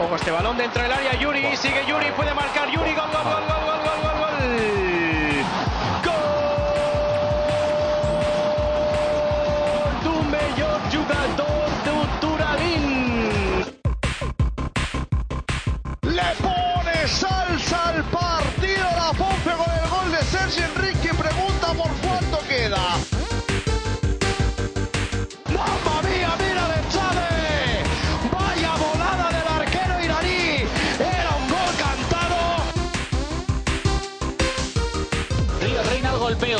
Ojo este balón dentro del área, Yuri, sigue Yuri, puede marcar Yuri, gol, gol, gol, gol, gol, gol, gol. Gol do mellor jugador do Turadín. Le pone salsa al partido la Ponfe con el gol de Sergio Enrique. Pregunta por cuánto queda.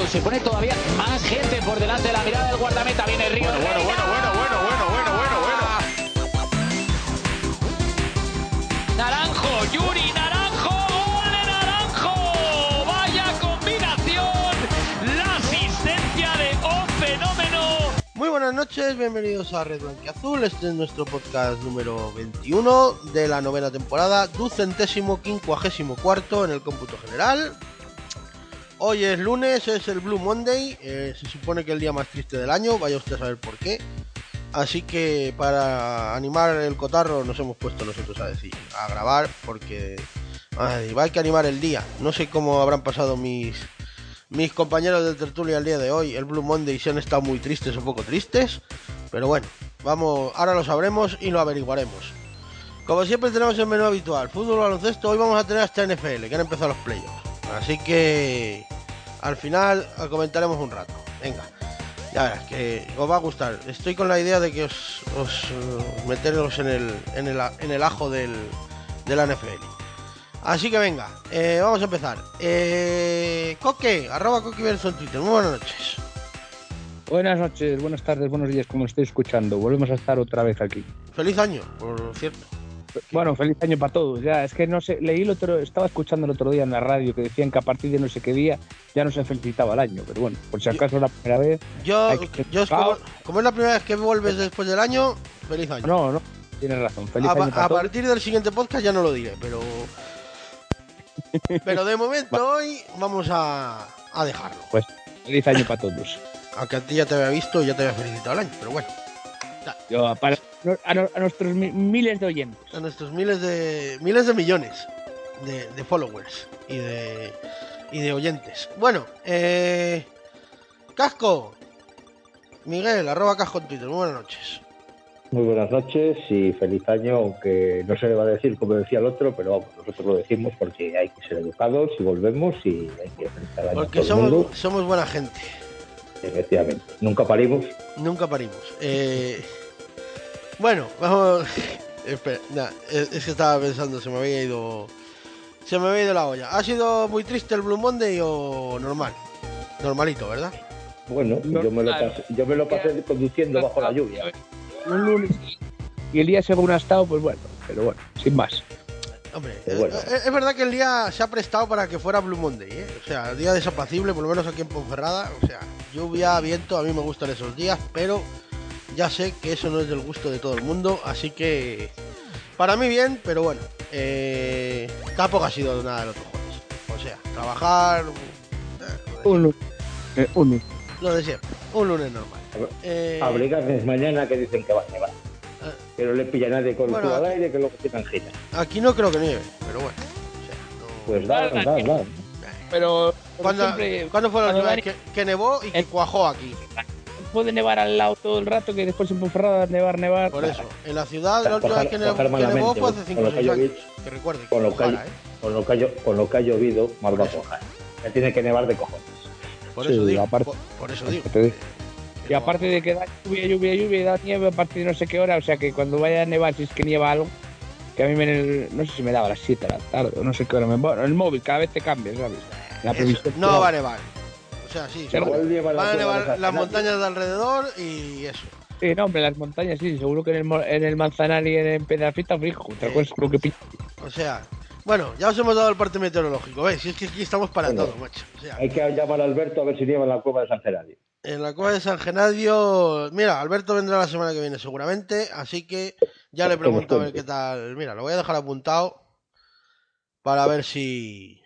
Se pone todavía más gente por delante de la mirada del guardameta. Viene Río. Bueno, bueno, bueno, bueno, bueno, bueno, bueno, bueno, bueno. Naranjo, Yuri, Naranjo, gol de Naranjo. Vaya combinación. La asistencia de un fenómeno. Muy buenas noches, bienvenidos a Red Azul. Este es nuestro podcast número 21 de la novena temporada, ducentésimo quincuagésimo cuarto en el cómputo general. Hoy es lunes, es el Blue Monday, eh, se supone que el día más triste del año, vaya usted a saber por qué. Así que para animar el cotarro nos hemos puesto nosotros a decir, a grabar, porque ay, hay que animar el día. No sé cómo habrán pasado mis, mis compañeros de tertulia el día de hoy, el Blue Monday, si han estado muy tristes o poco tristes. Pero bueno, vamos, ahora lo sabremos y lo averiguaremos. Como siempre tenemos el menú habitual, fútbol, baloncesto, hoy vamos a tener hasta NFL, que han empezado los playoffs. Así que al final comentaremos un rato. Venga, ya verás que os va a gustar. Estoy con la idea de que os, os eh, meteros en el, en el, en el ajo del, de la NFL. Así que venga, eh, vamos a empezar. Eh, Coque, arroba Coque en Twitter. Muy buenas noches. Buenas noches, buenas tardes, buenos días, como estoy escuchando. Volvemos a estar otra vez aquí. Feliz año, por cierto. Bueno, feliz año para todos. Ya, es que no sé, leí el otro, estaba escuchando el otro día en la radio que decían que a partir de no sé qué día ya no se felicitaba el año. Pero bueno, por si acaso es la primera vez. Yo, yo es como, como es la primera vez que vuelves después del año, feliz año. No, no, tienes razón. Feliz a, año a todos. partir del siguiente podcast ya no lo diré, pero. Pero de momento hoy vamos a, a dejarlo. Pues feliz año para todos. Aunque a ti ya te había visto y ya te había felicitado el año, pero bueno. Yo, para, a, nuestros mi- miles de oyentes. A nuestros miles de miles de millones de, de followers y de y de oyentes. Bueno, eh, Casco. Miguel, arroba casco en Twitter. Muy buenas noches. Muy buenas noches y feliz año, aunque no se le va a decir como decía el otro, pero vamos, nosotros lo decimos porque hay que ser educados y volvemos y hay que felicitar año a Porque todo el mundo. somos, somos buena gente. Efectivamente, nunca parimos. Nunca parimos. Eh, bueno, vamos. Espera, nah, es, es que estaba pensando, se me había ido. Se me había ido la olla. ¿Ha sido muy triste el Blue Monday o normal? Normalito, ¿verdad? Bueno, No, yo, me lo pasé, yo me lo pasé conduciendo bajo la lluvia. Un lunes y el día según ha estado, pues bueno, pero bueno, sin más. Hombre, bueno. eh, eh, es verdad que el día se ha prestado para que fuera Blue Monday, ¿eh? O sea, día desapacible, por lo menos aquí en Ponferrada. O sea, lluvia, viento, a mí me gustan esos días, pero ya sé que eso no es del gusto de todo el mundo, así que para mí bien, pero bueno, eh, tampoco ha sido nada del otro jueves. O sea, trabajar, eh, Un lunes. eh, un lunes. lo de siempre, un lunes normal. Eh, Abrigarles mañana que dicen que va a nevar. Ah. Que no le pilla a nadie con el Bueno, al aquí- aire, que luego se gira. aquí no creo que nieve, pero bueno. O sea, no- Pues da, da, da. Pero ¿Cuándo, siempre ¿cuándo fue la última vez que, que nevó y que cuajó aquí? Puede nevar al lado todo el rato que después en Ponferrada nevar, nevar. Por eso, en la ciudad la última vez que, nevó fue hace con 5 o lo que 6 ha años. llovido- Que recuerde, con lo que ¿eh? Con lo, que ha, con lo que ha llovido, más va a cojar. Ya tiene que nevar de cojones. Por eso digo. aparte- por, eso digo. Y aparte de que da lluvia, lluvia, lluvia y da nieve a partir de no sé qué hora, o sea que cuando vaya a nevar, si es que nieva algo, que a mí me, no sé si me daba a las 7 de la tarde no sé qué hora me bueno, el móvil cada vez te cambia, ¿sabes? La eso, previsión. no va a nevar. O sea, sí, seguro. Lleva van a nevar las montañas de alrededor y eso. Sí, no, hombre, las montañas sí, seguro que en el, en el Manzanar y en el Pedrafita frijo, otra cosa es lo que pinta. O sea, bueno, ya os hemos dado el parte meteorológico, ¿veis? Si es que aquí estamos para Bueno. todo, macho. O sea, Hay que llamar a Alberto a ver si nieva en la cueva de San Genadio. en la cueva de San Genadio, mira, Alberto vendrá la semana que viene seguramente, así que ya le pregunto a ver qué tal. Mira, lo voy a dejar apuntado para ver si.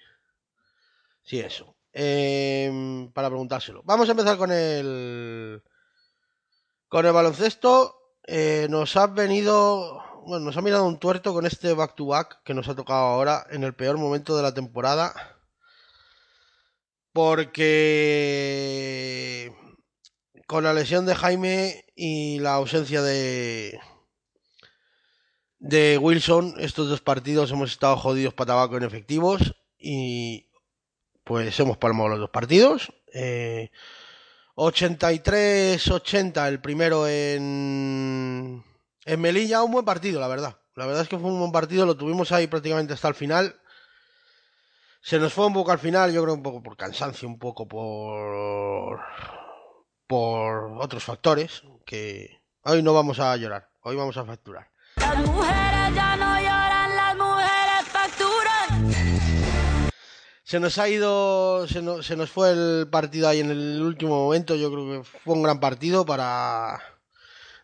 Si eso. Em, para preguntárselo. Vamos a empezar con el. Con el baloncesto. Eh, nos ha venido bueno, nos ha mirado un tuerto con este back to back que nos ha tocado ahora en el peor momento de la temporada. Porque con la lesión de Jaime y la ausencia de de Wilson, estos dos partidos hemos estado jodidos para tabaco en efectivos y pues hemos palmado los dos partidos. Eh, 83-80 el primero en, en Melilla, un buen partido, la verdad. La verdad es que fue un buen partido, lo tuvimos ahí prácticamente hasta el final. Se nos fue un poco al final, yo creo un poco por cansancio, un poco por por otros factores que hoy no vamos a llorar, hoy vamos a facturar. Las mujeres ya no lloran, las mujeres facturan. Se nos ha ido, se nos, se nos fue el partido ahí en el último momento. Yo creo que fue un gran partido para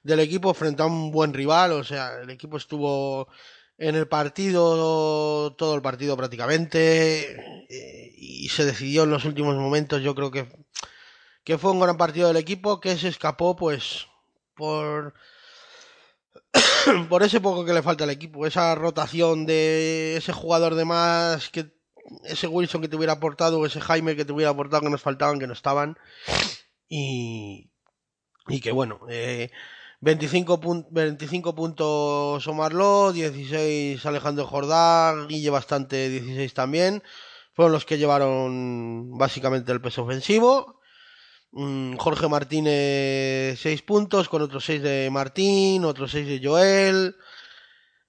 del equipo frente a un buen rival. O sea, el equipo estuvo en el partido todo el partido prácticamente eh, y se decidió en los últimos momentos. Yo creo que que fue un gran partido del equipo que se escapó pues por por ese poco que le falta al equipo, esa rotación de ese jugador de más que ese Wilson que te hubiera aportado, ese Jaime que te hubiera aportado que nos faltaban, que no estaban. Y, y que bueno, eh, 25, pun 25 puntos Omarlo, 16 Alejandro Jordán, Guille bastante 16 también. Fueron los que llevaron básicamente el peso ofensivo. Mm, Jorge Martínez 6 puntos, con otros 6 de Martín, otros 6 de Joel.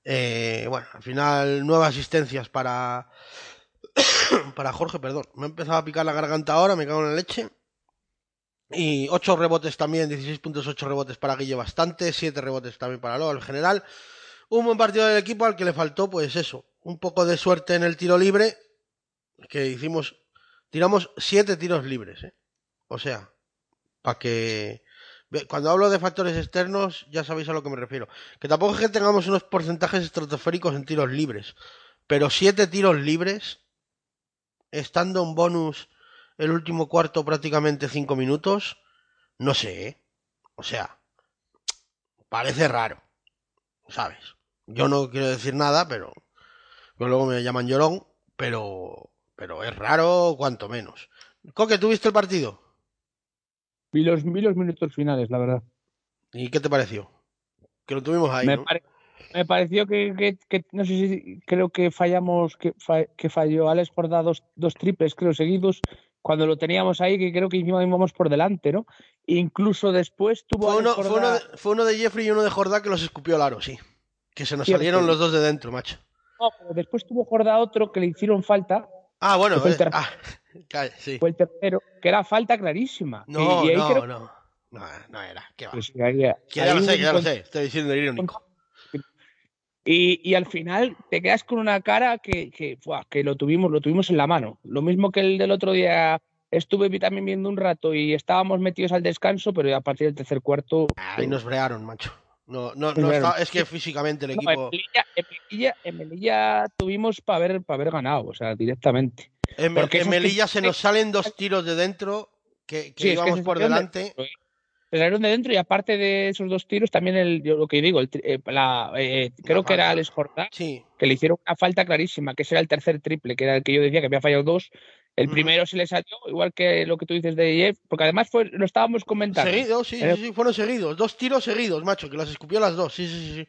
Eh, bueno, al final nuevas asistencias para para Jorge, perdón. Me ha empezado a picar la garganta ahora, me cago en la leche. Y 8 rebotes también, 16 puntos, 8 rebotes para Guille bastante, 7 rebotes también para Loa, en general. Un buen partido del equipo al que le faltó, pues eso, un poco de suerte en el tiro libre, que hicimos, tiramos 7 tiros libres, ¿eh? O sea, para que... Cuando hablo de factores externos, ya sabéis a lo que me refiero. Que tampoco es que tengamos unos porcentajes estratosféricos en tiros libres. Pero 7 tiros libres, estando en bonus el último cuarto prácticamente 5 minutos, no sé, ¿eh? O sea, parece raro, ¿sabes? Yo no quiero decir nada, pero... Luego me llaman llorón, pero... Pero es raro cuanto menos. Coque, ¿tú viste el partido? Vi los, vi los minutos finales, la verdad. ¿Y qué te pareció? Que lo tuvimos ahí, me, ¿no? pare- me pareció que, que- que- no sé si creo que fallamos, que, fa- que falló Alex Jordá dos, dos triples, creo, seguidos, cuando lo teníamos ahí, que creo que encima íbamos por delante, ¿no? Incluso después tuvo Fue uno, fue, uno de, fue uno de Jeffrey y uno de Jordá que los escupió el aro, sí. Que se nos salieron los dos de dentro, macho. no, pero después tuvo Jordá otro que le hicieron falta, Ah, bueno, Que fue el eh, ah, sí. fue el tercero, que era falta clarísima. No, y, ahí no, creo no, no. No era, qué va. ahí- Que ahí ya lo sé, ya lo sé. Estoy diciendo irónico. Y, y al final te quedas con una cara que, que, buah, que lo tuvimos, lo tuvimos en la mano. Lo mismo que el del otro día estuve también viendo un rato y estábamos metidos al descanso, pero a partir del tercer cuarto. Ahí nos brearon, macho. No, no, no está- es que físicamente el No, en, equipo. Melilla, en, Melilla, en Melilla tuvimos para haber, para haber ganado, o sea, directamente. En, porque en Melilla que- se nos salen dos tiros de dentro que, que Sí, íbamos por salieron de ¿eh? Se salieron de dentro y aparte de esos dos tiros, también el, yo lo que digo, el eh, la, eh, creo que era. Alex Jordá, Sí, que le hicieron una falta clarísima, que ese era el tercer triple, que era el que yo decía que había fallado dos. El primero se le salió, igual que lo que tú dices de Jeff, porque además fue, lo estábamos comentando. seguidos, sí, Eh, sí, sí, fueron seguidos. Dos tiros seguidos, macho, que las escupió las dos. Sí, sí, sí.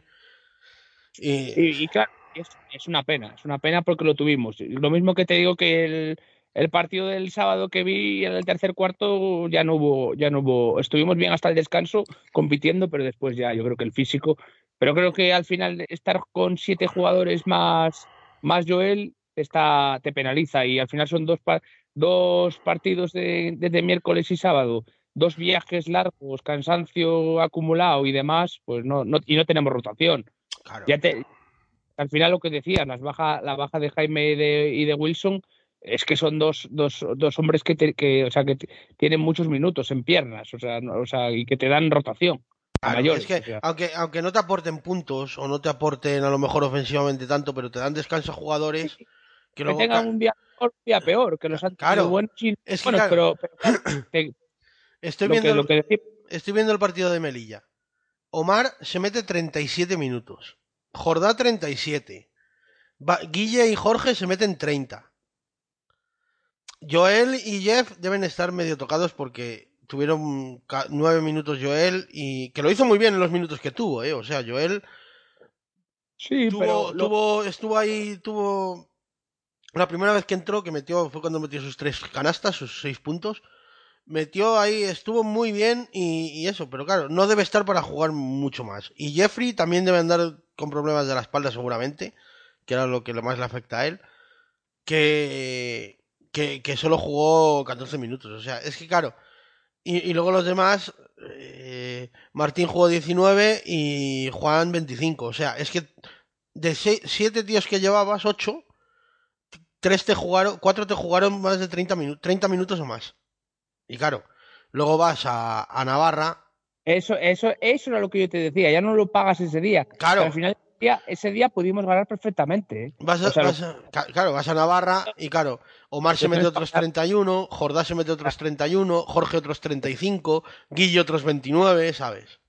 sí. Y, Y, y claro, es, es una pena, es una pena porque lo tuvimos. Lo mismo que te digo que el, el partido del sábado que vi en el tercer cuarto ya no hubo, ya no hubo, estuvimos bien hasta el descanso compitiendo, pero después ya yo creo que el físico, pero creo que al final estar con siete jugadores más, más Joel está, te penaliza y al final son dos, dos partidos de, desde miércoles y sábado, dos viajes largos, cansancio acumulado y demás, pues no, no y no tenemos rotación. claro. Ya te, al final lo que decías, las baja, la baja de Jaime y de, y de Wilson es que son dos, dos, dos hombres que, te- que, o sea, que tienen muchos minutos en piernas, o sea, no- o sea, y que te dan rotación. Claro, mayores, es que o sea. aunque, aunque no te aporten puntos o no te aporten a lo mejor ofensivamente tanto, pero te dan descanso a jugadores que que luego tengan un día mejor, un día peor, que los han Claro, buenos y es que claro. pero, pero claro, te- estoy lo, viendo que, lo estoy viendo el partido de Melilla. Omar se mete 37 minutos. Jordá 37. Va- Guille y Jorge se meten 30. Joel y Jeff deben estar medio tocados porque tuvieron nueve minutos Joel y que lo hizo muy bien en los minutos que tuvo, ¿eh? O sea, Joel Sí, tuvo, pero lo- tuvo, estuvo ahí, tuvo la primera vez que entró, que metió, fue cuando metió sus tres canastas, sus seis puntos. Metió ahí, estuvo muy bien y, y eso, pero claro, no debe estar para jugar mucho más. Y Jeffrey también debe andar con problemas de la espalda seguramente, que era lo que más le afecta a él, que, que, que solo jugó 14 minutos. O sea, es que claro, y, y luego los demás, eh, Martín jugó 19 y Juan 25. O sea, es que de 7 tíos que llevabas, 8, tres te jugaron, 4 te jugaron más de 30, minu 30 minutos o más. Y claro, luego vas a, a Navarra. Eso, eso, eso era lo que yo te decía, ya no lo pagas ese día. Claro. Pero al final día, ese día pudimos ganar perfectamente. ¿eh? Vas a, O sea, vas a- ca- claro, vas a Navarra y claro, Omar se mete otros 31, Jordá se mete otros 31, Jorge otros 35, Guille otros 29, ¿sabes?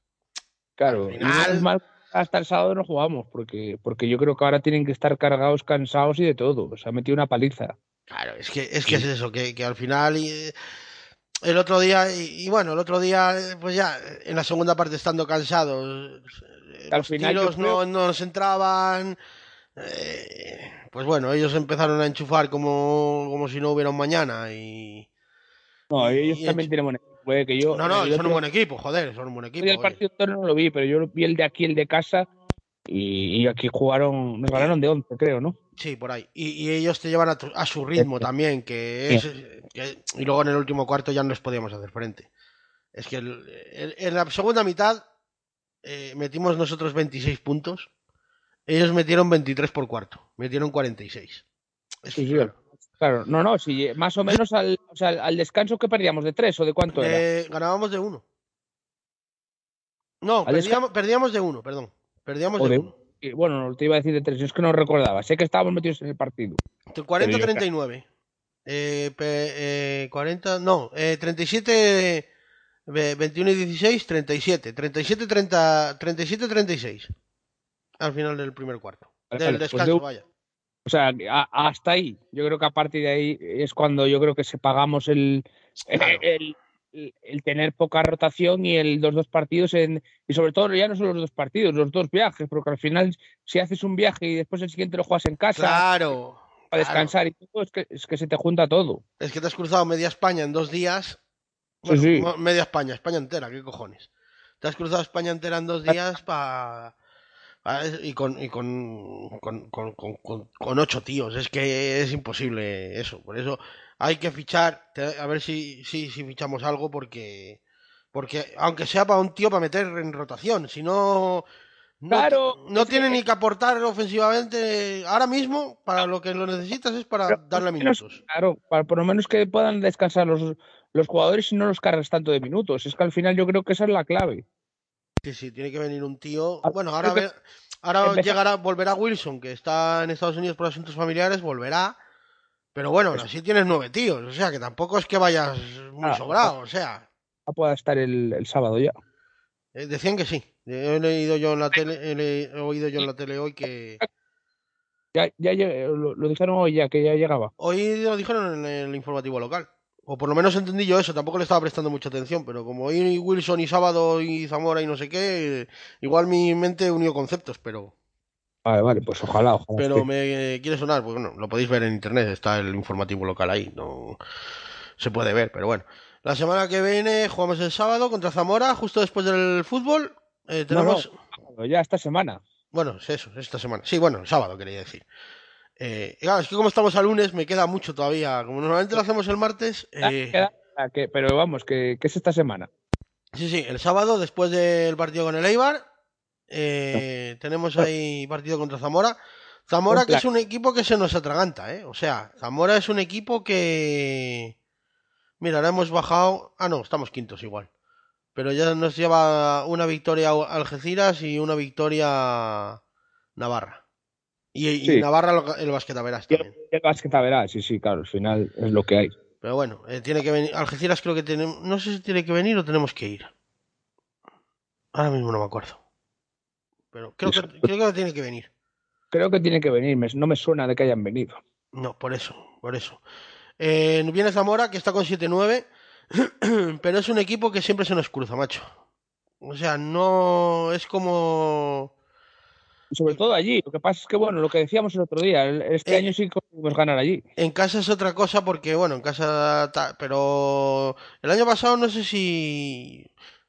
Claro, final- hasta el sábado no jugamos, porque, porque yo creo que ahora tienen que estar cargados, cansados y de todo. O sea, ha metido una paliza. Claro, es que es, que es eso, que, que al final y- el otro día, y, y bueno, el otro día, pues ya en la segunda parte estando cansados, Al los final yo tiros no, creo- no nos entraban, eh, pues bueno, ellos empezaron a enchufar como, como si no hubiera un mañana y... No, ellos y también tienen buen equipo. ¿eh? Que yo, No, no, el son otro- un buen equipo, joder, son un buen equipo. el oye. partido no lo vi, pero yo vi el de aquí, el de casa, y, y aquí jugaron, nos ganaron de 11, creo, ¿no? Sí, por ahí. Y, y ellos te llevan a, tu- a su ritmo también, que es... que- y luego en el último cuarto ya no les podíamos hacer frente. Es que el- el- en la segunda mitad eh, metimos nosotros 26 puntos. Ellos metieron 23 por cuarto. Metieron 46. Es Sí, sí, claro. Claro, no, no, sí, más o menos al, o sea, al descanso que perdíamos de 3 o de cuánto era. Eh, ganábamos de uno. No, perdíamos, perdíamos de uno, perdón. Perdíamos O de de- uno. Y, Bueno, no te iba a decir de 3, es que no recordaba. Sé que estábamos metidos en el partido. 40-39. Eh, eh, 40, no, eh, 37, ve- 21 y 16, 37. 37, 30, 37, 36. Al final del primer cuarto. Vale, Del vale, pues descanso, de- vaya. O sea, a- hasta ahí. Yo creo que a partir de ahí es cuando yo creo que se pagamos el, Claro. el, el- el tener poca rotación y el los dos partidos en, y sobre todo ya no son los dos partidos, los dos viajes, porque al final si haces un viaje y después el siguiente lo juegas en casa Claro. para claro. descansar y todo, es que, es que se te junta todo. Es que te has cruzado media España en dos días. Bueno, sí. media España, España entera, ¿qué cojones? Te has cruzado España entera en dos días para... y con, y con, con, con, con- con- con ocho tíos. Es que es imposible eso. Por eso hay que fichar, a ver si, si, si fichamos algo porque... Porque aunque sea para un tío para meter en rotación, si no... No, Claro, no que- tiene ni que aportar ofensivamente ahora mismo, para lo que lo necesitas es para Pero darle minutos. Claro, para por lo menos que puedan descansar los, los jugadores no los cargues tanto de minutos. Es que al final yo creo que esa es la clave. Sí, sí, tiene que venir un tío. Ah, Bueno, ahora, ve- ahora empezar- llegará, volverá Wilson, que está en Estados Unidos por asuntos familiares, volverá. Pero bueno, así tienes nueve tíos, o sea que tampoco es que vayas muy Ah, sobrado, o sea. Pueda estar el, el sábado ya. eh, decían que sí. He leído yo en la tele, he, oído yo en la tele hoy que. Ya, ya lo, lo dijeron hoy ya, que ya llegaba. Hoy lo dijeron en el informativo local. O por lo menos entendí yo eso, tampoco le estaba prestando mucha atención, pero como hoy Wilson y sábado y Zamora y no sé qué, igual mi mente unió conceptos, pero. Vale, vale, pues ojalá, ojalá. Pero me quiere sonar, pues bueno, lo podéis ver en internet, está el informativo local ahí, no se puede ver, pero bueno. La semana que viene jugamos el sábado contra Zamora, justo después del fútbol. Eh, No, no, tenemos, ya esta semana. bueno, es eso, esta semana. Sí, bueno, el sábado quería decir. Eh, claro, es que como estamos a lunes, me queda mucho todavía. Como normalmente lo hacemos el martes, eh, Queda- ah, que- pero vamos, que, que es esta semana. sí, sí, el sábado, después del partido con el Eibar, eh, tenemos ahí partido contra Zamora. Zamora, que es un equipo que se nos atraganta, ¿eh? O sea, Zamora es un equipo que. Mira, ahora hemos bajado. Ah, no, estamos quintos igual. Pero ya nos lleva una victoria Algeciras y una victoria Navarra. Y, y Sí. Navarra el, Y también. el básquet verá, sí, sí, claro, al final es lo que hay. Pero bueno, eh, tiene que venir. Algeciras creo que tiene. No sé si tiene que venir o tenemos que ir. Ahora mismo no me acuerdo. Pero creo que, creo que tiene que venir. Creo que tiene que venir, no me suena de que hayan venido. No, por eso, por eso. Eh, viene Zamora, que está con 7-9, pero es un equipo que siempre se nos cruza, macho. O sea, no es como... Sobre todo allí, lo que pasa es que, bueno, lo que decíamos el otro día, este Eh. año sí conseguimos ganar allí. En casa es otra cosa porque, bueno, en casa... ta- Pero el año pasado no sé si...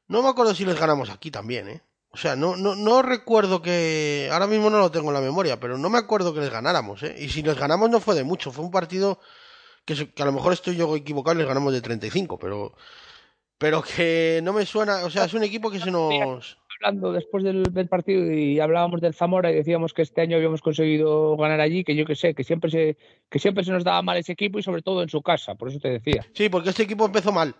No me acuerdo si les ganamos aquí también, ¿eh? O sea, no, no, no recuerdo que... Ahora mismo no lo tengo en la memoria, pero no me acuerdo que les ganáramos, ¿eh? Y si les ganamos no fue de mucho, fue un partido que, que a lo mejor estoy yo equivocado y les ganamos de 35, pero... Pero que no me suena... O sea, es un equipo que se nos... Hablando después del, del partido y hablábamos del Zamora y decíamos que este año habíamos conseguido ganar allí, que yo que sé, que siempre se, que siempre se nos daba mal ese equipo y sobre todo en su casa, por eso te decía. Sí, porque este equipo empezó mal.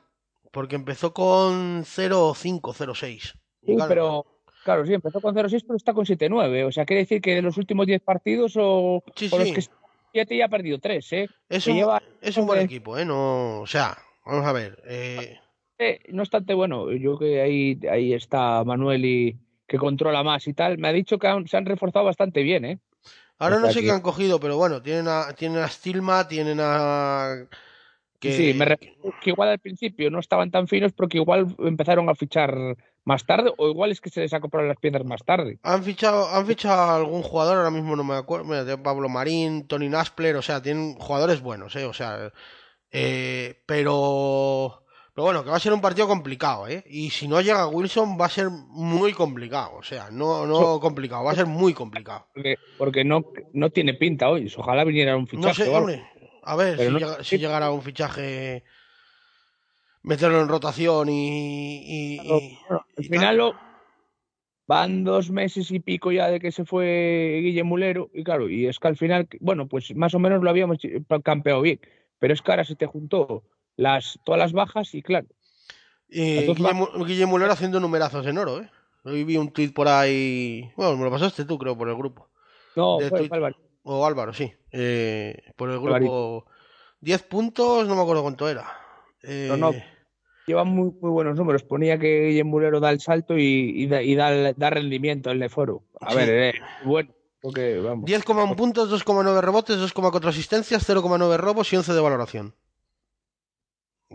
Porque empezó con 0-5, 0-6. Y Sí, claro, pero claro, sí, empezó con 0-6, pero está con 7-9. O sea, quiere decir que de los últimos 10 partidos o, Sí, o los que 7 ya ha perdido 3, ¿eh? Es un, lleva- es un buen equipo, ¿eh? No, o sea, vamos a ver. eh, Eh, no obstante, bueno, yo que ahí, ahí está Manuel y que controla más y tal, me ha dicho que han- se han reforzado bastante bien, ¿eh? ahora no sé qué han cogido, pero bueno, tienen a, tienen a Stilma, tienen a... Que, Sí, me que igual al principio no estaban tan finos porque igual empezaron a fichar más tarde o igual es que se les ha comprado las piedras más tarde. Han fichado, han fichado a algún jugador, ahora mismo no me acuerdo, mira, Pablo Marín, Tony Naspler, o sea, tienen jugadores buenos, ¿eh? O sea, eh, pero... Pero bueno, que va a ser un partido complicado, ¿eh? Y si no llega Wilson va a ser muy complicado, o sea, no, no complicado, va a ser muy complicado. Porque, porque no, no tiene pinta hoy. Ojalá viniera un fichaje. No sé, hombre, a ver si, no- llega- si llegara un fichaje, meterlo en rotación y... y- bueno, al y final lo- van dos meses y pico ya de que se fue Guille Mulero y claro, y es que al final, bueno, pues más o menos lo habíamos campeado bien, pero es que ahora se te juntó las, todas las bajas y claro, dos Guillermo, Guillermo Lera haciendo numerazos en oro, ¿eh? Hoy vi un tuit por ahí. Bueno, me lo pasaste tú, creo, por el grupo. no, De fue. Álvaro. O Álvaro, sí. Eh, por el grupo. 10 puntos, no me acuerdo cuánto era. Eh, No, no. lleva muy, muy buenos números. Ponía que Guillem Mulero da el salto y, y da, y da, da rendimiento al Neforo. A Sí. ver, eh, bueno, vamos. 10,1 puntos, 2,9 rebotes, 2,4 asistencias, 0,9 robos y 11 de valoración.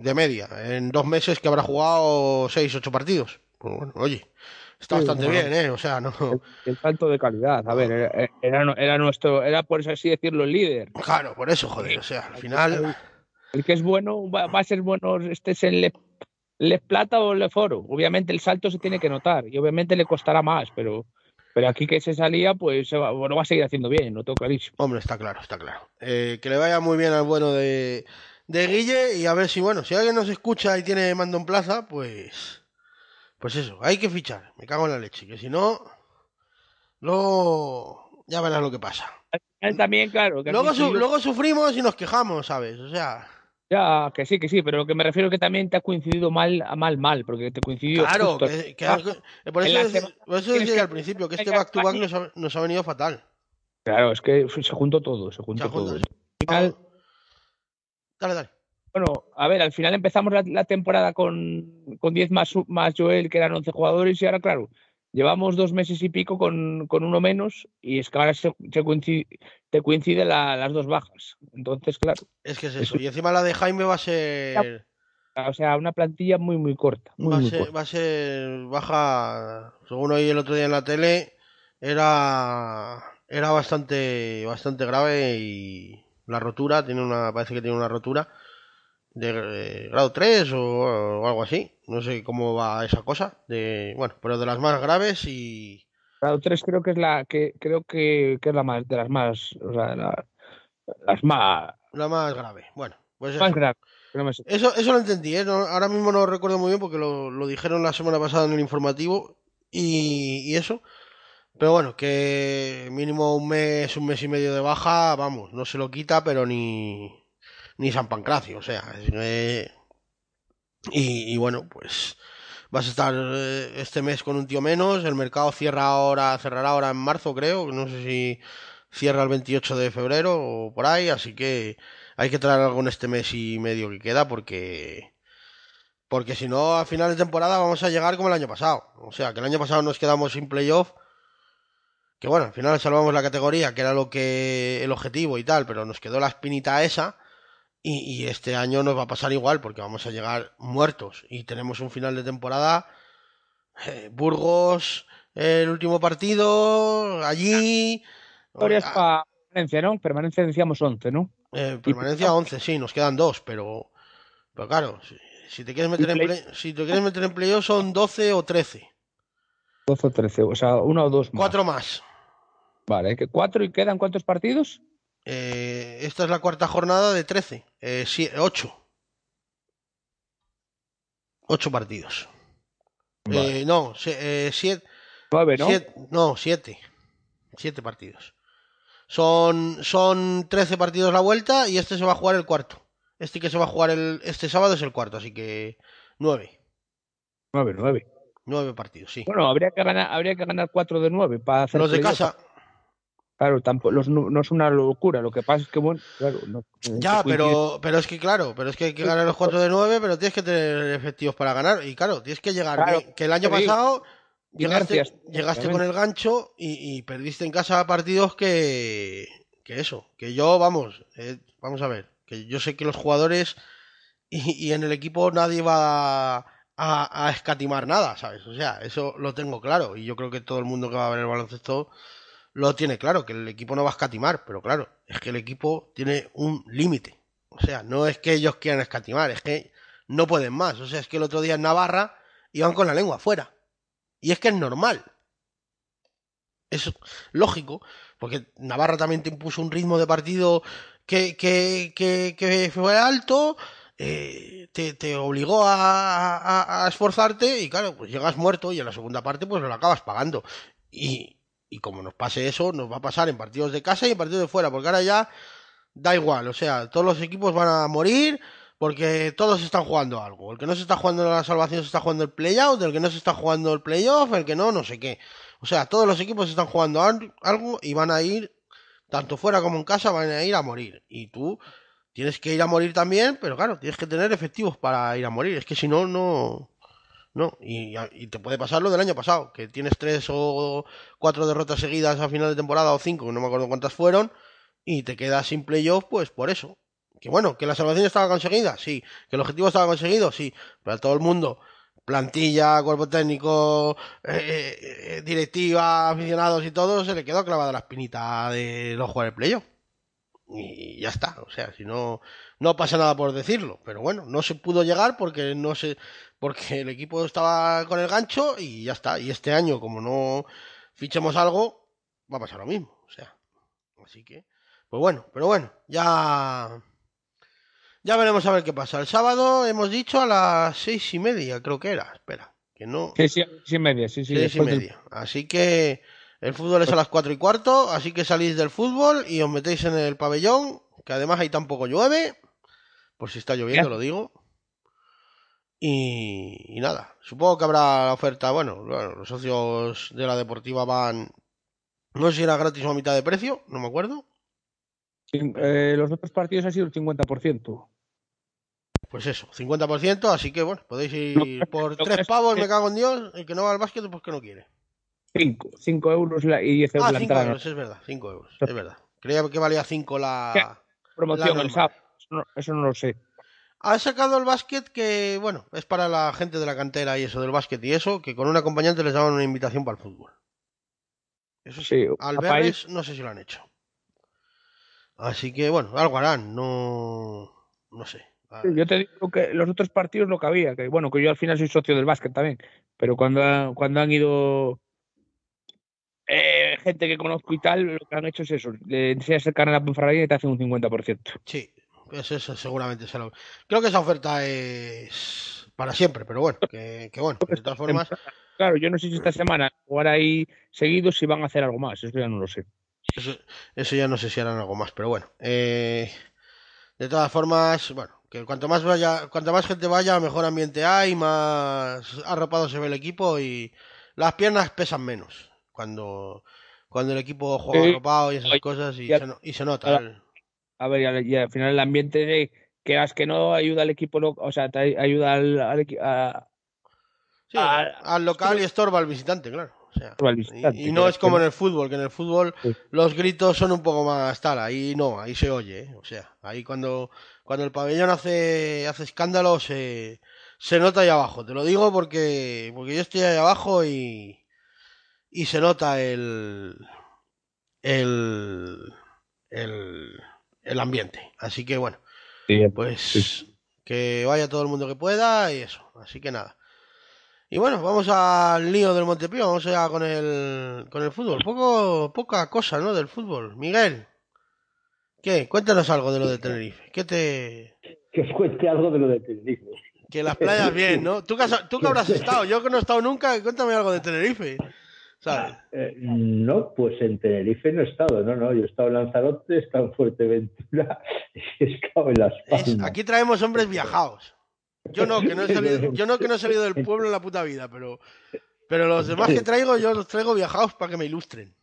De media. En dos meses que habrá jugado 6, 8 partidos. Pues bueno, oye. Está Sí, bastante bueno. bien, ¿eh? O sea, no. El, el salto de calidad. A ver, era, era, era nuestro, era por así decirlo, el líder. Claro, por eso, joder. O sea, al final. El que es bueno va, va a ser bueno, este es el Le, Le Plata o Le Foro. Obviamente el salto se tiene que notar y obviamente le costará más, pero, pero aquí que se salía, pues se va, bueno, va a seguir haciendo bien, lo tengo clarísimo. Hombre, está claro, está claro. Eh, que le vaya muy bien al bueno de, de Guille y a ver si, bueno, si alguien nos escucha y tiene mando en plaza, pues. Pues eso, hay que fichar. Me cago en la leche. Que si no. Luego. Ya verás lo que pasa. También, claro. Que Luego, su- luego sufrimos y nos quejamos, ¿sabes? O sea. Ya, que sí, que sí, pero lo que me refiero que también te ha coincidido mal, mal, mal, porque te coincidió Claro, justo. que, que- Ah, eh, por eso, la dec- semana por eso tienes decía al principio que este back to back nos ha, nos ha venido fatal. Claro, es que se juntó todo, se juntó Se todo. juntado- Al final, Dale, dale. bueno, a ver, al final empezamos la, la temporada con, con 10 más, más Joel, que eran 11 jugadores, y ahora, claro, llevamos dos meses y pico con, con uno menos, y es que ahora se, se coincide, te coinciden la- las dos bajas. Entonces, claro, Es que es eso. Y encima la de Jaime va a ser. o sea, una plantilla muy, muy corta. Muy, Va a, ser, va a ser baja, según oí el otro día en la tele, era era bastante bastante grave y la rotura tiene una parece que tiene una rotura de eh, grado 3 o, o algo así, no sé cómo va esa cosa, de bueno, pero de las más graves y Grado 3 creo que es la que creo que, que es la más de las más, o sea, la- las más, la más grave. Bueno, pues eso. no. Eso, eso lo entendí, ¿eh? No- ahora mismo no lo recuerdo muy bien porque lo, lo dijeron la semana pasada en el informativo y, y eso. Pero bueno, que mínimo un mes, un mes y medio de baja, vamos, no se lo quita, pero ni, ni San Pancracio, o sea, que- y, y bueno, pues vas a estar eh, este mes con un tío menos, el mercado cierra ahora, cerrará ahora en marzo, creo, no sé si cierra el 28 de febrero o por ahí, así que hay que traer algo en este mes y medio que queda porque porque si no a final de temporada vamos a llegar como el año pasado o sea que el año pasado nos quedamos sin playoff Que bueno, al final salvamos la categoría, que era lo que el objetivo y tal, pero nos quedó la espinita esa. Y, y este año nos va a pasar igual, porque vamos a llegar muertos. Y tenemos un final de temporada. eh, Burgos, el último partido, allí. Historias Ah, para permanencia, ¿no? Permanencia decíamos 11, ¿no? eh, permanencia 11, sí, nos quedan dos, pero. Pero claro, si, si te quieres meter en play- play, si te quieres meter en playoff son 12 o 13. 12 o 13, o sea, uno o dos más. Cuatro más. Vale, que cuatro y quedan cuántos partidos? Eh, esta es la cuarta jornada de 13. Eh, 8. 8 partidos. Vale. Eh, no, 7. Nueve, ¿no? no, 7. 7 partidos. Son, son 13 partidos la vuelta y este se va a jugar el cuarto. Este que se va a jugar el, este sábado es el cuarto, así que 9. Nueve, nueve. 9 partidos, sí. Bueno, habría que ganar, habría que ganar cuatro de nueve para hacer Los de casa. Claro, tampoco, los, no, no es una locura. Lo que pasa es que, bueno, claro. No, Ya, pero, pero es que claro, pero es que hay que ganar los 4 de 9, pero tienes que tener efectivos para ganar. Y claro, tienes que llegar. Claro, que el año pasado llegaste, llegaste con el gancho y, y perdiste en casa partidos que, que eso. Que yo, vamos, eh, vamos a ver, que yo sé que los jugadores y, y en el equipo nadie va a, a- a escatimar nada, ¿sabes? O sea, eso lo tengo claro. Y yo creo que todo el mundo que va a ver el baloncesto lo tiene claro, que el equipo no va a escatimar, pero claro, es que el equipo tiene un límite. O sea, no es que ellos quieran escatimar, es que no pueden más. O sea, es que el otro día en Navarra iban con la lengua afuera. Y es que es normal. Es lógico, porque Navarra también te impuso un ritmo de partido que, que, que, que fue alto, eh, te, te obligó a, a- a esforzarte y claro, pues llegas muerto y en la segunda parte pues lo acabas pagando. Y, y como nos pase eso, nos va a pasar en partidos de casa y en partidos de fuera, porque ahora ya da igual, o sea, todos los equipos van a morir porque todos están jugando algo. El que no se está jugando la salvación se está jugando el playout, el que no se está jugando el playoff, el que no, no sé qué. O sea, todos los equipos están jugando al- algo y van a ir, tanto fuera como en casa, van a ir a morir. Y tú tienes que ir a morir también, pero claro, tienes que tener efectivos para ir a morir. Es que si no, no. No, y, te puede pasar lo del año pasado, que tienes tres o cuatro derrotas seguidas a final de temporada o cinco, no me acuerdo cuántas fueron, y te quedas sin playoff, pues por eso. Que bueno, que la salvación estaba conseguida, sí. Que el objetivo estaba conseguido, sí. Pero a todo el mundo, plantilla, cuerpo técnico, eh, eh, directiva, aficionados y todo, se le quedó clavada la espinita de no jugar el playoff. Y ya está, o sea, si no, no pasa nada por decirlo. Pero bueno, no se pudo llegar porque no se, porque el equipo estaba con el gancho y ya está. Y este año, como no fichemos algo, va a pasar lo mismo. O sea, así que, pues bueno, pero bueno, ya, ya veremos a ver qué pasa. El sábado hemos dicho a las seis y media, creo que era. Espera, que no. Sí, sí, sí, y media, sí, sí. seis y media. Así que el fútbol es a las cuatro y cuarto, así que salís del fútbol y os metéis en el pabellón, que además ahí tampoco llueve, por si está lloviendo, lo digo. Y, y nada, supongo que habrá la oferta, bueno, bueno, los socios de la deportiva van, no sé si era gratis o a mitad de precio, no me acuerdo. Eh, los otros partidos han sido el 50%. Pues eso, 50%, así que bueno, podéis ir por tres es pavos, me cago en Dios, el que no va al básquet pues que no quiere. 5, 5 euros la- y 10 euros Ah, la 5 entrada. euros, es verdad, 5 euros, es verdad. Creía que valía 5 la... Promoción la el sábado. Eso no, eso no lo sé. Ha sacado el básquet que, bueno, es para la gente de la cantera y eso del básquet y eso, que con un acompañante les daban una invitación para el fútbol. Eso sí, Sí, al verles no sé si lo han hecho. Así que, bueno, algo harán, no... no sé. Yo te digo que los otros partidos lo que había, que bueno, que yo al final soy socio del básquet también, pero cuando, ha- cuando han ido eh, gente que conozco y tal, lo que han hecho es eso, le enseñas el canal a Ponferradina y te hacen un 50%. Sí, pues eso seguramente se lo... Creo que esa oferta es para siempre, pero bueno, que, que bueno, de todas formas... Claro, yo no sé si esta semana jugar ahí seguidos si van a hacer algo más, eso ya no lo sé. Eso, eso ya no sé si harán algo más, pero bueno. eh, de todas formas, bueno, que cuanto más vaya, cuanto más gente vaya, mejor ambiente hay, más arropado se ve el equipo y las piernas pesan menos cuando, cuando el equipo juega Sí. arropado y esas cosas y, ya- se, no- y se nota. El- A ver, y al, final el ambiente de que que no ayuda al equipo, o sea, te ayuda al, al equi- a- sí, al local y estorba al visitante, claro. O sea, y, y no es como en el fútbol, que en el fútbol Sí. los gritos son un poco más tal, ahí no, ahí se oye, ¿eh? o sea, ahí cuando, cuando el pabellón hace, hace escándalo se, se nota ahí abajo, te lo digo porque, porque yo estoy ahí abajo y, y se nota el, el, el, el ambiente, así que bueno, Sí, pues que vaya todo el mundo que pueda y eso, así que nada. Y bueno, vamos al lío del Montepío, vamos ya con el, con el fútbol. Poco, poca cosa, ¿no? Del fútbol. Miguel, ¿qué? Cuéntanos algo de lo de Tenerife. ¿Qué te...? Que os cuente algo de lo de Tenerife. Que las playas bien, ¿no? ¿Tú que, has- tú que habrás estado? Yo que no he estado nunca, cuéntame algo de Tenerife. ¿Sabes? Eh, no, pues en Tenerife no he estado, no, no. Yo he estado en Lanzarote, he estado en Fuerteventura, he estado en Las Es- Palmas. aquí traemos hombres viajados. Yo no, que no he salido, yo no que no he salido del pueblo en la puta vida, pero, pero los demás que traigo, yo los traigo viajados para que me ilustren.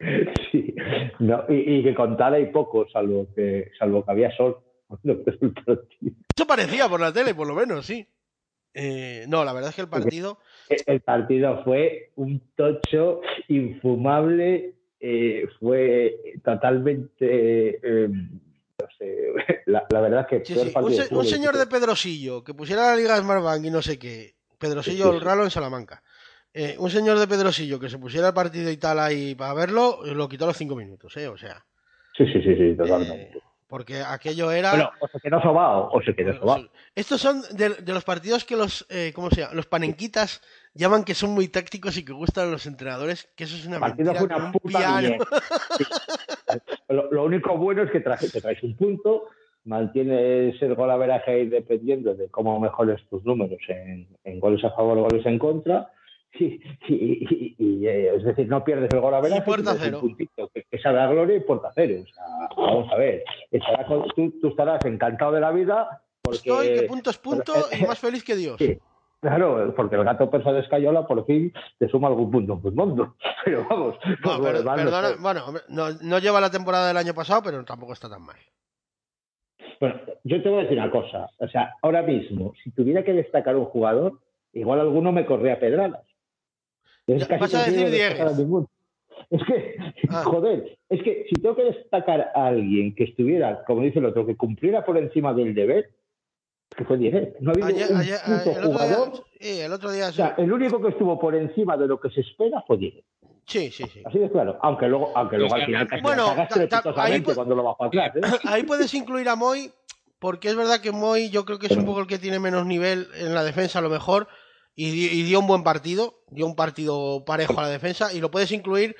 Sí, no, y, y que contar hay poco, salvo que, salvo que había sol. cuando empezó el partido. Eso parecía por la tele, por lo menos, sí. Eh, no, la verdad es que el partido, El partido fue un tocho infumable, eh, fue totalmente. eh, no sé, la, la verdad es que. sí, sí, un, se- un señor de Pedrosillo que pusiera la Liga Smartbank y no sé qué, Pedrosillo sí, el Ralo en Salamanca. Eh, un señor de Pedrosillo que se pusiera el partido y tal ahí para verlo, lo quitó a los cinco minutos, ¿eh? O sea, Sí, sí, sí, sí, totalmente. Porque aquello era. Bueno, o se quedó sobao, o se quedó sobao. Estos son de, de los partidos que los, eh, ¿cómo se llama? Los panenquitas llaman que son muy tácticos y que gustan a los entrenadores, que eso es una partido mentira una puta. Sí. Lo, lo único bueno es que traje- te traes un punto, mantienes el gol ahí dependiendo de cómo mejores tus números en, en goles a favor o goles en contra. Y, y- y- eh, es decir, no pierdes el gol cero. puntito, que, que esa da gloria y puerta cero. O sea, vamos a ver, estarás con- tú, tú estarás encantado de la vida porque... Estoy que punto es punto y más feliz que Dios. Sí. Claro, porque el gato persa de Escayola por fin te suma algún punto en mundo. Pero vamos, No, pero- no perdona, sé. bueno, no, no lleva la temporada del año pasado, pero tampoco está tan mal. Bueno, yo te voy a decir una cosa. O sea, ahora mismo, si tuviera que destacar un jugador, igual alguno me corría pedradas. Es Ya, vas a decir Diegues. Es que, Ah. joder, es que si tengo que destacar a alguien que estuviera, como dice el otro, que cumpliera por encima del deber, que fue Diegues. No ha habido Ayer- un ayer- puto el, jugador. día, sí, el otro día O sea, el único que estuvo por encima de lo que se espera fue Diegues. sí, sí, sí. Así de claro. Aunque luego, aunque luego al final casi Bueno, ta- ta- ahí pu- cuando lo bajo atrás. ¿eh? Ahí puedes incluir a Moy, porque es verdad que Moy yo creo que es un poco el que tiene menos nivel en la defensa a lo mejor, y, di- y dio un buen partido, dio un partido parejo a la defensa, y lo puedes incluir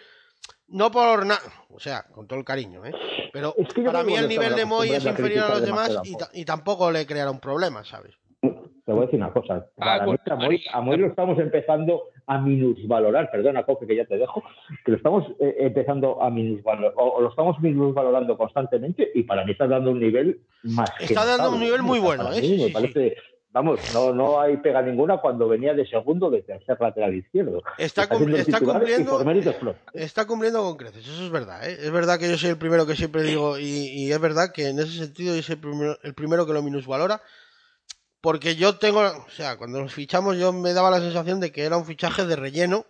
no por nada, o sea, con todo el cariño, ¿eh? pero Es que yo para mí el nivel de Moy es inferior a los demás y, y tampoco le crearon problemas, ¿sabes? Te voy a decir una cosa. Pues, a Moy, a Moy lo estamos empezando a minusvalorar. Perdona, Coque, que ya te dejo. Que lo estamos eh, empezando a minusvalorar. O, o lo estamos minusvalorando constantemente y para mí está dando un nivel más. que Está dando un nivel muy bueno, ¿eh? mí Sí, me sí, parece- Vamos, no, no hay pega ninguna cuando venía de segundo de tercer lateral izquierdo. Está, cumpliendo propios. está cumpliendo con creces, eso es verdad, ¿eh? Es verdad que yo soy el primero que siempre digo, y, y es verdad que en ese sentido yo soy el primero, el primero que lo minusvalora, porque yo tengo, o sea, cuando nos fichamos yo me daba la sensación de que era un fichaje de relleno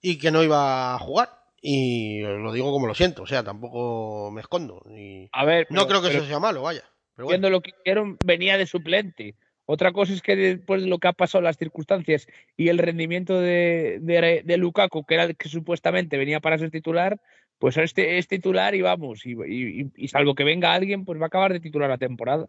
y que no iba a jugar. Y lo digo como lo siento, o sea, tampoco me escondo. Y A ver, no creo que pero eso sea malo, vaya. Pero bueno. viendo lo que hicieron, venía de suplente. Otra cosa es que después de lo que ha pasado, las circunstancias y el rendimiento de, de, de Lukaku, que era el que supuestamente venía para ser titular, pues este es titular y vamos. Y, y- y salvo que venga alguien, pues va a acabar de titular la temporada.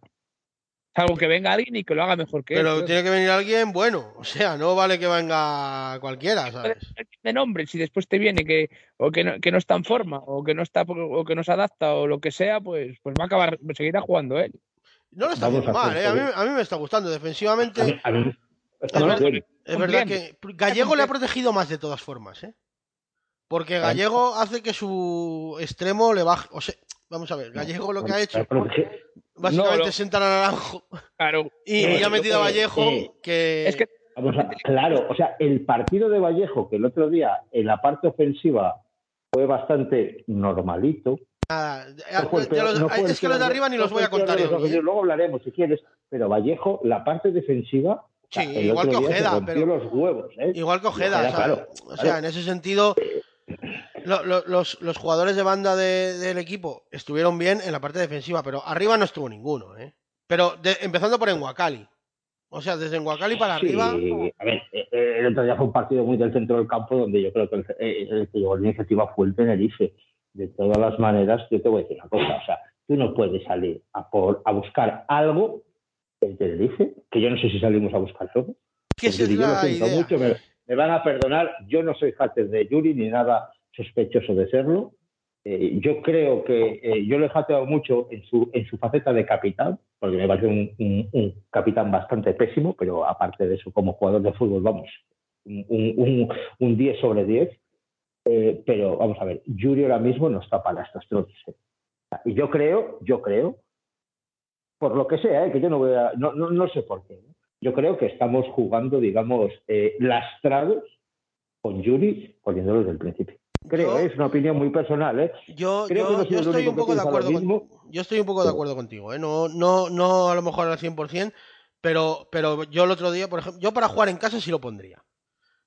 Salvo que venga alguien y que lo haga mejor que él. Pero tiene que venir alguien bueno, o sea, no vale que venga cualquiera, ¿sabes? de nombre, si después te viene que o que no, que no está en forma o que no está o que no se adapta o lo que sea, pues pues va a acabar seguirá jugando él. No lo está Vamos haciendo a mal, ¿eh? A mí, a mí me está gustando. Defensivamente, A mí- a mí- está No, muy no, bien. Es verdad que. Gallego le ha protegido más de todas formas, ¿eh? Porque Gallego hace que su extremo le baje. O sea, vamos a ver, Gallego lo que ha hecho, básicamente No, no. sentar a Naranjo Claro. y, Eh, y ha metido a Vallejo, eh, que. Es que Vamos a- claro, o sea, el partido de Vallejo, que el otro día en la parte ofensiva fue bastante normalito. Nada, no fue los- no es que los de arriba ni los voy a contar yo. ¿eh? Luego hablaremos si quieres, pero Vallejo, la parte defensiva Sí, igual que Ojeda, rompió pero- los huevos, ¿eh? Igual que Ojeda, Ojeda, o sea, claro, o sea, claro. en ese sentido, lo- lo- los, los jugadores de banda de- del equipo estuvieron bien en la parte defensiva, pero arriba no estuvo ninguno, ¿eh? Pero de- empezando por Enguacali. O sea, desde Enguacali para Sí, arriba. a ver, eh, eh, el otro día fue un partido muy del centro del campo donde yo creo que el, eh, el que llevó la iniciativa fue el Tenerife. De todas las maneras, yo te voy a decir una cosa, o sea, tú no puedes salir a, por, a buscar algo el Tenerife, que yo no sé si salimos a buscar algo. Porque es yo lo siento idea. mucho, me, me van a perdonar, yo no soy hater de Yuri ni nada sospechoso de serlo. Eh, yo creo que eh, yo le he jateado mucho en su, en su faceta de capitán, porque me parece un, un- un capitán bastante pésimo, pero aparte de eso, como jugador de fútbol, vamos, un, un, un 10 sobre 10. Eh, pero vamos a ver, Yuri ahora mismo no está para estos trotes. eh. Y yo creo, yo creo, por lo que sea, eh, que yo no voy a, no, no, no sé por qué. ¿no? Yo creo que estamos jugando, digamos, eh, lastrados con Yuri poniéndolo desde el principio. Creo, Yo- eh, es una opinión muy personal, ¿eh? Yo, Creo estoy un poco de acuerdo mismo. con, yo estoy un poco de acuerdo contigo, ¿eh? No, no, no a lo mejor al 100%, pero, pero yo el otro día, por ejemplo, yo para jugar en casa sí lo pondría.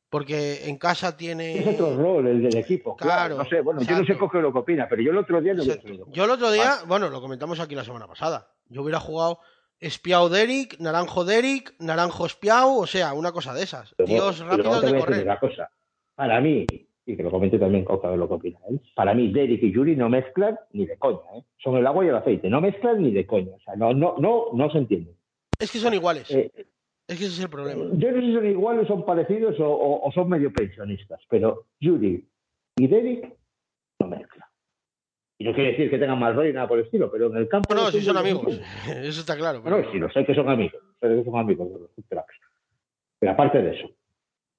Porque en casa tiene... Es otro rol el del equipo, claro. Claro, no sé, bueno, yo no sé lo que opina, pero yo el otro día no. Yo el otro día, bueno, lo comentamos aquí la semana pasada. Yo hubiera jugado Espiao Derek, Naranjo Derek, Naranjo Espiao, o sea, una cosa de esas. Pero y luego rápidos de correr. una cosa. Para mí, y que lo comente también Coca de lo que opina él, para mí Derek y Yuri no mezclan ni de coña, ¿eh? Son el agua y el aceite, no mezclan ni de coña. O sea, no, no, no, no se entienden. Es que son iguales. Eh, Es que ese es el problema. yo no sé si son iguales, son parecidos o, o- o son medio pensionistas, pero Yuri y Derek no mezclan. Y no quiere decir que tengan mal rollo ni nada por el estilo, pero en el campo. No, de si son amigos. Eso está claro. Pero- sí, lo sé que son amigos, que son amigos de los cracks. Pero aparte de eso,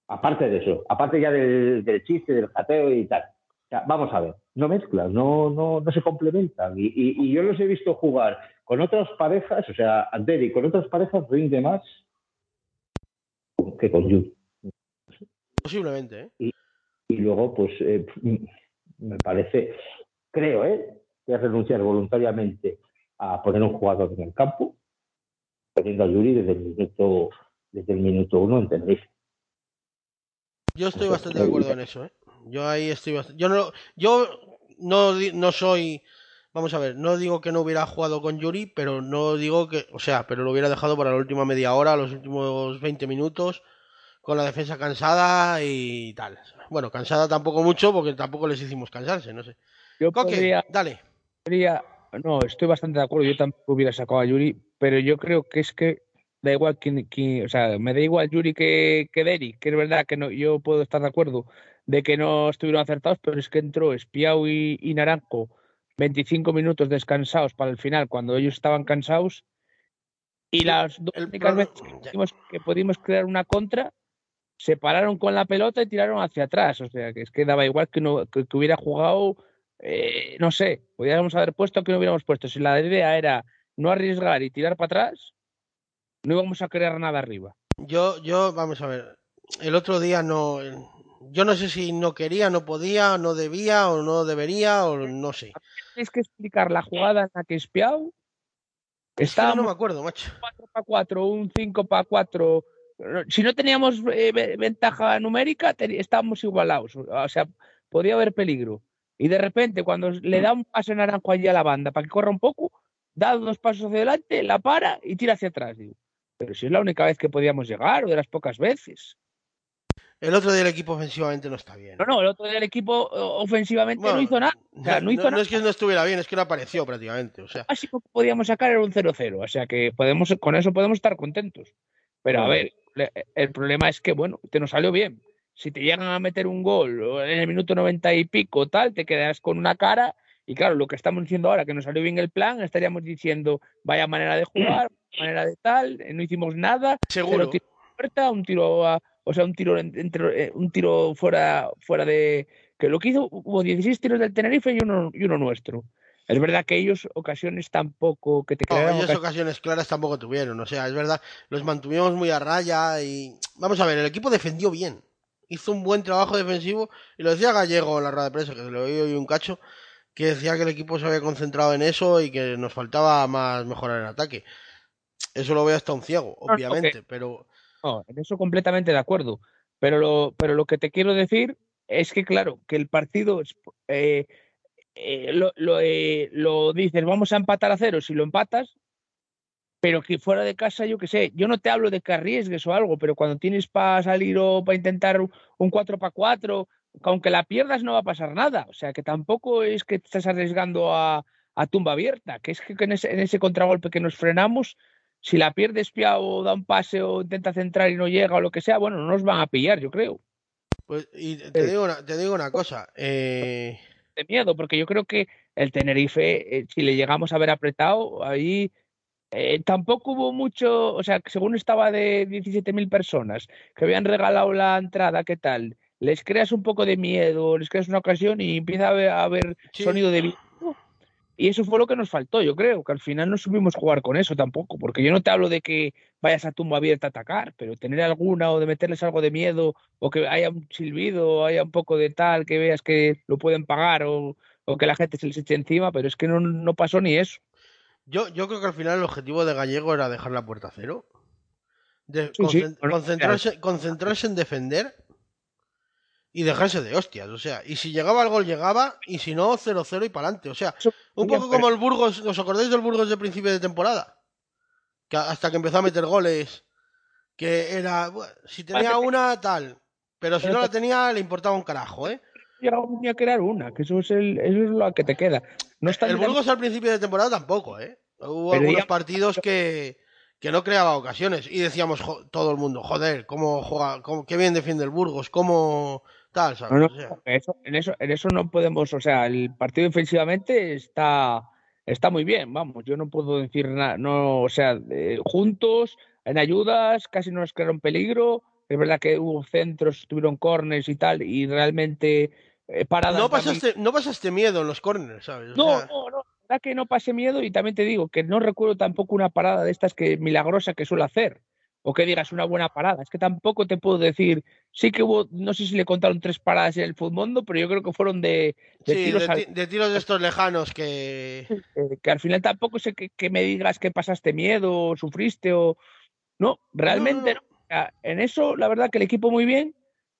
aparte de eso, aparte ya del, del chiste, del jateo y tal, o sea, vamos a ver, no mezclan, no, no, no se complementan. Y, y- y yo los he visto jugar con otras parejas, o sea, Derek con otras parejas rinde más que con Yuri. Posiblemente, ¿eh? Y luego, pues, eh, me parece, creo, ¿eh? que es renunciar voluntariamente a poner un jugador en el campo, poniendo a Yuri desde el minuto, desde el minuto uno en Tenerife. Yo estoy bastante de acuerdo en eso, ¿eh? Yo ahí estoy bastante... Yo no, yo no, no soy... Vamos a ver, no digo que no hubiera jugado con Yuri, pero no digo que... O sea, pero lo hubiera dejado para la última media hora, los últimos 20 minutos, con la defensa cansada y tal. Bueno, cansada tampoco mucho, porque tampoco les hicimos cansarse, no sé. Yo Coque, podría, dale. podría- no, estoy bastante de acuerdo. Yo tampoco hubiera sacado a Yuri, pero yo creo que es que da igual quién, quién- o sea, me da igual Yuri que, que Derek, que es verdad que no, yo puedo estar de acuerdo de que no estuvieron acertados, pero es que entró Espiau y, y Naranjo 25 minutos descansados para el final, cuando ellos estaban cansados, y las dos únicas veces que pudimos, que pudimos crear una contra, se pararon con la pelota y tiraron hacia atrás. O sea, que es que daba igual que, no, que, que hubiera jugado, eh, no sé, podríamos haber puesto que no hubiéramos puesto. Si la idea era no arriesgar y tirar para atrás, no íbamos a crear nada arriba. Yo, yo, vamos a ver. El otro día no. Yo no sé si no quería, no podía, no debía o no debería o no sé. Tienes que explicar la jugada en la que espiado. Es no Estábamos me acuerdo, macho. 4 para 4, un 5 para 4. Si no teníamos eh, ve- ventaja numérica, estábamos igualados. O sea, podía haber peligro. Y de repente, cuando le da un pase naranjo allí a la banda para que corra un poco, da dos pasos hacia adelante, la para y tira hacia atrás. Digo. Pero si es la única vez que podíamos llegar, o de las pocas veces. El otro día el equipo ofensivamente no está bien. No, no, el otro día el equipo ofensivamente Bueno, no hizo nada. O sea, no hizo no nada. es que no estuviera bien, es que no apareció prácticamente. O sea, Lo máximo que podíamos sacar era un 0-0. O sea que podemos, con eso podemos estar contentos. Pero a ver, el problema es que, bueno, te nos salió bien. Si te llegan a meter un gol en el minuto 90 y pico, tal, te quedas con una cara. Y claro, lo que estamos diciendo ahora, que nos salió bien el plan, estaríamos diciendo, vaya manera de jugar, manera de tal, no hicimos nada, seguro. cero tiro a puerta, un tiro a- o sea, un tiro entre, eh, un tiro fuera, fuera de que lo que hizo hubo 16 tiros del Tenerife y uno, y uno nuestro. Es verdad que ellos ocasiones tampoco que te No, ellos ocasiones. ocasiones claras tampoco tuvieron. O sea, es verdad, los mantuvimos muy a raya y. Vamos a ver, el equipo defendió bien. Hizo un buen trabajo defensivo y lo decía Gallego en la rueda de prensa, que se lo oí hoy un cacho, que decía que el equipo se había concentrado en eso y que nos faltaba más mejorar en ataque. Eso lo veo hasta un ciego, no, obviamente, pero No, en eso completamente de acuerdo. Pero lo, pero lo que te quiero decir es que, claro, que el partido eh, eh, lo, lo, eh, lo dices, vamos a empatar a cero si lo empatas, pero que fuera de casa, yo qué sé, yo no te hablo de que arriesgues o algo, pero cuando tienes para salir o para intentar un 4 para 4, aunque la pierdas no va a pasar nada. O sea, que tampoco es que te estás arriesgando a, a tumba abierta, que es que en ese, en ese contragolpe que nos frenamos, si la pierdes pia o da un pase o intenta centrar y no llega o lo que sea, bueno, no nos van a pillar, yo creo. Pues, y te, Sí. digo una, te digo una cosa. Eh, De miedo, porque yo creo que el Tenerife, eh, si le llegamos a ver apretado, ahí eh, tampoco hubo mucho, o sea, según estaba de 17.000 personas que habían regalado la entrada, ¿qué tal? Les creas un poco de miedo, les creas una ocasión y empieza a haber, a haber Sí. sonido de. Y eso fue lo que nos faltó, yo creo, que al final no supimos jugar con eso tampoco, porque yo no te hablo de que vayas a tumba abierta a atacar, pero tener alguna o de meterles algo de miedo o que haya un silbido, o haya un poco de tal, que veas que lo pueden pagar o, o que la gente se les eche encima, pero es que no, no pasó ni eso. yo, yo creo que al final el objetivo de Gallego era dejar la puerta a cero. De- Sí, sí, concent- bueno, concentrarse, concentrarse en defender y dejarse de hostias. O sea, y si llegaba el gol, llegaba, y si no, 0-0 y para adelante. O sea, un poco como el Burgos, ¿os acordáis del Burgos de principio de temporada? Que hasta que empezó a meter goles, que era, bueno, si tenía una, tal, pero si no la te- tenía, le importaba un carajo, ¿eh? Llegamos ni a crear una, que eso es, el, eso es lo que te queda. No está El Burgos al principio de temporada tampoco, ¿eh? Hubo Pero algunos ya- partidos que, que no creaba ocasiones y decíamos jo- todo el mundo, joder, cómo juega, cómo, qué bien defiende el Burgos, cómo tal, ¿sabes? No, no, O sea, eso- en, eso, en eso no podemos, o sea, el partido ofensivamente está, está muy bien, vamos, yo no puedo decir nada, no, o sea, eh, juntos, en ayudas, casi no nos crearon peligro, es verdad que hubo centros, tuvieron corners y tal, y realmente eh, paradas no, también- pasaste, no pasaste miedo en los corners, ¿sabes? O No, sea, no, no, la verdad que no pasé miedo y también te digo que no recuerdo tampoco una parada de estas que milagrosa que suele hacer. O que digas una buena parada. Es que tampoco te puedo decir. Sí que hubo, no sé si le contaron tres paradas en el Futmundo, pero yo creo que fueron de, de sí, tiros de, al- ti- de tiros de estos lejanos que... que al final tampoco sé que, que me digas que pasaste miedo o sufriste o. No, realmente no. no. O sea, en eso, la verdad que el equipo muy bien,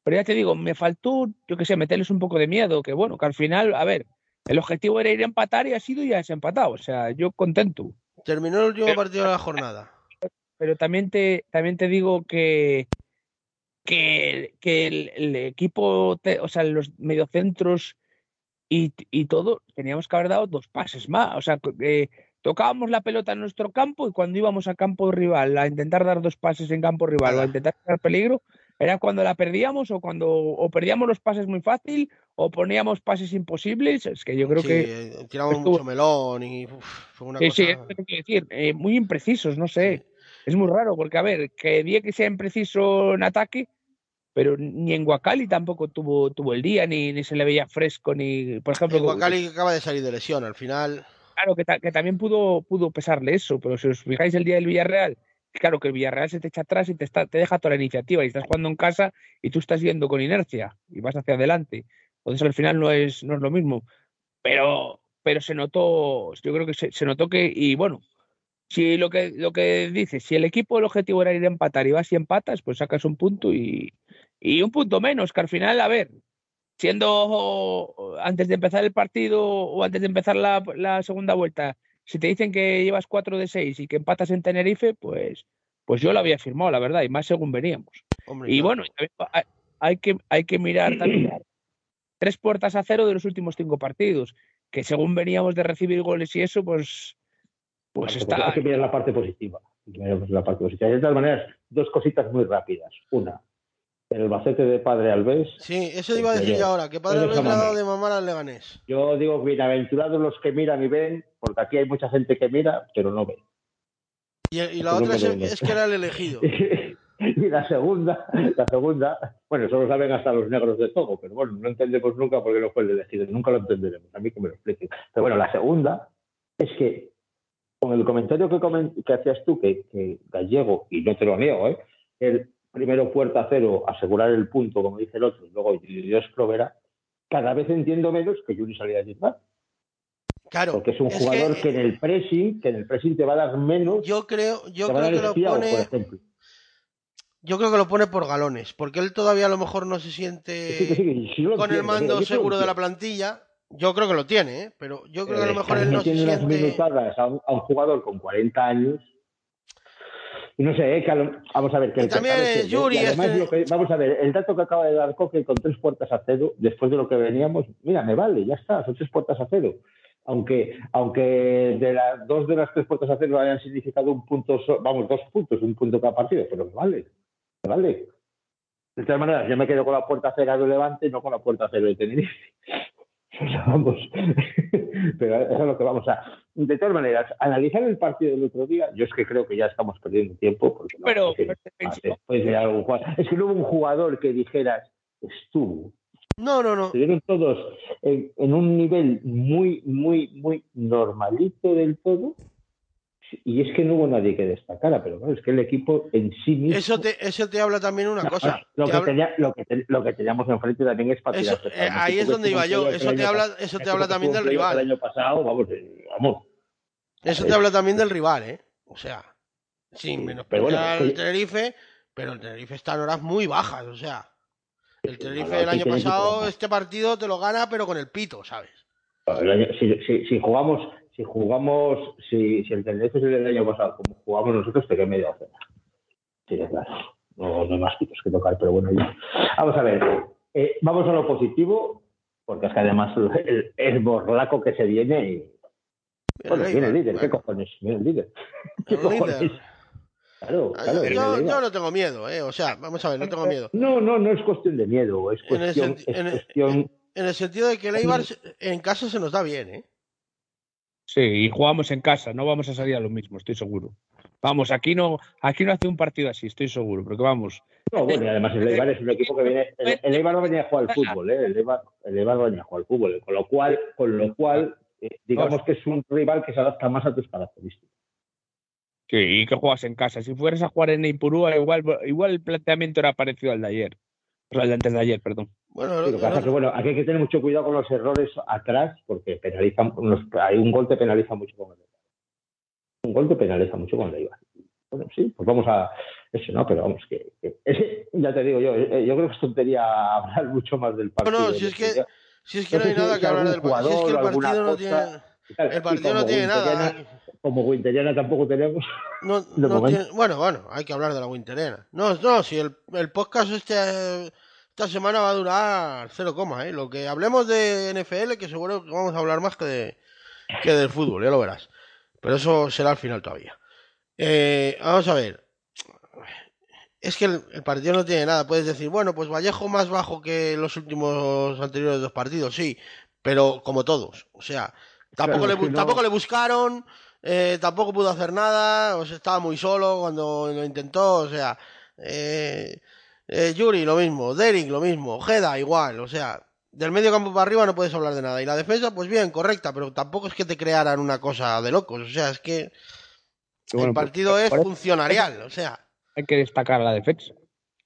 pero ya te digo, me faltó, yo que sé, meterles un poco de miedo, que bueno, que al final, a ver, el objetivo era ir a empatar y ha sido y has empatado. O sea, yo contento. Terminó el último Pero- partido de la jornada. Pero también te, también te digo que, que, que el, el equipo, te- o sea, los mediocentros y, y todo, teníamos que haber dado dos pases más. O sea, que tocábamos la pelota en nuestro campo y cuando íbamos a campo rival a intentar dar dos pases en campo rival o a intentar crear peligro, era cuando la perdíamos o cuando o perdíamos los pases muy fácil o poníamos pases imposibles. Es que yo creo sí, que eh, tiramos estuvo- mucho melón y uf, fue una Sí, cosa... sí, es lo que decir. eh, muy imprecisos, no sé. Es muy raro, porque a ver, que que sea impreciso en ataque, pero ni en Guacali tampoco tuvo, tuvo el día, ni, ni se le veía fresco, ni, por ejemplo, Guacali acaba de salir de lesión, al final... claro, que, ta- que también pudo, pudo pesarle eso, pero si os fijáis el día del Villarreal, claro que el Villarreal se te echa atrás y te, está, te deja toda la iniciativa, y estás jugando en casa y tú estás yendo con inercia y vas hacia adelante. Entonces al final no es, no es lo mismo. Pero, pero se notó, yo creo que se, se notó que, y bueno, si lo que, lo que dices, si el equipo el objetivo era ir a empatar y vas y empatas, pues sacas un punto y, y un punto menos, que al final, a ver, siendo antes de empezar el partido o antes de empezar la, la segunda vuelta, si te dicen que llevas 4 de 6 y que empatas en Tenerife, pues, pues yo lo había firmado, la verdad, y más según veníamos. Hombre, Y bueno, hay, hay que, hay que mirar también tres puertas a cero de los últimos cinco partidos, que según veníamos de recibir goles y eso, pues, pues Hay está. que mirar la parte positiva. Hay que mirar la parte positiva. Y de todas maneras, dos cositas muy rápidas. Una, el Albacete de Padre Alves. Sí, eso iba a decir yo ahora, que Padre Alves le ha dado de mamar al Leganés. Yo digo bienaventurados los que miran y ven, porque aquí hay mucha gente que mira, pero no ve. Y, y la otra no es que era el elegido. y la segunda, la segunda, bueno, eso lo saben hasta los negros de todo, pero bueno, no entendemos nunca por qué no fue el elegido, nunca lo entenderemos, a mí que me lo expliquen. Pero bueno, la segunda es que con el comentario que, comen- que hacías tú, que, que Gallego, y no te lo niego, ¿eh? el primero puerta cero, asegurar el punto, como dice el otro, y luego Dios proveerá, cada vez entiendo menos que Yuri salía a disparar, Claro, porque es un es jugador que, que, en el pressing, que en el pressing te va a dar menos, yo creo, yo creo que lo por pone, ejemplo. yo creo que lo pone por galones, porque él todavía a lo mejor no se siente Sí, sí, sí con el mando seguro de la plantilla. Yo creo que lo tiene, ¿eh? pero yo creo que a lo Eh, mejor él no tiene unas siente. minutadas a un, a un jugador con 40 años. Y no sé, eh, que a lo- vamos a ver. Que Y el también, Yuri, y además este- lo que- vamos a ver, el dato que acaba de dar Coque con tres puertas a cero, después de lo que veníamos, mira, me vale, ya está, son tres puertas a cero. Aunque, aunque de las dos de las tres puertas a cero hayan significado un punto, vamos, dos puntos, un punto cada partido, pero me vale, me vale. De todas maneras, yo me quedo con la puerta cero de Levante, no con la puerta cero de Tenerife. Vamos. Pero eso es lo que vamos a. De todas maneras, analizar el partido del otro día, yo es que creo que ya estamos perdiendo tiempo. Porque no, Pero, es que- pero- ah, después de algún jugador- es que no hubo un jugador que dijeras, estuvo. No, no, no. Estuvieron todos en, en un nivel muy, muy, muy normalito del todo. Y es que no hubo nadie que destacara, pero claro, es que el equipo en sí mismo. Eso te, eso te habla también una cosa. Ahora, lo, Te que habla- tenía- lo, que te- lo que teníamos enfrente también es para eso- eh, ahí es donde iba yo. Eso el te habla, eso te habla también del rival. El año pasado, vamos, eh, vamos. Eso te habla también del rival, ¿eh? O sea, sin menos pero bueno, que- Tenerife, pero el Tenerife está en horas muy bajas, o sea. El Tenerife el aquí año pasado, este partido te lo gana, pero con el pito, ¿sabes? El si, si- si jugamos, si jugamos, si, si el Tenerife es el del año pasado, como jugamos nosotros, te queda media docena. Sí, claro. No, no hay más pitos que tocar, pero bueno, ya. Vamos a ver. eh, vamos a lo positivo, porque es que además el, el borlaco que se viene. Y, bueno, El viene el líder, ¿qué cojones? Viene el líder. ¿Qué cojones? líder. Claro, claro. yo, no tengo miedo, ¿eh? O sea, vamos a ver, no tengo miedo. No, no, no es cuestión de miedo, es En el cuestión, es en el- cuestión En el sentido de que el Eibar en casa se nos da bien, ¿eh? Sí, y jugamos en casa, no vamos a salir a lo mismo, estoy seguro. Vamos, aquí no, aquí no hace un partido así, estoy seguro, porque vamos, No, bueno, y además el Eibar es un equipo que viene. El, el Eibar no venía a jugar al fútbol, ¿eh? El Eibar, el Eibar no venía a jugar al fútbol, con lo cual, con lo cual eh, digamos que es un rival que se adapta más a tus características. sí, y que juegas en casa. Si fueras a jugar en Ipurúa, igual, igual el planteamiento era parecido al de ayer. O sea, al de antes de ayer, perdón. Bueno, lo que pasa es que, bueno, aquí hay que tener mucho cuidado con los errores atrás, porque penalizan, hay un gol te penaliza mucho con el. Un gol penaliza mucho con el Eibar. Bueno, sí, pues vamos a eso, ¿no? Pero vamos, que, que- ese, ya te digo yo, eh, yo creo que es tontería hablar mucho más del partido. no, si es que- si es que No no hay nada que hablar del partido. Si es que el partido no cosa. tiene. El partido no tiene nada. Como Winteriana tampoco tenemos. No, no tiene- bueno, bueno, hay que hablar de la Winterena. No, no, si el, el podcast este, eh, esta semana va a durar cero coma, ¿eh? Lo que hablemos de NFL, que seguro que vamos a hablar más que, de, que del fútbol, ya lo verás. Pero eso será al final todavía. Eh, vamos a ver. Es que el, el partido no tiene nada. Puedes decir, bueno, pues Vallejo más bajo que los últimos anteriores dos partidos, sí. Pero como todos. O sea, tampoco, Claro, le, no- tampoco le buscaron. eh, tampoco pudo hacer nada. O sea, estaba muy solo cuando lo intentó. O sea, eh, eh, Yuri lo mismo. Derek lo mismo. Ojeda igual. O sea, del medio campo para arriba no puedes hablar de nada. Y la defensa, pues bien, correcta. Pero tampoco es que te crearan una cosa de locos. O sea, es que Bueno, el pues, partido es por eso- funcionarial. O sea. Hay que destacar la defensa.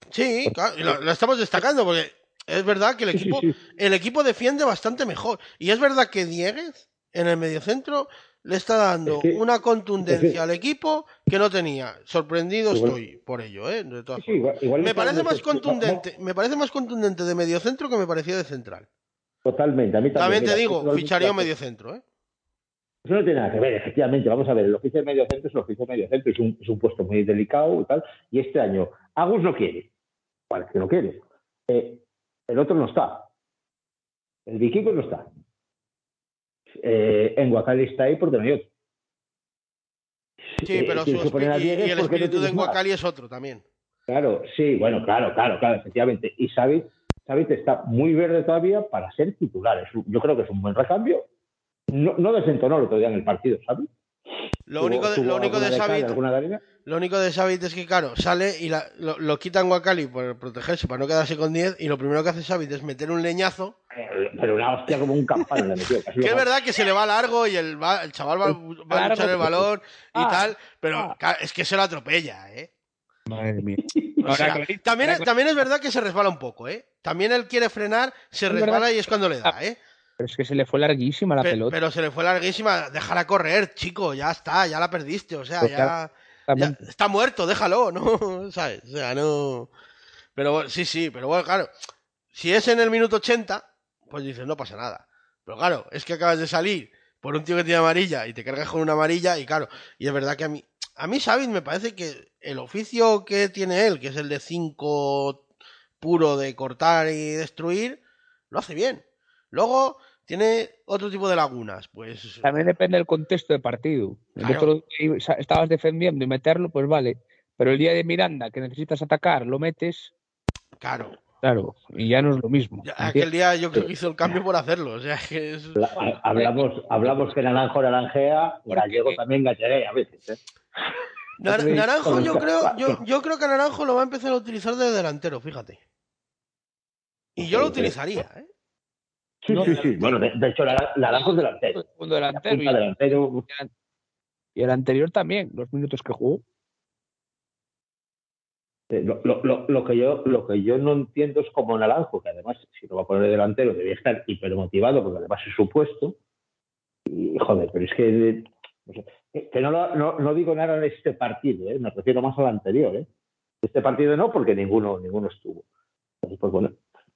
Sí, claro, lo, lo estamos destacando porque es verdad que el Sí, sí, equipo, sí. el equipo defiende bastante mejor. Y es verdad que Dieguez en el mediocentro le está dando Es que- una contundencia es que- al equipo que no tenía. Sorprendido Igual- estoy por ello, ¿eh? De todas Sí, igual- igual me parece más contundente, me parece más contundente de mediocentro que me parecía de central. Totalmente, a mí también. También te mira, digo, totalmente ficharía mediocentro, ¿eh? Eso no tiene nada que ver, efectivamente. Vamos a ver, el oficio de medio centro es el oficio de medio centro, es un, es un puesto muy delicado y tal. Y este año, Agus no quiere. Vale, que no quiere. Eh, el otro no está. El Vikingo no está. Eh, en Guacali está ahí porque no hay otro. Sí, Eh, pero su y, el no espíritu de. Enguacali es otro también. Claro, sí, bueno, claro, claro, claro, efectivamente. Y Xavi, Xavi está muy verde todavía para ser titular. Yo creo que es un buen recambio. No, no desentonó el otro día en el partido, ¿sabes? Lo único de, lo único de Xavi, alguna de arena. Lo único de Xavi es que, claro, sale y la- lo, lo quitan Guacali por protegerse, para no quedarse con 10, y lo primero que hace Xavi es meter un leñazo, Pero una hostia como un campano le metió. que es verdad que se le va largo y el, va- el chaval va, va a luchar el balón y Ah, tal, pero ah. es que se lo atropella, ¿eh? Madre mía. O sea, también, también es verdad que se resbala un poco, ¿eh? También él quiere frenar, se Es resbala y es cuando le da, ¿eh? Pero es que se le fue larguísima la Pe- pelota. pero se le fue larguísima, déjala correr, chico, ya está, ya la perdiste, o sea, Pues ya... ya está muerto, déjalo, ¿no? ¿Sabes? O sea, no. Pero sí, sí, pero bueno, claro. Si es en el minuto 80, pues dices, no pasa nada. Pero claro, es que acabas de salir por un tío que tiene amarilla y te cargas con una amarilla y claro, y es verdad que a mí, a mí Sabin me parece que el oficio que tiene él, que es el de 5 puro de cortar y destruir, lo hace bien. Luego tiene otro tipo de lagunas, pues... También depende del contexto del partido. El otro día estabas defendiendo y meterlo, pues vale. Pero el día de Miranda, que necesitas atacar, lo metes... Claro. Claro, y ya no es lo mismo. aquel día yo creo que hizo el cambio por hacerlo. O sea, que es... hablamos, hablamos que Naranjo naranjea, Gallego también galleguea a veces. ¿eh? Naranjo, yo creo, yo, yo creo que Naranjo lo va a empezar a utilizar de delantero, fíjate. Y yo lo utilizaría, ¿eh? Sí, sí, sí. Bueno, de, hecho, Naranjo es delantero. delantero. Y el anterior también, los minutos que jugó. Eh, lo, lo, lo, que yo, lo que yo no entiendo es como Naranjo, que además, si lo va a poner delantero, debía estar hipermotivado, porque además es su puesto. Y joder, pero es que. que no, no, no, digo nada de este partido, ¿eh? me refiero más al anterior. ¿eh? Este partido no, porque ninguno, ninguno estuvo. pues bueno,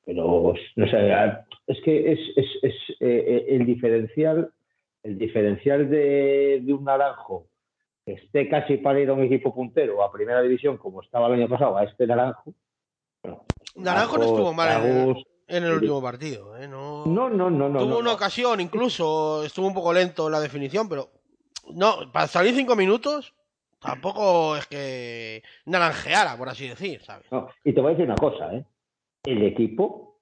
pero no sé, es que es, es, es eh, el diferencial, el diferencial de, de un naranjo esté casi para ir a un equipo puntero a primera división como estaba el año pasado a este naranjo. naranjo no estuvo mal en, el último partido. ¿eh? No, no, no, no, Tuvo una ocasión, incluso estuvo un poco lento en la definición, pero no, para salir cinco minutos tampoco es que naranjeara, por así decir, ¿sabes? y te voy a decir una cosa, ¿eh? El equipo,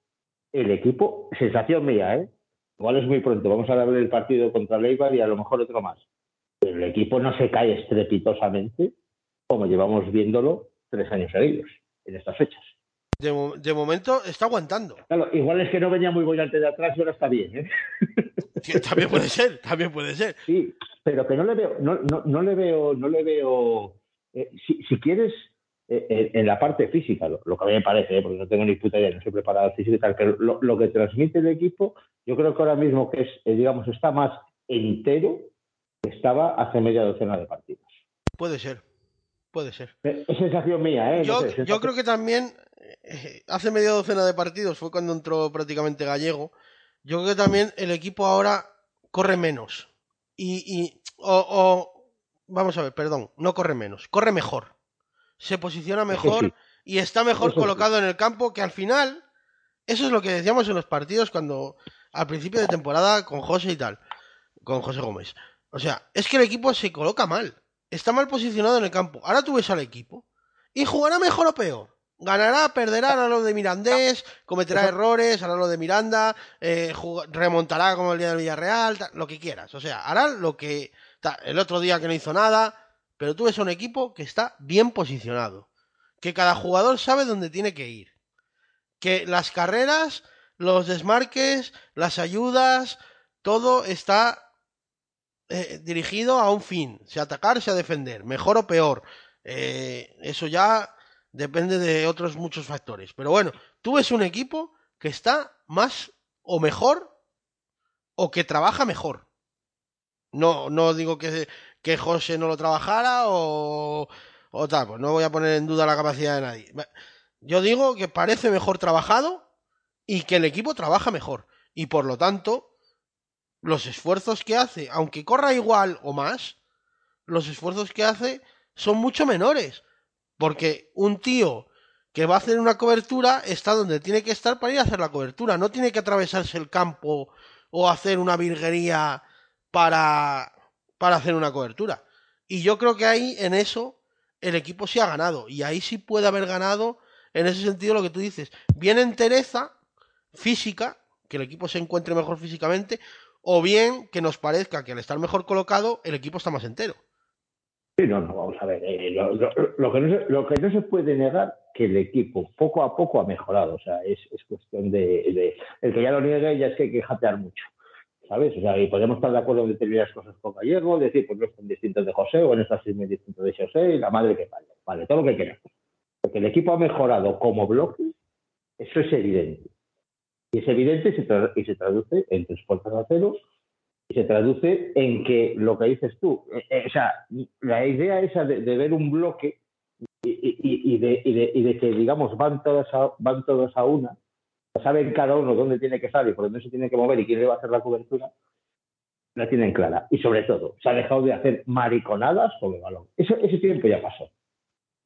el equipo, sensación mía, ¿eh? Igual es muy pronto, vamos a ver el partido contra Leibar y a lo mejor otro más el equipo no se cae estrepitosamente como llevamos viéndolo tres años seguidos en estas fechas. De, momento está aguantando. Claro, igual es que no venía muy bollante de atrás y ahora está bien. ¿eh? también puede ser, también puede ser. Sí, pero que no le veo, no, no, le veo, no le veo. Eh, si, quieres, eh, en la parte física, lo, que a mí me parece, porque no tengo ni puta idea, no soy preparado físico y tal, pero lo, lo, que transmite el equipo, yo creo que ahora mismo que es, digamos, está más entero estaba hace media docena de partidos. Puede ser, puede ser. Es sensación mía, ¿eh? Yo, yo creo que también eh, hace media docena de partidos fue cuando entró prácticamente Gallego. Yo creo que también el equipo ahora corre menos. Y, y o, vamos a ver, perdón, no corre menos, corre mejor. Se posiciona mejor y está mejor colocado en el campo que al final, eso es lo que decíamos en los partidos cuando al principio de temporada con José y tal, con José Gómez. O sea, es que el equipo se coloca mal. Está mal posicionado en el campo. Ahora tú ves al equipo y jugará mejor o peor. Ganará, perderá, hará lo de Mirandés, cometerá errores, hará lo de Miranda, eh, remontará como el día del Villarreal, lo que quieras. O sea, hará lo que. El otro día que no hizo nada, pero tú ves un equipo que está bien posicionado. Que cada jugador sabe dónde tiene que ir. Que las carreras, los desmarques, las ayudas, todo está eh, dirigido a un fin, sea atacar, sea defender, mejor o peor. Eh, eso ya depende de otros muchos factores. Pero bueno, tú ves un equipo que está más o mejor o que trabaja mejor. No, no digo que, que José no lo trabajara o, o tal, pues no voy a poner en duda la capacidad de nadie. Yo digo que parece mejor trabajado y que el equipo trabaja mejor. Y por lo tanto, los esfuerzos que hace, aunque corra igual o más, los esfuerzos que hace son mucho menores. Porque un tío que va a hacer una cobertura está donde tiene que estar para ir a hacer la cobertura. No tiene que atravesarse el campo o hacer una virguería para, para hacer una cobertura. Y yo creo que ahí, en eso, el equipo sí ha ganado. Y ahí sí puede haber ganado, en ese sentido, lo que tú dices. Bien entereza física, que el equipo se encuentre mejor físicamente, o bien que nos parezca que al estar mejor colocado el equipo está más entero. Sí, no, no, vamos a ver. Eh, lo, que no se, puede negar que el equipo poco a poco ha mejorado. O sea, es, es cuestión de, El que ya lo niegue ya es que hay que jatear mucho. ¿Sabes? O sea, y podemos estar de acuerdo en determinadas cosas con Gallego, decir, pues no están distintos de José o en estas sí muy distintos de José y la madre que vale. Vale, todo lo que queramos. Porque el equipo ha mejorado como bloque, eso es evidente. Y es evidente y se, traduce en tres puertas a cero Y se traduce en que lo que dices tú, eh, eh, o sea, la idea esa de, de ver un bloque y, y- y de, y de- y de que, digamos, van todos a, van todos a una, saben cada uno dónde tiene que y por dónde se tiene que mover y quién le va a hacer la cobertura, la tienen clara. Y sobre todo, se ha dejado de hacer mariconadas con el balón. Ese tiempo ya pasó.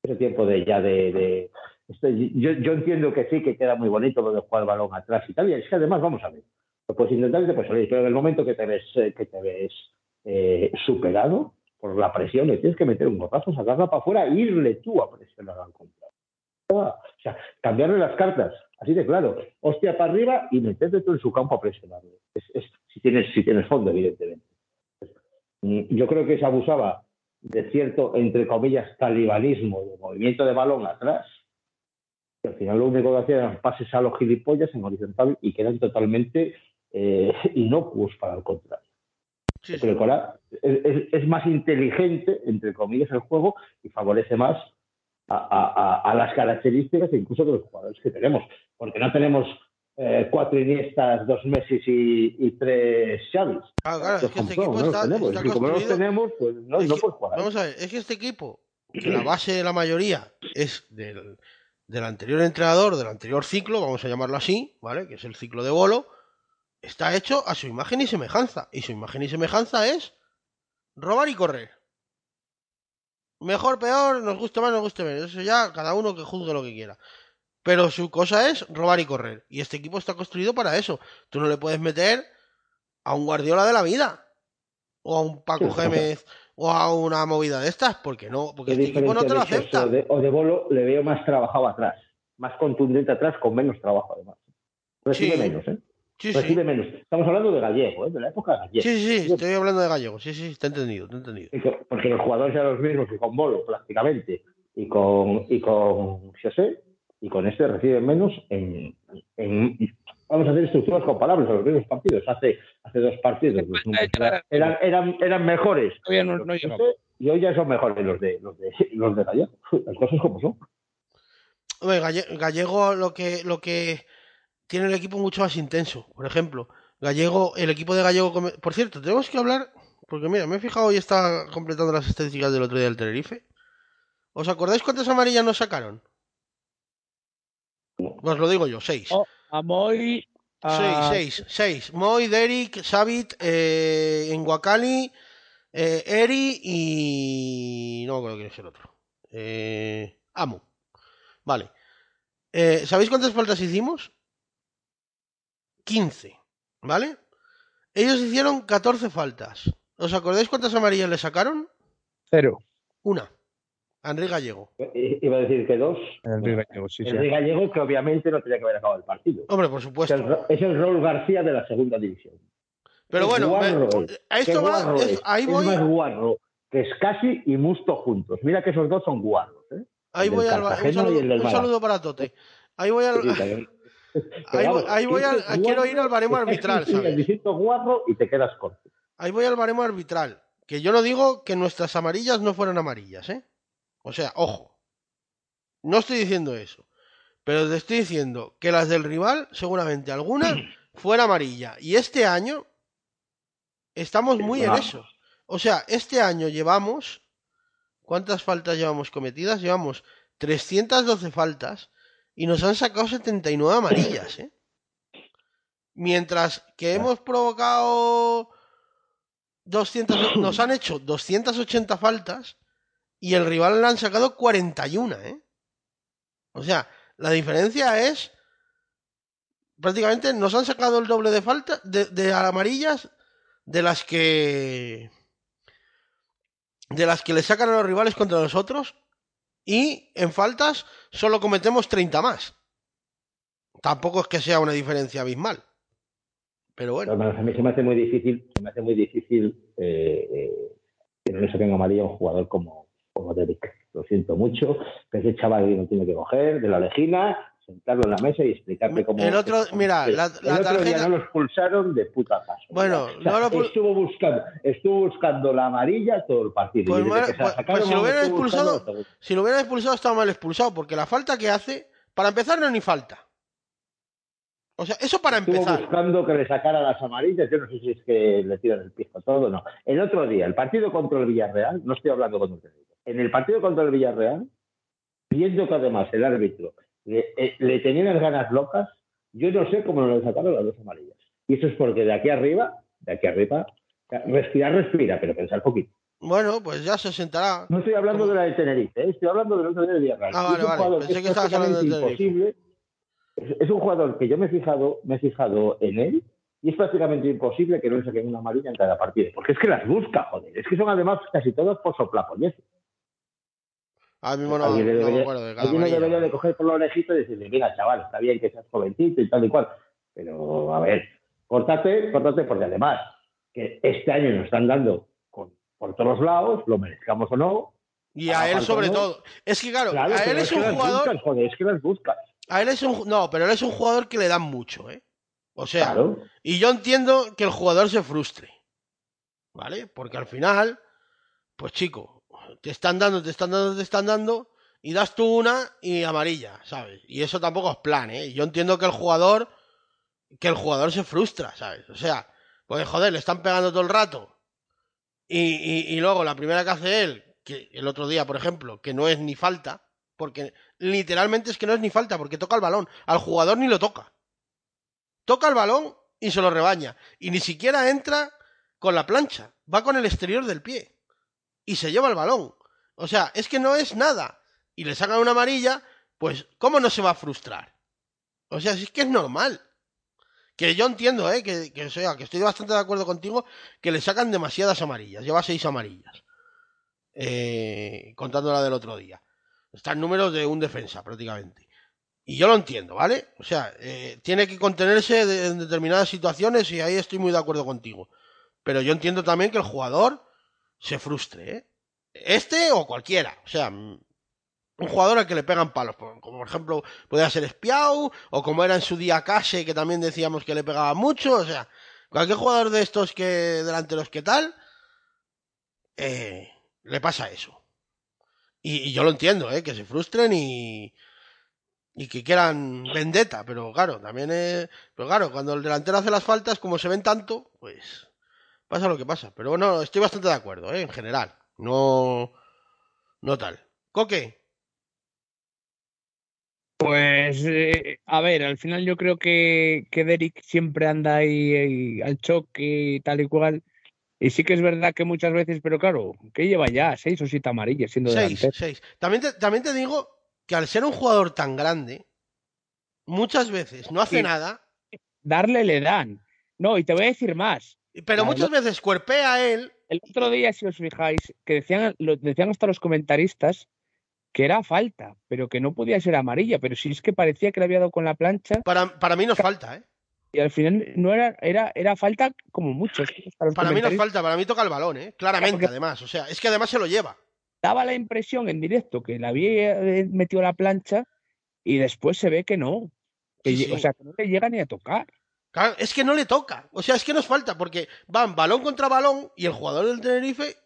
Ese tiempo de ya de... esto- yo, yo entiendo que sí, que queda muy bonito lo de jugar el balón atrás y tal, y es que además, vamos a ver, lo puedes intentar y salir, pero en el momento que te ves, eh, que te ves eh, superado por la presión, le tienes que meter un gotazo, sacarla para afuera e irle tú a presionar al contrario. O sea, cambiarle las cartas, así de claro. Hostia para arriba y meterte tú en su campo a presionarle. Es, es- si, tienes, si tienes fondo, evidentemente. Mm, Yo creo que se abusaba de cierto, entre comillas, talibanismo, de movimiento de balón atrás, que al final lo único que hacían eran pases a los gilipollas en horizontal y que eran totalmente eh, inocuos para el contrario. Sí, sí. Pero es, es- es más inteligente, entre comillas, el juego y favorece más a, a- a- a las características incluso de los jugadores que tenemos. Porque no tenemos eh, cuatro Iniestas, dos Messi y, y tres Xavis. Claro, claro, es Los que este son, equipo no los está, tenemos. está Y como no los tenemos, pues no, es no que- jugar. Vamos a ver, es que este equipo, que la base de la mayoría es del, del anterior entrenador, del anterior ciclo, vamos a llamarlo así, ¿vale? Que es el ciclo de Bolo, está hecho a su imagen y semejanza. Y su imagen y semejanza es robar y correr. Mejor, peor, nos guste más, nos guste menos. Eso ya cada uno que juzgue lo que quiera. Pero su cosa es robar y correr. Y este equipo está construido para eso. Tú no le puedes meter a un Guardiola de la vida. O a un Paco Gémez. O a una movida de estas. Porque no, porque ¿Qué este equipo no te lo acepta. Chelsea O de, o de Bolo le veo más trabajado atrás, más contundente atrás, con menos trabajo además. Recibe Sí. menos, ¿eh? Sí, sí. Recibe menos. Estamos hablando de Gallego, ¿eh? de la época de Gallego. Sí, sí, sí, estoy hablando de gallego. Sí, sí, te he entendido, te he entendido. Porque los jugadores eran los mismos que con Bolo, prácticamente, y con, y con José, y con este reciben menos en, en- vamos a hacer estructuras comparables a los mismos partidos. Hace, hace dos partidos eran, eran, eran, mejores no, no. José, y hoy ya son mejores los de los de los de Gallego. Las cosas como son. Galle- Gallego lo que, lo que tiene el equipo mucho más intenso. Por ejemplo, Gallego, el equipo de Gallego. Por cierto, tenemos que hablar. Porque mira, me he fijado y está completando las estadísticas del otro día del Tenerife. ¿Os acordáis cuántas amarillas nos sacaron? Pues lo digo yo, seis. Oh, A Moy. a- Seis, seis, seis. Moy, Derek, Savit, eh, Enguacali, eh, Eri y. No me acuerdo quién es el otro. Eh, Amo. Vale. Eh, ¿Sabéis cuántas faltas hicimos? 15. ¿Vale? Ellos hicieron 14 faltas. ¿Os acordáis cuántas amarillas le sacaron? Cero. Una. Henry Gallego. I- Iba a decir que dos. El Río Gallego, sí, sí. El de Gallego, que obviamente no tenía que haber acabado el partido. Hombre, por Es supuesto. el, Ro- es el Raúl García de la segunda división. Pero bueno, guarro es, a esto va. es- es. ahí Es voy. más guarro que Scassi y Musto juntos. Mira que esos dos son guarros. ¿eh? Ahí el voy al. Un saludo, el un saludo para Tote. Ahí voy al. Sí. Ahí voy- ahí voy al- quiero ir al baremo arbitral, ¿sabes? guarro y te quedas corto. Ahí voy al baremo arbitral. Que yo no digo que nuestras amarillas no fueran amarillas, ¿eh? O sea, ojo. No estoy diciendo eso. Pero te estoy diciendo que las del rival, seguramente alguna, fuera amarilla. Y este año estamos muy en eso. O sea, este año llevamos. ¿Cuántas faltas llevamos cometidas? Llevamos 312 faltas y nos han sacado 79 amarillas, ¿eh? Mientras que hemos provocado 200, nos han hecho 280 faltas y el rival le han sacado 41, ¿eh? O sea, la diferencia es prácticamente nos han sacado el doble de falta de, de amarillas de las que de las que le sacan a los rivales contra nosotros y en faltas solo cometemos 30 más. Tampoco es que sea una diferencia abismal. Pero bueno. Pero, a mí se me hace muy difícil, se me hace muy difícil eh, eh, que no le saquen amarilla a un jugador como, como Derek. Lo siento mucho, que ese chaval no tiene que coger de la legina, sentarlo en la mesa y explicarle cómo. El otro- mira, la- el la otro día no lo expulsaron de puta paso. Bueno, O sea, no lo pu- estuvo buscando, estuvo buscando la amarilla todo el partido. Pues mal- pues- sacaron, pues si lo hubieran estuvo buscando expulsado-. Si lo hubieran expulsado estaba mal expulsado, porque la falta que hace, para empezar no es ni falta. O sea, eso para Estuvo empezar. buscando que le sacara las amarillas. Yo no sé si es que le tiran el piso todo no. El otro día, el partido contra el Villarreal, no estoy hablando con usted. En el partido contra el Villarreal, viendo que además el árbitro le, eh, le tenía las ganas locas, yo no sé cómo no le sacaron las dos amarillas. Y eso es porque de aquí arriba, de aquí arriba, respirar, respira, pero pensar poquito. Bueno, pues ya se sentará. No estoy hablando de la de Tenerife, ¿eh? estoy hablando del otro día del Villarreal. Ah, vale, vale. Pensé es que estabas hablando de Tenerife. Es, es un jugador que yo me he fijado, me he fijado en él y es prácticamente imposible que no le saquen una amarilla en cada partido. Porque es que las busca, joder. Es que son además casi todas por soplapollez. Ahora mismo no, alguien no me debería, acuerdo de cada alguien debería de coger por la orejita y decirle, mira, chaval, está bien que seas jovencito y tal y cual. Pero, a ver, córtate, córtate, porque además que este año nos están dando con- por todos lados, lo merezcamos o no. Y a él sobre no. todo. Es que claro, Claro, a él es un jugador. buscas, joder, es que las buscas. A él es un. No, pero él es un jugador que le dan mucho, ¿eh? O sea, Claro. y yo entiendo que el jugador se frustre. ¿Vale? Porque al final, pues chico, te están dando, te están dando, te están dando, y das tú una y amarilla, ¿sabes? Y eso tampoco es plan, ¿eh? Yo entiendo que el jugador, que el jugador se frustra, ¿sabes? O sea, pues joder, le están pegando todo el rato. Y, y, y luego la primera que hace él, que el otro día, por ejemplo, que no es ni falta, porque literalmente es que no es ni falta, porque toca el balón. Al jugador ni lo toca. Toca el balón y se lo rebaña. Y ni siquiera entra con la plancha, va con el exterior del pie. Y se lleva el balón. O sea, es que no es nada. Y le sacan una amarilla, pues, ¿cómo no se va a frustrar? O sea, si es que es normal. Que yo entiendo, ¿eh? Que, sea, que estoy bastante de acuerdo contigo que le sacan demasiadas amarillas. Lleva seis amarillas. Eh, contando la del otro día. Están números de un defensa, prácticamente. Y yo lo entiendo, ¿vale? O sea, eh, tiene que contenerse en determinadas situaciones y ahí estoy muy de acuerdo contigo. Pero yo entiendo también que el jugador se frustre, ¿eh? Este o cualquiera. O sea, mm, un jugador al que le pegan palos. Como por ejemplo, podría ser Espiau, o como era en su día Case, que también decíamos que le pegaba mucho. O sea, cualquier jugador de estos que delanteros que tal, eh, le pasa eso. Y, y yo lo entiendo, ¿eh? Que se frustren y, y que quieran vendetta, pero claro, también es... Pero claro, cuando el delantero hace las faltas, como se ven tanto, pues pasa lo que pasa. Pero bueno, estoy bastante de acuerdo, ¿eh? En general. No... No tal. Coque. Pues, eh, a ver, al final yo creo que, que Derek siempre anda ahí, ahí al choque y tal y cual. Y sí que es verdad que muchas veces, pero claro, que lleva ya seis o siete amarillas siendo Seis, delantero. seis. También te, también te digo que al ser un jugador tan grande, muchas veces no hace Sí. nada, Darle le dan. No, y te voy a decir más. Pero Claro. muchas veces cuerpea a él. El otro día, si os fijáis, que decían, lo decían hasta los comentaristas que era falta, pero que no podía ser amarilla, pero si es que parecía que le había dado con la plancha Para, para mí nos falta, ¿eh? y al final no era, era, era falta como mucho. Para mí comentaristas falta, para mí toca el balón, ¿eh? Claramente, además. O sea, es que además se lo lleva. Daba la impresión en directo que le había eh, metido la plancha y después se ve que no. Que Sí, lle- O sea, que no le llega ni a tocar. Es que no le toca. O sea, es que nos falta, porque van balón contra balón y el jugador del Tenerife,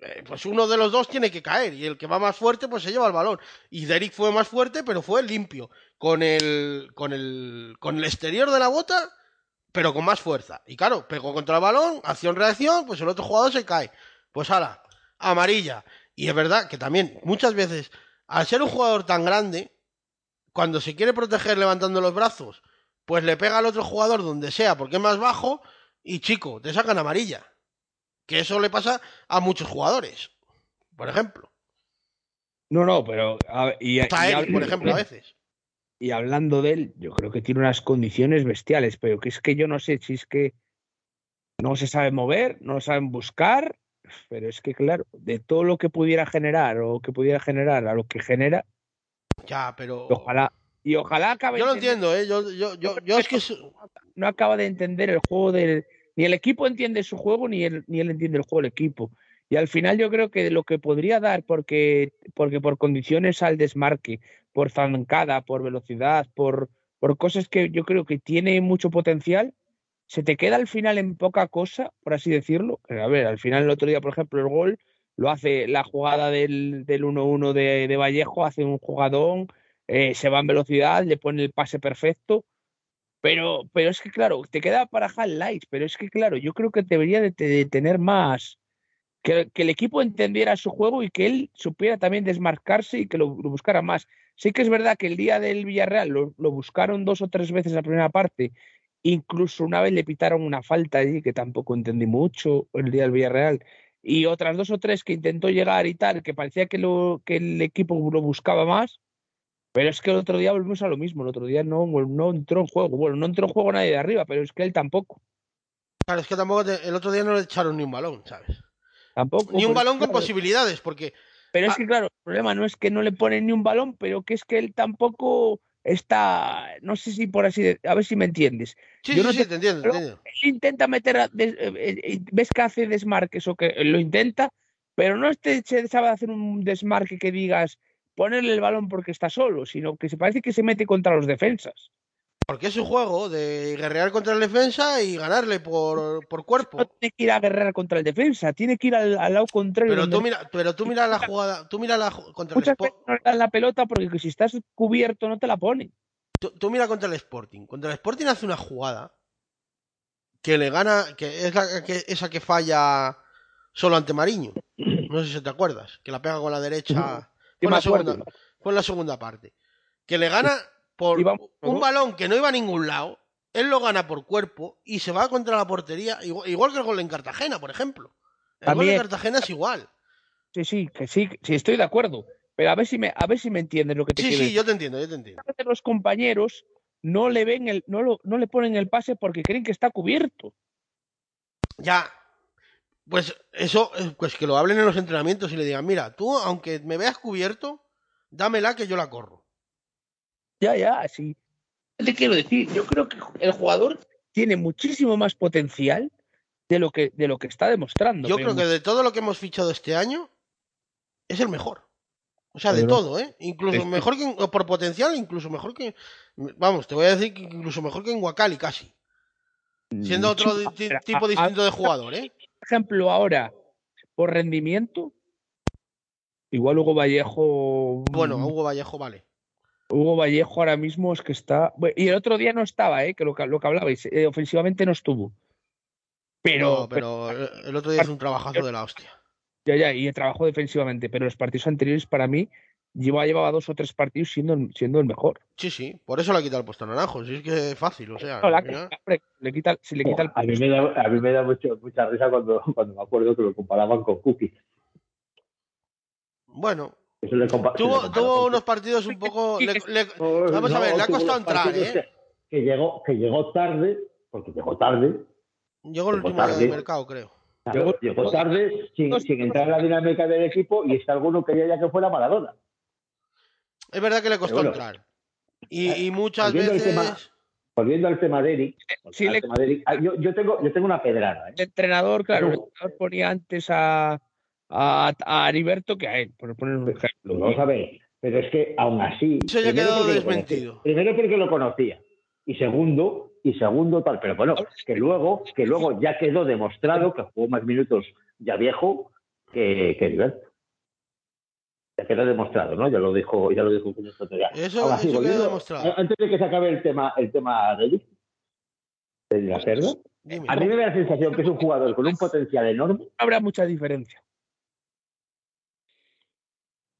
eh, pues uno de los dos tiene que caer. Y el que va más fuerte, pues se lleva el balón. Y Derek fue más fuerte, pero fue limpio. Con el. con el. con el exterior de la bota, pero con más fuerza. Y claro, pegó contra el balón, acción-reacción, pues el otro jugador se cae. Pues ahora, amarilla. Y es verdad que también, muchas veces, al ser un jugador tan grande, cuando se quiere proteger levantando los brazos, pues le pega al otro jugador donde sea porque es más bajo y chico, te sacan amarilla. Que eso le pasa a muchos jugadores, por ejemplo. No, no, pero. a y, Está y él, por ejemplo, a veces. Y hablando de él, yo creo que tiene unas condiciones bestiales, pero que es que yo no sé si es que no se sabe mover, no lo saben buscar, pero es que, claro, de todo lo que pudiera generar o que pudiera generar a lo que genera, Ya, pero. ojalá, y ojalá acabe. Yo lo entiendo, ¿eh? Yo, yo, yo, yo es que. no acaba de entender el juego del. Ni el equipo entiende su juego, ni él, ni él entiende el juego del equipo. Y al final yo creo que lo que podría dar, porque, porque por condiciones al desmarque, por zancada, por velocidad, por, por cosas que yo creo que tiene mucho potencial, se te queda al final en poca cosa, por así decirlo. A ver, al final el otro día, por ejemplo, el gol lo hace la jugada del, del 1-1 de, de Vallejo, hace un jugadón, eh, se va en velocidad, le pone el pase perfecto Pero, pero es que, claro, te queda para highlights, pero es que, claro, yo creo que debería de, tener más, que, el equipo entendiera su juego y que él supiera también desmarcarse y que lo, lo buscara más. Sí que es verdad que el día del Villarreal lo, lo buscaron dos o tres veces la primera parte, incluso una vez le pitaron una falta allí que tampoco entendí mucho el día del Villarreal, y otras dos o tres que intentó llegar y tal, que parecía que, lo, que el equipo lo buscaba más, pero es que el otro día volvimos a lo mismo, el otro día no, no entró en juego, bueno, no entró en juego nadie de arriba, pero es que él tampoco. Claro, es que tampoco te- el otro día no le echaron ni un balón, ¿sabes? Tampoco. Ni un balón con posibilidades, porque Pero es que, claro, el problema no es que no le ponen ni un balón, pero que es que él tampoco está, no sé si por así, de- a ver si me entiendes. sí, Yo sí, no sí, te- te entiendo, te entiendo. Él intenta meter, a- des- eh, eh, ves que hace desmarques o que lo intenta, pero no este se sabe hacer un desmarque que digas ponerle el balón porque está solo, sino que se parece que se mete contra los defensas. Porque es un juego de guerrear contra el defensa y ganarle por, por No cuerpo. tiene que ir a guerrear contra el defensa, tiene que ir al, al lado contrario. Pero tú mira, pero tú mira la jugada, tú mira la contra el muchas Sport, veces no le dan la pelota porque si estás cubierto no te la ponen. tú, tú mira contra el Sporting. Contra el Sporting hace una jugada que le gana, que es la que, esa que falla solo ante Mariño. No sé si te acuerdas, que la pega con la derecha. Fue la segunda, fue la segunda parte. Que le gana por un balón que no iba a ningún lado. Él lo gana por cuerpo y se va contra la portería, igual, igual que el gol en Cartagena, por ejemplo. El gol en Cartagena es igual. Sí, sí, que sí, sí estoy de acuerdo. Pero a ver si me, a ver si me entiendes lo que te Sí, quiero sí, yo te entiendo, yo te entiendo. Los compañeros no le ven el, no, lo, no le ponen el pase porque creen que está cubierto. Ya, pues eso, eh, pues que lo hablen en los entrenamientos y le digan, mira, tú, aunque me veas cubierto, dámela que yo la corro. Ya, ya, sí. Te quiero decir, yo creo que el jugador tiene muchísimo más potencial de lo que, de lo que está demostrando. Yo creo que de todo lo que hemos fichado este año, es el mejor. O sea, de Pero- todo, ¿eh? Incluso Es que- mejor que, por potencial, incluso mejor que, vamos, te voy a decir que incluso mejor que en Wakali casi. Siendo otro ti- Pero, tipo distinto de jugador, ¿eh? Ejemplo, ahora, por rendimiento, igual Hugo Vallejo. Bueno, mm, Hugo Vallejo, vale. Hugo Vallejo ahora mismo es que está. Y el otro día no estaba, ¿eh? Que lo que, lo que hablabais, eh, ofensivamente no estuvo. Pero, No, pero el el otro día es un trabajazo de la hostia. Ya, ya, y trabajó defensivamente, pero los partidos anteriores para mí lleva, llevaba dos o tres partidos siendo, el- siendo el mejor. Sí, sí, por eso le ha quitado el puesto a Naranjo, si es que es fácil, o sea. No, la- mira. hombre, le quita, si le quita el a mí me da, a mí me da mucho, mucha risa cuando, cuando me acuerdo que lo comparaban con Cookie. Bueno, Eso le compa- se le tuvo, unos partidos un poco. le- le- Cookie. vamos a ver, le ha costado entrar, ¿eh? Que, llegó, que llegó tarde, porque llegó tarde, Llegó el Llegó último día tarde. del mercado, creo. Llegó, llegó tarde sin, sin entrar en la dinámica del equipo y es que alguno quería ya que fuera Maradona. Es verdad que le costó bueno. entrar. Y, y muchas Volviendo al veces. tema- Volviendo al tema de Eric, Sí, al le- tema de Eric, ah, yo, yo tengo, yo tengo una pedrada. ¿eh? el entrenador, claro, el entrenador ponía antes a, a, a Heriberto que a él, por poner un ejemplo. Vamos a ver, pero es que aún así. Eso ya ha primero quedado porque lo desmentido. conocía. Primero porque lo conocía. Y segundo, y segundo tal. Pero bueno, que luego, que luego ya quedó demostrado que jugó más minutos ya viejo que, que Heriberto. Ya quedó demostrado, ¿no? Ya lo dijo, ya lo dijo. Eso- Ahora sí, eso volviendo- demostrado. Antes de que se acabe el tema, el tema de Eric, de Inglaterra, Dime. a mí me da la sensación que es un jugador con un potencial enorme. No habrá mucha diferencia.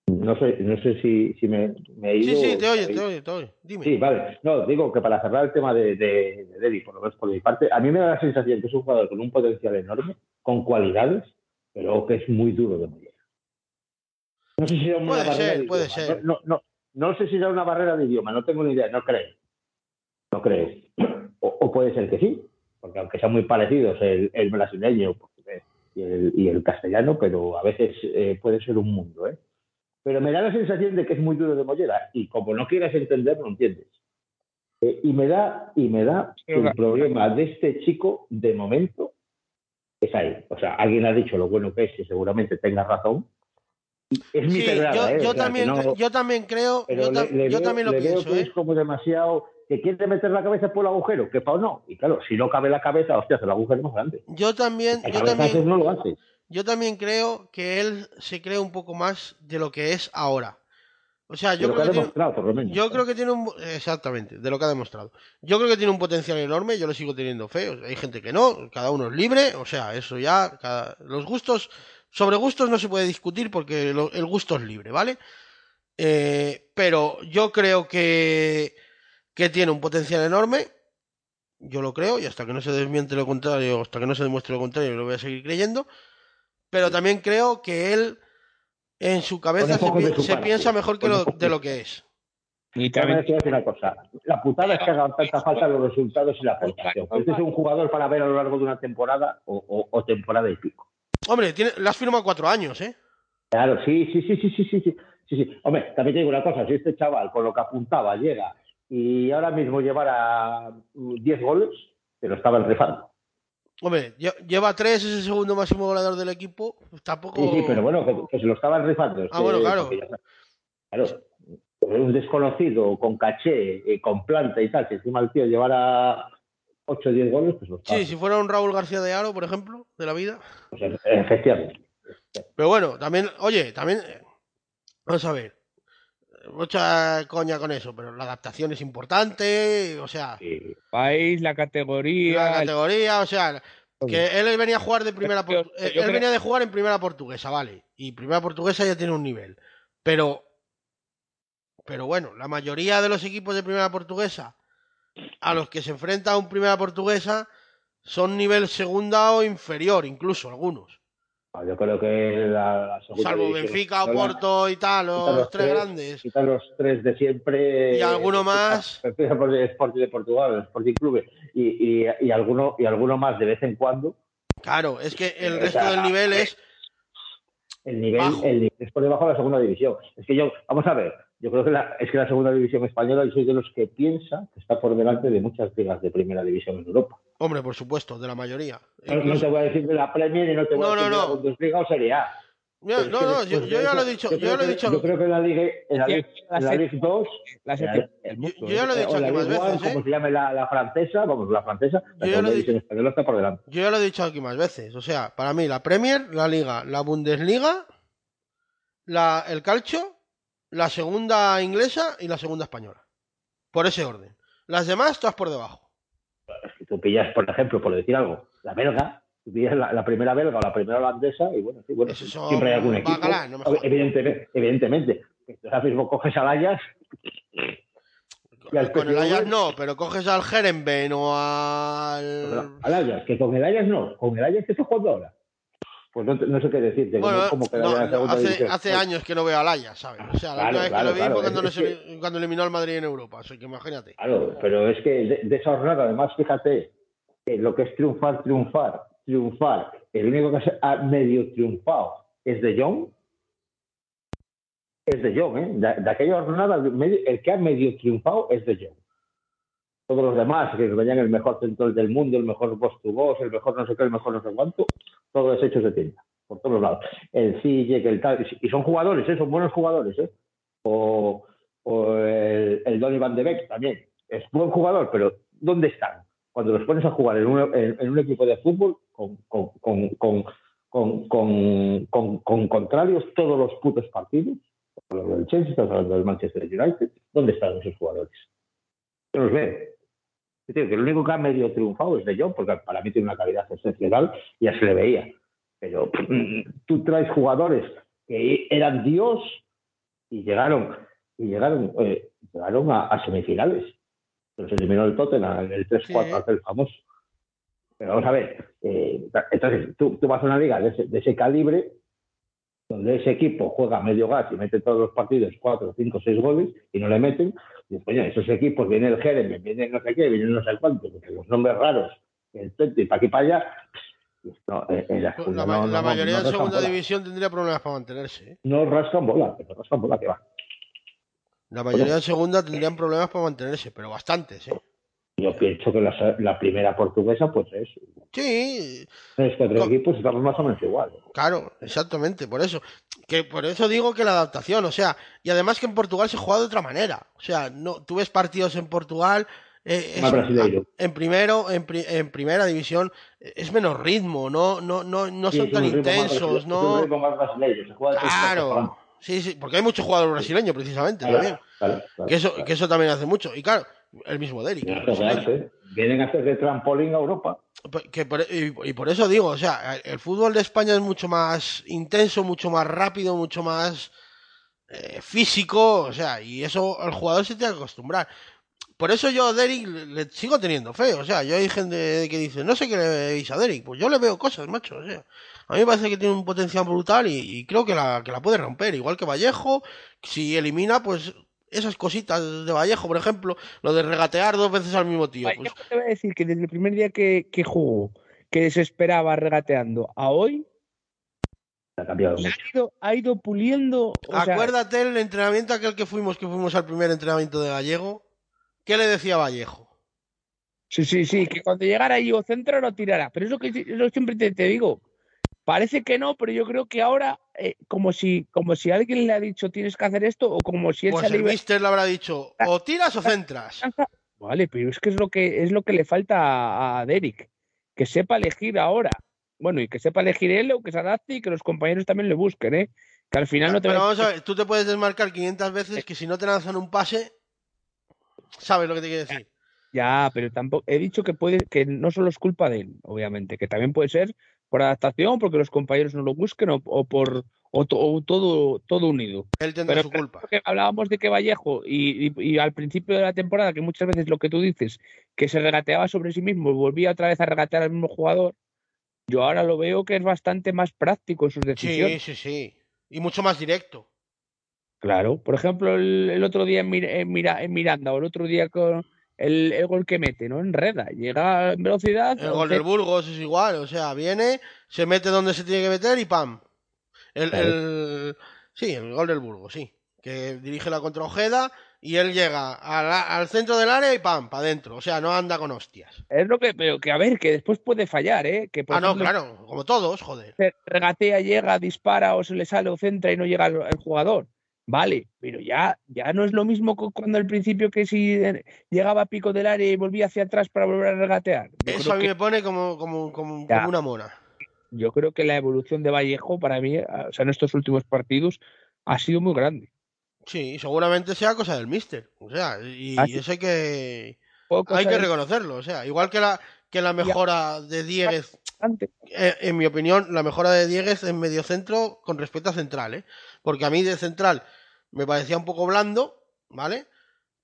No sé, no sé si, si me, me he Sí, ido. sí, te oye, te oye, te oye. Dime. Sí, vale. No, digo que para cerrar el tema de, de, de Derry, por lo menos por mi parte, a mí me da la sensación que es un jugador con un potencial enorme, con cualidades, pero que es muy duro de mollar. No sé si era una Puede barrera ser, de puede idioma. ser. No, no, no, no sé si era una barrera de idioma, no tengo ni idea, no creo. No creo. O, o puede ser que sí, porque aunque sean muy parecidos el, el brasileño y el, y el castellano, pero a veces eh, puede ser un mundo, ¿eh? Pero me da la sensación de que es muy duro de mollera y como no quieras entender, no entiendes. Eh, y me da, y me da el problema de este chico, de momento, es ahí. O sea, alguien ha dicho lo bueno que es y seguramente tenga razón. Es mi Sí, pedrada, yo, ¿eh? yo que también, no- yo también creo, yo, le- le yo veo- también lo le veo pienso, que ¿eh? es como demasiado que quiere meter la cabeza por el agujero, que o no. Y claro, si no cabe la cabeza, hostia, hace el agujero más grande. Yo también, yo también, no lo haces. yo también creo que él se cree un poco más de lo que es ahora. O sea, yo que creo ha que tiene, yo creo que tiene un exactamente de lo que ha demostrado. Yo creo que tiene un potencial enorme. Yo lo sigo teniendo fe. hay gente que no. Cada uno es libre. O sea, eso ya. cada- los gustos sobre gustos no se puede discutir porque lo- el gusto es libre, ¿vale? Eh, pero yo creo que que tiene un potencial enorme. Yo lo creo y hasta que no se desmiente lo contrario, hasta que no se demuestre lo contrario, lo voy a seguir creyendo. Pero también creo que él en su cabeza se, pi- su piensa mejor que lo, de lo que es. Y También también, te voy a decir una cosa. La putada es que hagan tanta falta los resultados y la aportación. Este es un jugador para ver a lo largo de una temporada o, o- o temporada y pico. Hombre, tiene, le has firmado cuatro años, ¿eh? Claro, sí, sí, sí, sí, sí, sí, sí, sí. Hombre, también te digo una cosa, si este chaval con lo que apuntaba llega y ahora mismo llevara mm, 10 goles, te lo estaban rifando. Hombre, lle- lleva tres, es el segundo máximo goleador del equipo. pues Tampoco. Sí, sí, pero bueno, que, que se lo estaban rifando. Ah, bueno, que- claro. ya- claro, un desconocido con caché, eh, con planta y tal, si encima el tío llevara 8 o 10 goles, pues. Sí, si fuera un Raúl García de Aro, por ejemplo, de la vida. Pues, efectivamente. Pero bueno, también, oye, también. eh, Vamos a ver. Mucha coña con eso, pero la adaptación es importante. O sea, Sí. país, la la categoría, el- categoría, o sea, que él venía a jugar de primera Yo- portu- yo creo- él venía de jugar en primera portuguesa, vale. Y primera portuguesa ya tiene un nivel. Pero pero bueno, la mayoría de los equipos de primera portuguesa a los que se enfrenta un primera portuguesa son nivel segunda o inferior, incluso algunos. Ah, Yo creo que la, la Salvo Benfica, española, Oporto y tal, los, tres tres, grandes. Quitan los tres de siempre. Y alguno Benfica- más. Benfica por el Sporting de Portugal, el Sporting Club, y, y, y, alguno, y alguno más de vez en cuando. Claro, es que el O resto sea, del nivel es El nivel, Bajo. el nivel es por debajo de la segunda división. Es que yo, vamos a ver, yo creo que la, es que la segunda división española, yo soy de los que piensa que está por delante de muchas ligas de primera división en Europa. Hombre, por supuesto, de la mayoría. No, te voy a decir de la Premier y no te voy No, a decir no, de la. Bundesliga o Serie A. No, no, yo, yo ya lo he dicho, yo creo ya lo he que- dicho, Yo creo que en la Liga, en la, Liga- en la serie- Liga 2 la Eh, séptima eh, del mundo, yo ya lo he o dicho la aquí más veces, ¿eh? como se llame la, la francesa, vamos, la francesa, la Yo segunda división española está por delante. yo ya lo he dicho aquí más veces. O sea, para mí la Premier, la Liga, la Bundesliga, la, el calcio, la segunda inglesa y la segunda española. Por ese orden. Las demás, todas por debajo. Si tú pillas, por ejemplo, por decir algo, la belga, tú pillas la, la primera belga o la primera holandesa, y bueno, sí, bueno, son siempre hay algún equipo. no evidentemente, evidentemente. Tú ahora mismo coges al al Con el Ajax no, pero coges al Jerenben o al... al Ajax, que con el Ajax no, con el Ajax que está jugando ahora. Pues no, no sé qué decirte, Bueno, que no, la no, segunda hace, división. hace años que no veo al Ajax, ¿sabes? O sea, la Claro, última vez que lo vi claro, fue cuando, nos que- eliminó al Madrid en Europa, así que imagínate. Claro, pero es que de, de esa jornada, además, fíjate, lo que es triunfar, triunfar, triunfar, el único que ha medio triunfado es de Jong. Es de Jong, ¿eh? De, de aquella jornada, medio- el que ha medio triunfado es de Jong. Todos los demás, que venían el mejor central del mundo, el mejor boss to boss, el mejor no sé qué, el mejor no sé cuánto, todo es hecho de tienda, por todos lados. El que el tal, y son jugadores, ¿eh? son buenos jugadores, ¿eh? O, el, el Donny Van de Beek también. Es buen jugador, pero ¿dónde están? Cuando los pones a jugar en un, equipo de fútbol con, con, con, con, con, con, con- con contrarios todos los putos partidos, hablando del Chelsea, estás hablando del Manchester United, ¿dónde están esos jugadores? Yo los veo. Que el único que ha medio triunfado es de Jong, porque para mí tiene una calidad excepcional, y ya se le veía. Pero mm, tú traes jugadores que eran Dios y llegaron y llegaron eh, llegaron a, a semifinales. Se los eliminó el Tottenham en el 3-4, Sí. aquel famoso. Pero vamos a ver, eh, entonces tú, tú vas a una liga de ese, de ese calibre, donde ese equipo juega medio gas y mete todos los partidos 4, 5, 6 goles y no le meten, y después ya esos equipos, viene el Jeremy, viene no sé qué, viene no sé cuánto, porque los nombres raros, el Tente y para aquí para allá, no, eh, en la, Pues la, ma- no- la no- mayoría en rascan segunda bola. división tendría problemas para mantenerse. ¿eh? No rascan bola, pero rascan bola que va. La mayoría en segunda tendrían problemas para mantenerse, pero bastantes, ¿eh? Yo pienso que la, la primera portuguesa, pues es Sí, tres, cuatro Co- equipos estamos más o menos igual. claro, exactamente, por eso. Que por eso digo que la adaptación, o sea, y además que en Portugal se juega de otra manera. O sea, no, tú ves partidos en Portugal. eh, es- en primero, en, pri- en primera división, es menos ritmo, no, no, no, no Sí, son tan intensos, no. Claro. Sí, sí, porque hay muchos jugadores brasileños precisamente Claro, también. claro, claro, Que eso, que eso también hace mucho. Y claro, el mismo Derek. Vienen a Vienen hacer de trampolín a Europa. Que por- y, y por eso digo, o sea, el fútbol de España es mucho más intenso, mucho más rápido, mucho más eh, físico, o sea, y eso el jugador se tiene que acostumbrar. Por eso yo a Derek le, le sigo teniendo fe, o sea, yo hay gente que dice, no sé qué le veis a Derek, pues yo le veo cosas, macho, o sea, a mí me parece que tiene un potencial brutal y, y creo que la, que la puede romper, igual que Vallejo, si elimina, pues esas cositas de Vallejo, por ejemplo, lo de regatear dos veces al mismo tío, pues, Vallejo te voy a decir que desde el primer día que, que jugó, que desesperaba regateando, a hoy Ha cambiado ha ido, ha ido puliendo. o sea, Acuérdate el entrenamiento aquel que fuimos, que fuimos al primer entrenamiento de Gallego. ¿Qué le decía Vallejo? Sí, sí, sí, que cuando llegara ahí o centro lo tirara. Pero es lo que siempre te, te digo. Parece que no, pero yo creo que ahora, eh, como si como si alguien le ha dicho tienes que hacer esto, o como si él Pues el mister le habrá dicho, o tiras o centras. Vale, pero es que es lo que es lo que le falta a, a Derek, que sepa elegir ahora. Bueno, y que sepa elegir él o que se adapte y que los compañeros también le busquen, ¿eh? Que al final no te Pero vamos a ver, tú te puedes desmarcar 500 veces que si no te lanzan un pase, sabes lo que te quiero decir. Ya, pero tampoco he dicho que puede que no solo es culpa de él, obviamente, que también puede ser por adaptación, porque los compañeros no lo busquen o, o por o, to- o todo todo unido. Él tendrá Pero su culpa. que hablábamos de que Vallejo y, y- y al principio de la temporada, que muchas veces lo que tú dices, que se regateaba sobre sí mismo y volvía otra vez a regatear al mismo jugador, yo ahora lo veo que es bastante más práctico en sus decisiones. Sí, sí, sí. Y mucho más directo. Claro, por ejemplo, el, el otro día en, Mir- en Mira- en Miranda o el otro día con el, el gol que mete, ¿no? Enreda, llega en velocidad. El gol del Burgos es igual, o sea, viene, se mete donde se tiene que meter y ¡pam! El, Claro. el- Sí, el gol del Burgos, sí. Que dirige la contra Ojeda y él llega la- al centro del área y ¡pam! para adentro. O sea, no anda con hostias. Es lo que, pero que a ver, que después puede fallar, ¿eh? Que por Ah, no, claro, como todos, joder. se regatea, llega, dispara o se le sale o centra y no llega el, el jugador. Vale, pero ya, ya no es lo mismo que cuando al principio que si llegaba a pico del área y volvía hacia atrás para volver a regatear. Yo, Eso a mí que, me pone como, como, como, una mona. yo creo que la evolución de Vallejo para mí, ah, o sea, en estos últimos partidos, ha sido muy grande. Sí, seguramente sea cosa del mister. O sea, y Ah, sí. eso hay que, hay que reconocerlo. O sea, igual que la, que la mejora de Dieguez eh, en mi opinión, la mejora de Dieguez en medio centro con respecto a central, ¿eh? Porque a mí de central me parecía un poco blando, ¿vale?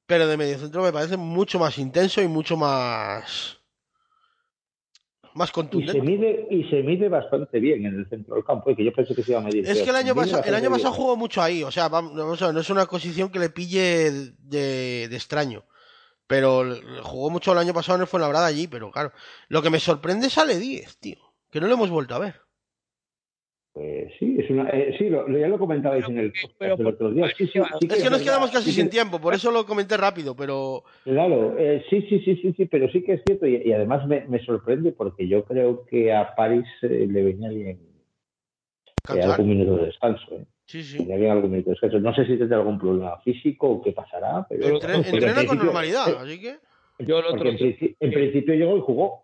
Pero de medio centro me parece mucho más intenso y mucho más. más Y se contundente. mide, y se mide bastante bien en el centro del campo, y que yo pensé que se iba a medir. Es que el año, pasado, el año pasado jugó mucho ahí, o sea, vam- vamos a ver, no es una posición que le pille de, de extraño. Pero jugó mucho el año pasado en el Fuenlabrada allí, pero claro. Lo que me sorprende es Ale 10, tío. Que no lo hemos vuelto a ver. Pues sí, es una, eh, sí lo, lo- ya lo comentabais en el podcast pero por- otro día. Sí, sí, sí Es que nos quedamos casi sí sin tiempo, por eso lo comenté rápido, pero. Claro, eh, sí, sí, sí, sí, sí, pero sí que es cierto y, y además me, me sorprende porque yo creo que a París eh, le venía bien eh, algún minuto de descanso. Eh. Sí, Le sí. venía bien algún minuto de descanso. No sé si tendrá algún problema físico o qué pasará, pero en entrena con principio- normalidad, eh, así que. Yo el otro en, en principio llegó y jugó.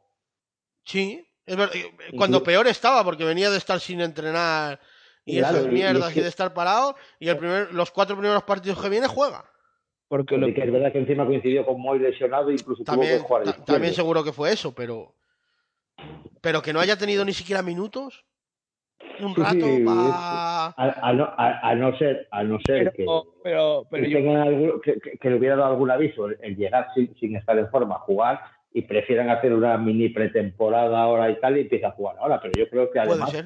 Sí. Es verdad, eh, Cuando Inclu- peor estaba, porque venía de estar sin entrenar y Claro, esas y mierdas y, de estar parado, y el primer, los cuatro primeros partidos que viene juega. porque lo, que es verdad que encima coincidió con Moy lesionado e incluso tuvo También, que jugar también seguro que fue eso, pero. Pero que no haya tenido ni siquiera minutos. Un Sí, rato sí, pa- A, a no, a- a no ser, a no ser que, pero, pero, pero que, yo tengan algún- que, que- que le hubiera dado algún aviso el, el llegar sin, sin estar en forma a jugar y prefieran hacer una mini pretemporada ahora y tal y empieza a jugar ahora. Pero yo creo que además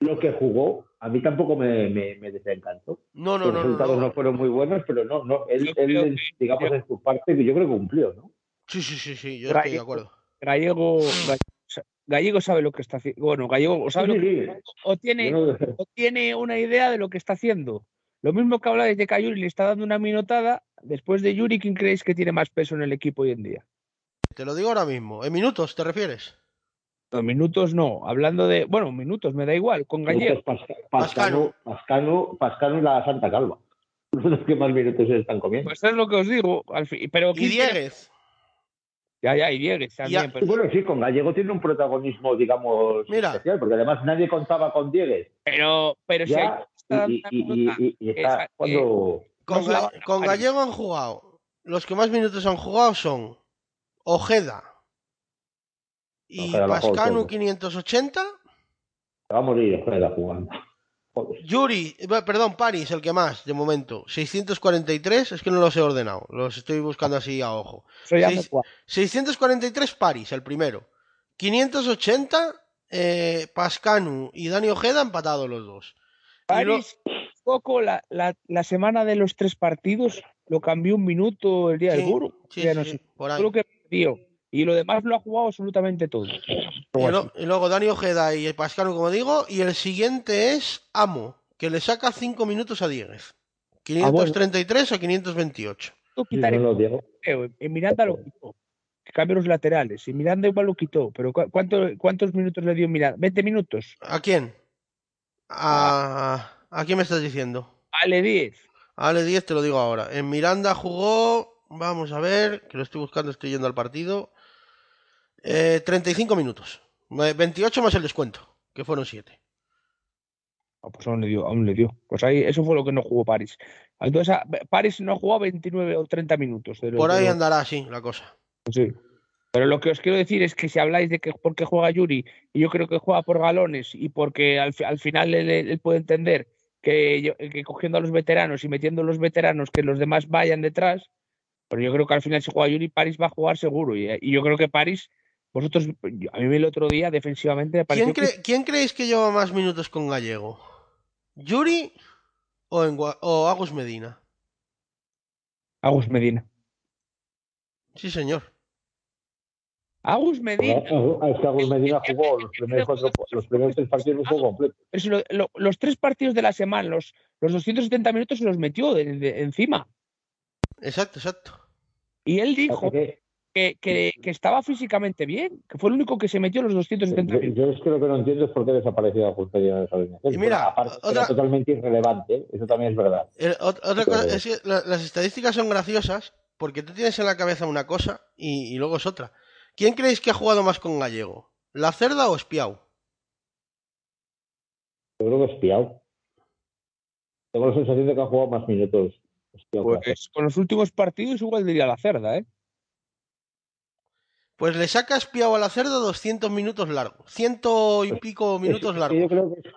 lo que jugó a mí tampoco me, me, me desencantó. No, no, Los no. resultados no, no. fueron muy buenos, pero no, no. Él, que- digamos, yo- en su parte, yo creo que cumplió, ¿no? Sí, sí, sí, sí, yo Gallego- estoy de acuerdo. Gallego, Gallego sabe lo que está haciendo. Bueno, Gallego sabe Sí, lo que- sí, o tiene, no- o tiene una idea de lo que está haciendo. Lo mismo que habláis de que a Yuri le está dando una minotada, después de Yuri, ¿quién creéis que tiene más peso en el equipo hoy en día? Te lo digo ahora mismo. ¿En minutos te refieres? No, minutos no, hablando de, bueno, minutos, me da igual, con Gallego. Pasca- Pascano, Pascano, Pascano y la Santa Calva. Los que más minutos se están comiendo. Pues es lo que os digo, al fin, pero Y ¿quién tiene- Dieguez. Ya, ya, y Diegues también. Ya, pero- Y bueno, sí, con Gallego tiene un protagonismo, digamos, Mira. especial, porque además nadie contaba con Diegues. pero, pero si hay Ya, y, dando y, una y, nota y- y está esa- cuando... Con, No Ga-. Gallego han jugado. Los que más minutos han jugado son Ojeda y Ojeda Pascanu todo. 580. Se va a morir Ojeda jugando. Joder. Yuri, perdón, Paris, el que más, de momento. 643, es que no los he ordenado, los estoy buscando así a ojo. eso ya me seis- cuadra. 643 Paris, el primero. 580 eh, Pascanu y Dani Ojeda empatados los dos. Lo- París, poco la, la, la semana de los tres partidos lo cambió un minuto el día Sí, del Guru. sí, no sí, sé. por ahí. Solo que perdió. Y lo demás lo ha jugado absolutamente todo. Y, lo- y luego Dani Ojeda y Pascanu, como digo. Y el siguiente es Amo, que le saca 5 minutos a Dieguez. 533 a 528. Tú Sí, quitar no el lo digo. bloqueo, En Miranda lo quitó. Cambió los laterales. Y Miranda igual lo quitó. Pero ¿cu- cuánto- ¿cuántos minutos le dio Miranda? ¿20 minutos? ¿A quién? A... ¿A quién me estás diciendo? Vale, 10. Ale 10 te lo digo ahora. En Miranda jugó, vamos a ver, que lo estoy buscando, estoy yendo al partido. Eh, 35 minutos. Eh, 28 más el descuento, que fueron 7. Ah, pues aún le dio, aún le dio. Pues ahí, eso fue lo que no jugó París. Entonces, París no jugó 29 o 30 minutos. de Por ahí andará así la cosa. Sí. Pero lo que os quiero decir es que si habláis de que por qué juega Yuri, y yo creo que juega por galones y porque al, al final él, él puede entender que, que cogiendo a los veteranos y metiendo a los veteranos que los demás vayan detrás, pero yo creo que al final si juega Yuri, París va a jugar seguro. Y, y yo creo que París, vosotros, a mí el otro día defensivamente me ¿Quién, que- creéis que lleva más minutos con Gallego? ¿Yuri o, en o Agus Medina? Agus Medina. Sí, señor. Agus Medina. Es que Agus Medina jugó los primeros, cuatro, los primeros tres partidos, los jugó completo. Pero si lo- lo- los tres partidos de la semana, los, los 270 minutos se los metió de- de- encima. Exacto, exacto. Y él dijo que, que, que, que estaba físicamente bien, que fue el único que se metió los 270 yo, minutos. yo es que lo que no entiendo es por qué desapareció Medina de esa alineación. Y mira, otra- era totalmente irrelevante, ¿eh? eso también es verdad. Ot- otra cosa es que la- las estadísticas son graciosas porque tú tienes en la cabeza una cosa y, y luego es otra. ¿Quién creéis que ha jugado más con Gallego? ¿La Cerda o Espiau? Yo creo que es Piau. Tengo la sensación de que ha jugado más minutos. Lacerda. Pues con los últimos partidos igual diría la cerda, ¿eh? Pues le saca Espiau a la Cerda 200 minutos largos. Ciento y pico minutos Es- Yo largos. creo que es-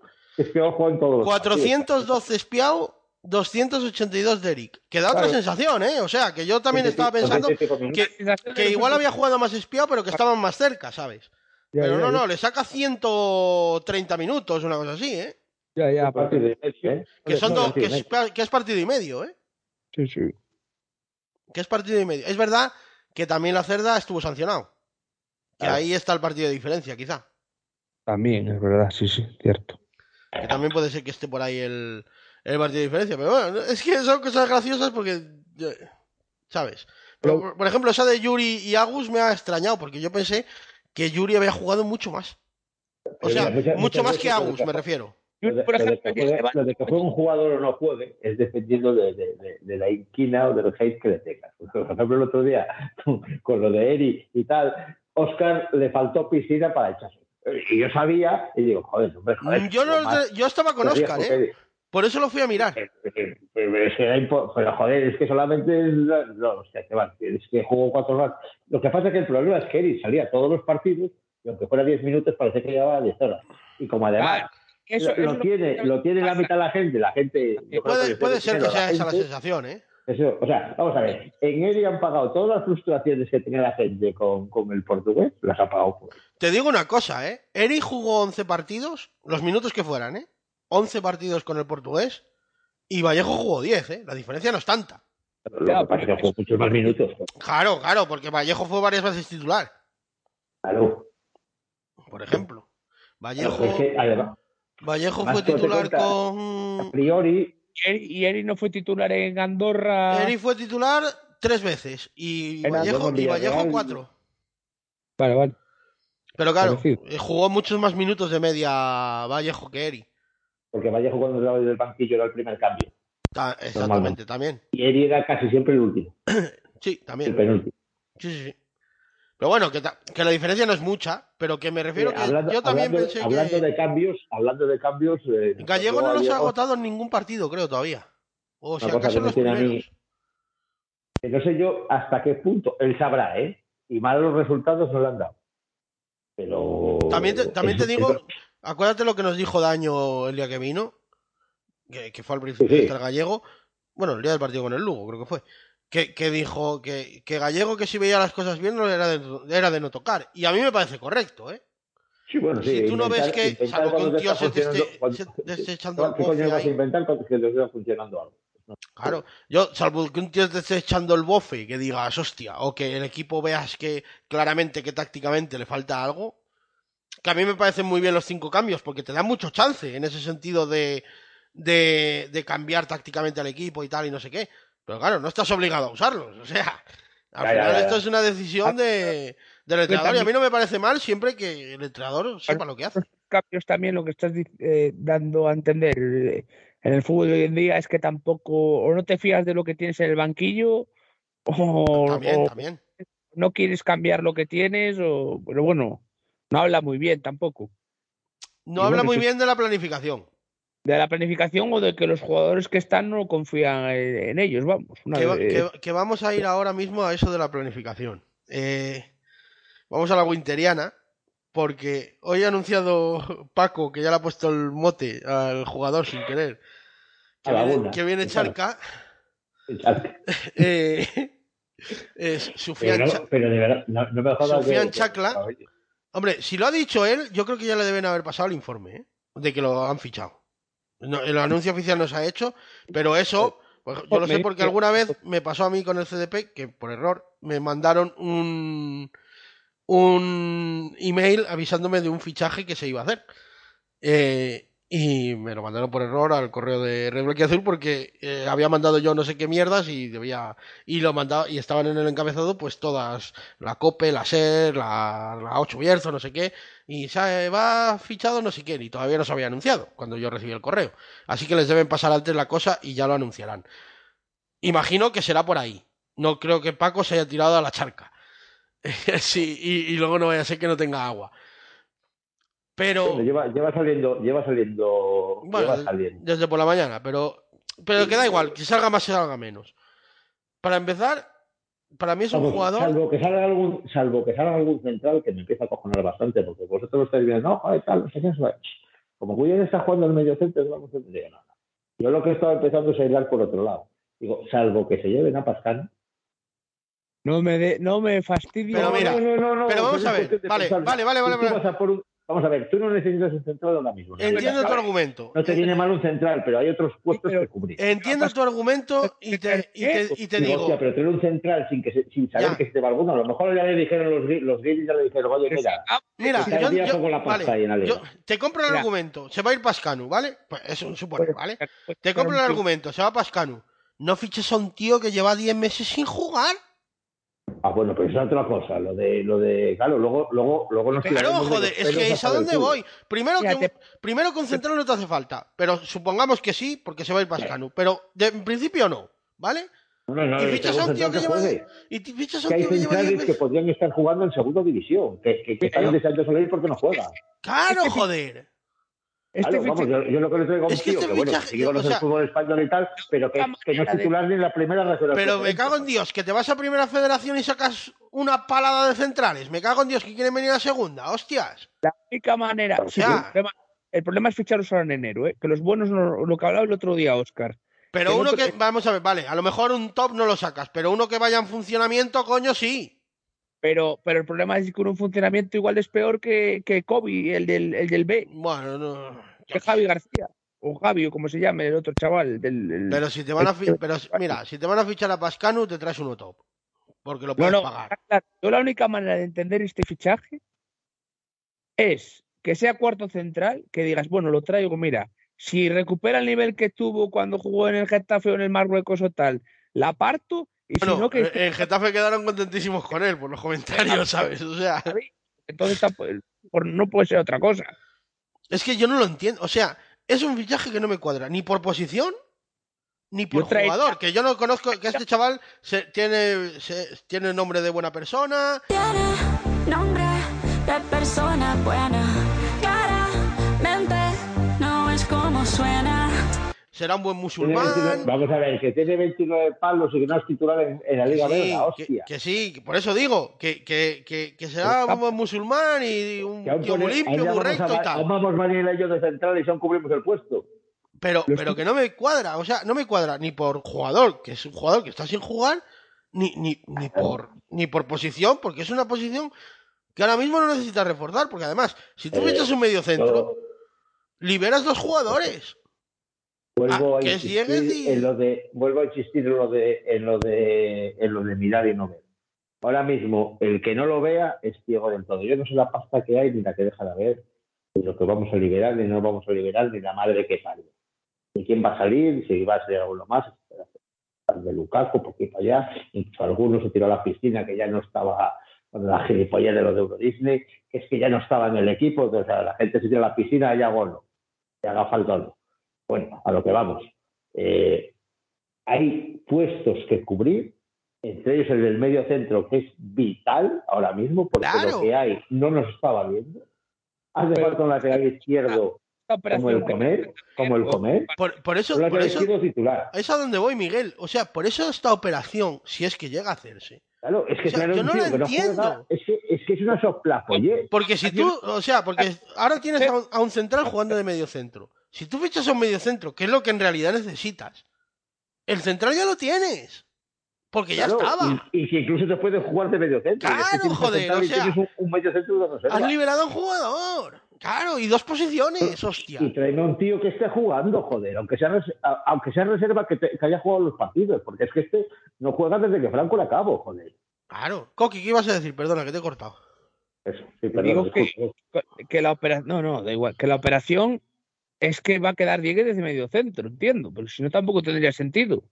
Espiau ha jugado en todos los partidos. 412 Espiau, 282 de Eric. Que da otra Claro. sensación, ¿eh? O sea, que yo también estaba pensando que, que igual había jugado más Espiau, pero que estaban más cerca, ¿sabes? Ya, Pero ya, no, ya. no, le saca 130 minutos, una cosa así, ¿eh? Ya, ya, partido y medio, ¿eh? Que, son No, dos, que, es, que es partido y medio, ¿eh? Sí, sí. Que es partido y medio. Es verdad que también la Cerda estuvo sancionado. Que ahí está el partido de diferencia, quizá. También, es verdad, sí, sí, cierto. Que también puede ser que esté por ahí el, el partido de diferencia. Pero bueno, es que son cosas graciosas porque. eh, ¿Sabes? Pero, por- ejemplo, esa de Yuri y Agus me ha extrañado porque yo pensé que Yuri había jugado mucho más. O sea, Muchas- muchas mucho más que Agus, me refiero. Lo de, Por lo de ejemplo, que juegue, lleva- lo de que juegue un jugador o no juegue es dependiendo de, de- de- de la inquina o del hate que le tengas. Por ejemplo, el otro día, con, lo de Eri y tal, Oscar le faltó piscina para echarse. Y yo sabía, y digo, joder, hombre, joder. Mm, yo, no, más yo estaba con Oscar, ¿eh? Eri- Por eso lo fui a mirar. Eh, eh, eh, pero joder, es que solamente es no, o sea, que va, es que jugó cuatro horas. Lo que pasa es que el problema es que Eri salía todos los partidos y aunque fuera 10 minutos parece que llevaba 10 horas. Y como además Ah, eso, lo, tiene, lo tiene la mitad de la gente, la gente. creo Puede, que puede ser que sea la esa la sensación, ¿eh? eso, o sea, vamos a ver, en Eri han pagado todas las frustraciones que tenía la gente con, con el portugués, las ha pagado. pues. Te digo una cosa, ¿eh? Eri jugó 11 partidos, los minutos que fueran, ¿eh? 11 partidos con el portugués y Vallejo jugó 10, ¿eh? La diferencia no es tanta. Lo Claro, que pasa es que pero- jugó muchos más minutos. pues, Claro, claro, porque Vallejo fue varias veces titular, Claro. por ejemplo. Vallejo, Es que, además, Vallejo fue titular cuenta, a con... priori, Y Eri, y Eri no fue titular en Andorra. Eri fue titular tres veces y En Vallejo, Andorra, y Vallejo cuatro. Vale, vale. Pero claro, Parecido. jugó muchos más minutos de media Vallejo que Eri. porque Vallejo cuando entraba del banquillo era el primer cambio. Ta- exactamente, Normalmente. también. Y Eri era casi siempre el último, Sí, el también. penúltimo. Sí, sí, sí. Pero bueno, que, la diferencia no es mucha, pero que me refiero Eh, que hablando, yo también hablando- pensé hablando que de cambios, hablando de cambios, eh, Gallego no los ha agotado en ningún partido, creo, todavía. O si Una cosa acaso los tiene a mí- primeros. que no sé yo hasta qué punto él sabrá, ¿eh? Y malos resultados no le han dado. Pero También te, también te digo, acuérdate lo que nos dijo Daño el día que vino, que, que fue al principio Sí, sí. del Gallego, bueno, el día del partido con el Lugo, creo que fue, que, que dijo que, que Gallego que si veía las cosas bien no era de, era de no tocar. Y a mí me parece correcto, ¿eh? sí, bueno, sí, si tú no ves que, salvo que un tío se te esté, funcionando- cuando- se te esté echando el ¿Qué coño vas a inventar cuando que te está funcionando algo? Claro, yo, salvo que un tío te esté echando el bofe y que digas, hostia, o que el equipo veas que claramente que tácticamente le falta algo, que a mí me parecen muy bien los cinco cambios, porque te dan mucho chance en ese sentido de, de, de cambiar tácticamente al equipo y tal y no sé qué. Pero claro, no estás obligado a usarlos, o sea, al Ya, final ya, ya. esto es una decisión de, del entrenador y a mí no me parece mal siempre que el entrenador sepa lo que hace. cambios también lo que estás eh, dando a entender eh, en el fútbol de hoy en día es que tampoco o no te fías de lo que tienes en el banquillo o, También, o también. no quieres cambiar lo que tienes o pero bueno no habla muy bien tampoco No Y habla bueno, muy bien de la planificación. De la planificación o de que los jugadores que están no confían en, en ellos vamos una que, va- que- que vamos a ir ahora mismo a eso de la planificación. Eh, vamos a la winteriana, porque hoy ha anunciado Paco, que ya le ha puesto el mote al jugador sin querer, que viene, una. que viene Charca, Exacto. eh, es Sufian Pero, Cha- no, pero de verdad, no, no me jodas. Sofian que- Chacla. Hombre, si lo ha dicho él, yo creo que ya le deben haber pasado el informe, ¿eh? de que lo han fichado. No, el anuncio oficial no se ha hecho, pero eso, pues, yo lo sé porque alguna vez me pasó a mí con el CDP que por error me mandaron un un email avisándome de un fichaje que se iba a hacer. Eh, y me lo mandaron por error al correo de Red Bull Azul porque eh, había mandado yo no sé qué mierdas y debía y lo mandaba y estaban en el encabezado pues todas la Cope, la SER, la, la 8 Bierzo, no sé qué y se va fichado no sé quién y todavía no se había anunciado cuando yo recibí el correo. Así que les deben pasar antes la cosa y ya lo anunciarán. Imagino que será por ahí. No creo que Paco se haya tirado a la charca. sí, y, y luego no vaya a ser que no tenga agua. Pero Bueno, lleva, lleva saliendo, lleva saliendo, bueno, lleva saliendo. desde por la mañana, pero pero que da igual, que salga más, que salga menos. Para empezar, para mí es un Salvo, jugador. salvo que salga algún, salvo que salga algún central que me empieza a cojonar bastante, porque vosotros lo estáis viendo, no, joder, tal, no sé qué, eso es". Como William está jugando en medio centro, no vamos a entender nada. Yo lo que estaba empezando es a hilar por otro lado. Digo, salvo que se lleven a Pascal. no me de- no me fastidia Pero mira, no, no, no, pero vamos a ver, vale, vale, vale, Si vale, tú vale. vas a por un- vamos a ver, tú no necesitas un central ahora mismo. ¿no? Entiendo tu Vale, argumento. No te viene mal un central, pero hay otros puestos pero- que cubrir. Entiendo tu argumento y te, y te, y te Digo, digo. hostia, pero tener un central sin, que se- sin saber Ya. que se te va alguno, a lo mejor ya le dijeron los, los ya le dijeron, oye, mira, Mira, Está el yo, yo- la pasta ahí en vale, yo te compro el Mira. argumento. Se va a ir Pascanu, ¿vale? Pues es un suponer, ¿vale? Pues, Te compro el argumento. Se va Pascanu. No fiches a un tío que lleva 10 meses sin jugar. Ah, bueno, pues es otra cosa, lo de, lo de, claro, luego, luego, luego nos de joder, es que es a dónde voy. Primero que, primero central no te hace falta, pero supongamos que sí, porque se va a ir Pascanu. Pero de, en principio no, ¿vale? No, no, no, y fichas a un tío que lleva. Y fichas a un hay tío que lleva 10 centrales que meses. podrían estar jugando en segunda división, que, que, que están deseando salir porque no juegan. Claro, joder. Este Claro, vamos, fichaje- yo, yo lo que le traigo a un Es que este que, bueno, sí que conoce o sea- el fútbol español y tal, pero que, que no es titular ni en la primera regional. Pero me cago en Dios, que te vas a primera federación y sacas una palada de centrales. Me cago en Dios que quieren venir a segunda, hostias. La única manera. O sea- el, problema, el problema es ficharlos ahora en enero, ¿eh? que los buenos, no- lo que hablaba el otro día, Oscar. Pero Que uno que, vamos a ver, vale, a lo mejor un top no lo sacas, pero uno que vaya en funcionamiento, coño, sí. Pero, pero el problema es que un funcionamiento igual es peor que, que Kobe, el del, el del B, Bueno, no. que Javi García. O Javi, o como se llame, el otro chaval. Del, el- Pero si te van a pero mira, si te van a fichar a Pascanu, te traes uno top. Porque lo puedes no, pagar. claro. Yo la única manera de entender este fichaje es que sea cuarto central, que digas, bueno, lo traigo, mira, si recupera el nivel que tuvo cuando jugó en el Getafe o en el Marruecos o tal, la parto, y Bueno, que eh, en Getafe quedaron contentísimos con él por los comentarios, ¿sabes? O sea, entonces no puede ser otra cosa. es que yo no lo entiendo. O sea, es un fichaje que no me cuadra, ni por posición, ni por jugador. Que yo no conozco, que este chaval se, tiene, se- tiene nombre de buena persona, Tiene nombre de persona buena. Claramente no es como suena. Será un buen musulmán. 29 vamos a ver, que tiene 29 palos y que no es titular en, en la Liga sí, Belga, hostia. que sí, por eso digo, que, que, que, será un buen musulmán y un tío muy limpio, muy recto a- y tal. vamos Manuel y yo de central y son cubrimos el puesto. Pero, pero que no me cuadra, o sea, no me cuadra ni por jugador, que es un jugador que está sin jugar, ni, ni, ni por ni por posición, porque es una posición que ahora mismo no necesitas reforzar, porque además, si tú Eh, echas un medio centro, liberas dos jugadores. Vuelvo Ah, a insistir en lo de vuelvo a insistir en lo de en lo de en lo de mirar y no ver. Ahora mismo el que no lo vea es ciego del todo. Yo no sé la pasta que hay ni la que deja de haber, ni lo que vamos a liberar ni no vamos a liberar ni la madre que parió. Ni quién va a salir, si va a ser alguno más, de Lukaku, por aquí para allá, incluso alguno se tiró a la piscina que ya no estaba con la gilipollez de los de Euro Disney, que es que ya no estaba en el equipo, o sea, la gente se tira a la piscina y hago no, y haga falta o no. Bueno, a lo que vamos. Eh, hay puestos que cubrir, entre ellos el del medio centro, que es vital ahora mismo, porque Claro. lo que hay no nos está valiendo. Hace Pero- falta un lateral izquierdo como el comer, como el comer, Por, por eso, un por eso, izquierdo titular. es a donde voy, Miguel. O sea, por eso esta operación, si es que llega a hacerse. Claro, es que O sea, claro, yo no tío no entiendo. es que, es que es una soplapollez. Porque si tú, o sea, porque ahora tienes a un, a un central jugando de medio centro. Si tú fichas a un medio centro, que es lo que en realidad necesitas, el central ya lo tienes. Porque ya estaba. Y, y que incluso te puede jugar de medio centro. Claro, Es que tienes joder, o y sea, tienes un, un medio centro de reserva. Has liberado a un jugador. Claro, y dos posiciones, hostia. Y tráeme a un tío que esté jugando, joder, aunque sea, aunque sea reserva que, te- que haya jugado los partidos, porque es que este no juega desde que Franco le acabó, joder. Claro. Coqui, ¿qué ibas a decir? Perdona, que te he cortado. Eso, sí, perdón, Digo que- que la operación, no, no, da igual, que la operación es que va a quedar Dieguez desde medio centro, entiendo, porque si no tampoco tendría sentido.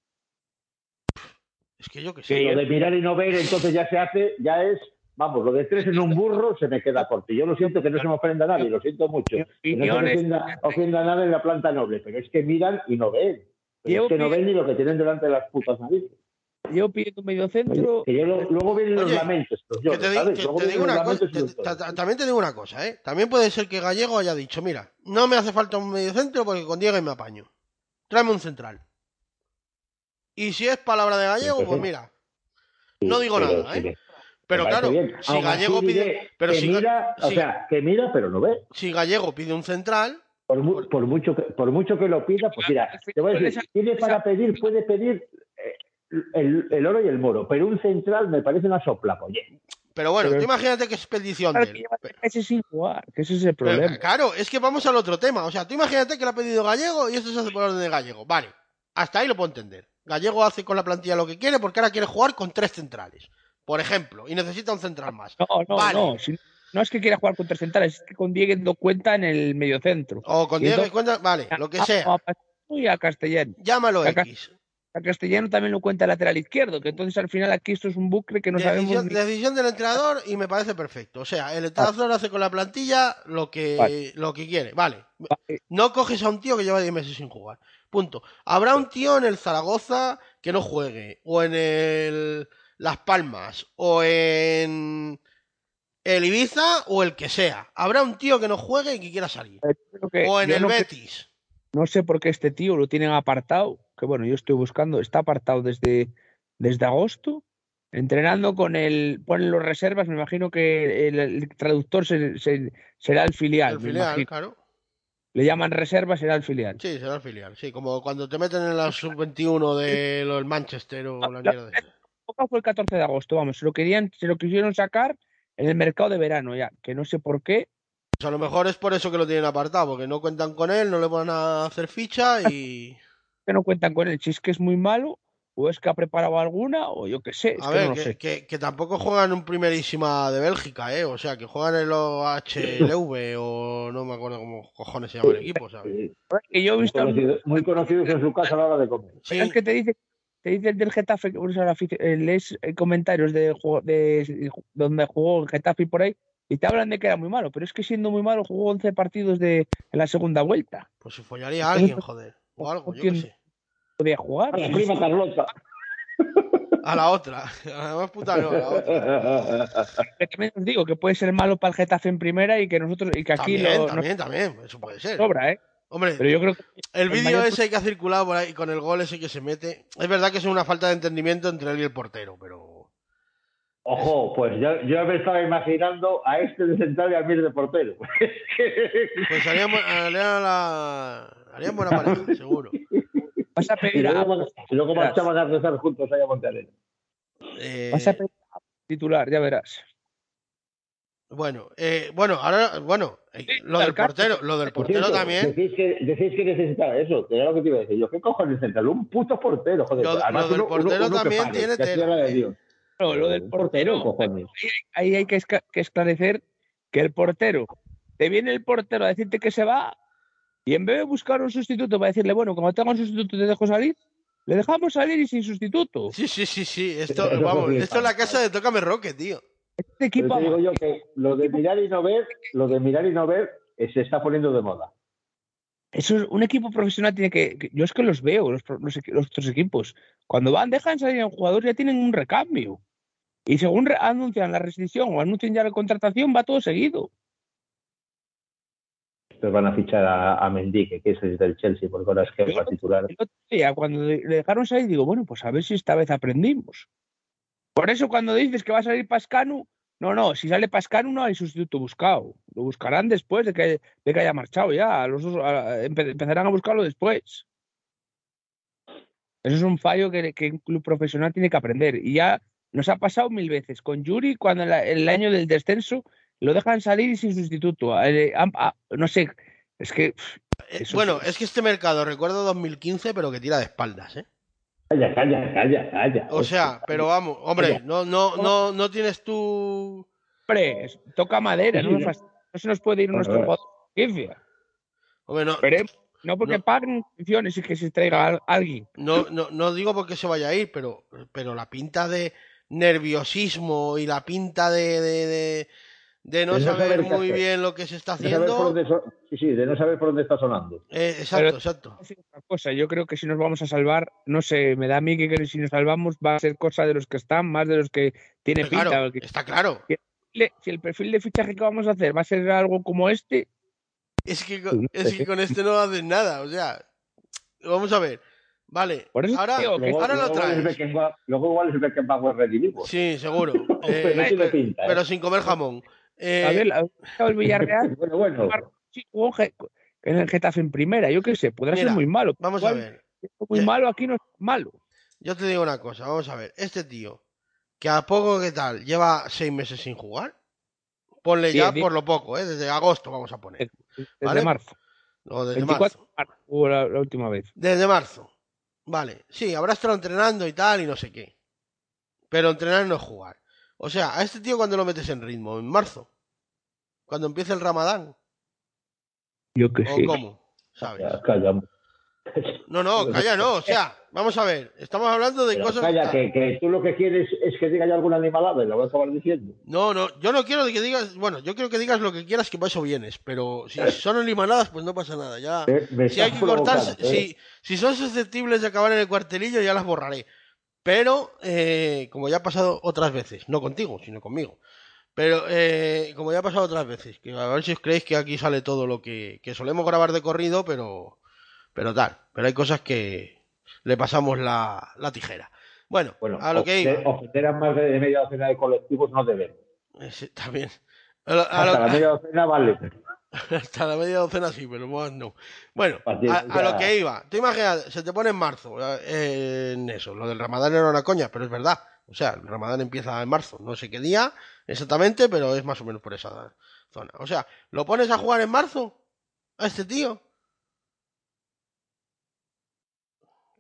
Es que yo que Que sé. lo de mirar y no ver, entonces ya se hace, ya es, vamos, lo de tres en un burro se me queda corto. Y yo lo siento que no se me ofenda a nadie, lo siento mucho. Que no se me ofenda, ofenda a nadie en la planta noble, pero es que miran y no ven. Pero es que no ven ni lo que tienen delante de las putas narices. Yo pido un medio centro, Que yo lo- luego vienen los Oye, lamentos. los Que lloros, te, di- ¿sabes? que te digo una cosa, te- también te digo una cosa, ¿eh? También puede ser que Gallego haya dicho, mira, no me hace falta un medio centro porque con Diego me apaño. Tráeme un central. Y si es palabra de Gallego, pues mira. No digo Pero nada, ¿eh? Pero claro, si Gallego pide, pero que si, mira, o sea, que mira, pero no ve. si Gallego pide un central, Por, mu- por mucho que, por mucho que lo pida, pues mira, te voy a decir, tiene para pedir, puede pedir eh, el, el oro y el moro, pero un central me parece una sopla, oye. pero bueno, Pero- tú imagínate que es petición claro, que meses sin jugar, que ese es el Pero, problema. claro, es que vamos al otro tema. O sea, tú imagínate que lo ha pedido Gallego y esto se hace por orden de Gallego. Vale, hasta ahí lo puedo entender. Gallego hace con la plantilla lo que quiere porque ahora quiere jugar con tres centrales, por ejemplo, y necesita un central más. No, no, Vale. no. si- no es que quiera jugar con tres centrales, es que con Dieguez no cuenta en el medio centro. O con Diego cuenta, vale, lo que sea. A, y. Llámalo X. A Castellano también lo cuenta el lateral izquierdo, que entonces al final aquí esto es un bucle que no sabemos Decisión, ni- decisión del entrenador y me parece perfecto. O sea, el entrenador hace con la plantilla lo que, Vale. lo que quiere. Vale. Vale. No coges a un tío que lleva 10 meses sin jugar. Punto. Habrá un tío en el Zaragoza que no juegue. O en el Las Palmas. O en el Ibiza. O el que sea. Habrá un tío que no juegue y que quiera salir. Que- O en el no, Betis. No sé por qué este tío lo tienen apartado, que bueno, yo estoy buscando, está apartado desde, desde agosto, entrenando con el, ponen los reservas, me imagino que el, el traductor se- se- será el filial, El filial, claro. le llaman reserva, será el filial. Sí, será el filial. Sí, como cuando te meten en la sub-21 de los Manchester o la mierda. fue el 14 de agosto, vamos, se lo querían, se lo quisieron sacar en el mercado de verano ya, que no sé por qué, Pues a lo mejor es por eso que lo tienen apartado, porque no cuentan con él, no le van a hacer ficha y. que no cuentan con él, si es que es muy malo, o es que ha preparado alguna, o yo qué sé, es A que ver, no lo que, sé. que- que tampoco juegan en primerísima de Bélgica, ¿eh? O sea, que juegan en el OHLV o no me acuerdo cómo cojones se llama el equipo, ¿sabes? Que yo he muy, visto conocido- muy conocidos en su casa a la hora de comer. Sí, Es que te dice, te dice el del Getafe, que lees eh, comentarios de donde jugó el Getafe y por ahí, y te hablan de que era muy malo, pero es que siendo muy malo jugó 11 partidos de, en la segunda vuelta. pues si follaría a alguien, joder. O algo, yo qué sé. Podía jugar. A la prima Carlota. A la otra. A la más puta no, a la otra. Que también os digo que puede ser malo para el Getafe en primera y que nosotros y que aquí También, lo, también, también. Eso puede ser. sobra, ¿eh? Hombre, Pero yo creo que el el vídeo mayor- ese que ha circulado por ahí con el gol ese que se mete. Es verdad que es una falta de entendimiento entre él y el portero, pero. Ojo, pues yo, yo me estaba imaginando a este de central y a mí de portero. Pues harían, bu- harían la. Pareja, seguro. vas a pedir a, y luego marchaban a rezar juntos allá a Monterrey. Eh, vas a pedir a titular, ya verás. Bueno, eh, bueno, ahora, bueno, eh, lo del portero, lo del Por portero cierto, también. Decís que, decís que necesitaba eso, que era lo que te iba a decir. Yo, ¿qué cojones central? Un puto portero, joder. Lo- Además, lo del uno- uno- portero uno también tiene tela, tierra de eh. Dios. No, lo del Un portero, cojones. ahí hay que, esclarecer que el portero, te viene el portero a decirte que se va y en vez de buscar un sustituto para decirle, bueno, como tengo un sustituto te dejo salir, le dejamos salir y sin sustituto. Sí, sí, sí, sí. Esto, vamos, esto es la casa de Tócame Roque, tío. Este equipo te digo yo que lo de mirar y no ver, lo de mirar y no ver eh, se está poniendo de moda. Eso es, un equipo profesional tiene que, Yo es que los veo, los, los otros equipos. Cuando van, dejan salir a un jugador, ya tienen un recambio. Y según anuncian la rescisión o anuncian ya la contratación, va todo seguido. Después van a fichar a, a Mendy, que es el del Chelsea, porque ahora es que va a titular. El otro día, cuando le le dejaron salir, digo, bueno, pues a ver si esta vez aprendimos. Por eso, cuando dices que va a salir Pascanu, no, no, si sale Pascanu no hay sustituto buscado. Lo buscarán después de que, de que haya marchado ya. Los dos, a- empe- empezarán a buscarlo después. Eso es un fallo que, que un club profesional tiene que aprender. Y ya nos ha pasado mil veces. Con Yuri, cuando en la- el año del descenso lo dejan salir y sin sustituto. Eh, han- ah, no sé, es que Eh, Eso bueno, es que este mercado recuerdo 2015, pero que tira de espaldas, ¿eh? Calla, calla, calla, calla. O sea, pero vamos, hombre, no, no, no, no tienes tú. Hombre, toca madera, no, se nos puede ir nuestro jugador. Hombre, no. No porque No. paguen condiciones y que se traiga al- alguien. no, no, no digo porque se vaya a ir, pero, pero la pinta de nerviosismo y la pinta de, de, de, de no saber muy bien lo que se está haciendo. dónde so- sí, sí, de no saber por dónde está sonando. Eh, exacto, Pero- exacto. Va a ser otra cosa. Yo creo que si nos vamos a salvar, no sé, me da a mí que, que si nos salvamos va a ser cosa de los que están, más de los que tiene pinta. claro, está claro. si el perfil de fichaje que vamos a hacer va a ser algo como este, Es que, Pues con, es que con este no hacen nada, o sea, vamos a ver. Vale, Por eso ahora, Luego, ahora lo luego igual es traes. Luego igual es Beckenbauer redimido. Sí, seguro. Eh, no tiene pe- pinta, ¿eh? pero sin comer jamón. Eh, a ver, el Villarreal Bueno, bueno. en el Getafe en primera, yo qué sé, podrá Mira, ser muy malo. vamos a ver. Muy malo, aquí no es malo. Yo te digo una cosa, vamos a ver. Este tío, que a poco que tal, lleva seis meses sin jugar. Ponle Sí, ya por lo poco, ¿eh? Desde agosto vamos a poner. Desde ¿Vale? marzo. Desde 24 marzo. marzo la última vez. Desde marzo. Vale. Sí, habrá estado entrenando y tal y no sé qué. Pero entrenar no es jugar. O sea, a este tío cuando lo metes en ritmo, en marzo. Cuando empiece el ramadán. Yo que ¿O sí. cómo? ¿Sabes? Ya, calla. No, no, calla, no. O sea, vamos a ver. Estamos hablando de Pero cosas. calla, que, que tú lo que quieres es que diga ya alguna animalada y lo voy a acabar diciendo. No, no, yo no quiero que digas, bueno, yo quiero que digas lo que quieras, que para eso vienes, pero si son limanadas, pues no pasa nada, ya. Me- me Si hay que cortar, provocando, ¿eh? si, si son susceptibles de acabar en el cuartelillo, ya las borraré. Pero, eh, como ya ha pasado otras veces, no contigo, sino conmigo. Pero, eh, como ya ha pasado otras veces, que a ver si os creéis que aquí sale todo lo que, que solemos grabar de corrido, pero, pero tal. Pero hay cosas que le pasamos la, la tijera. Bueno, Bueno, a lo que ofender, iba. ofender a más de media docena de colectivos no debemos. Ese, también. A lo- a lo- Hasta la media docena vale. Hasta la media docena sí, pero más no. Bueno, a, lo que iba. Tú imaginas, se te pone en marzo eh, en eso. Lo del ramadán era una coña, pero es verdad. O sea, el ramadán empieza en marzo. No sé qué día exactamente, pero es más o menos por esa zona. O sea, ¿lo pones a jugar en marzo? ¿A este tío?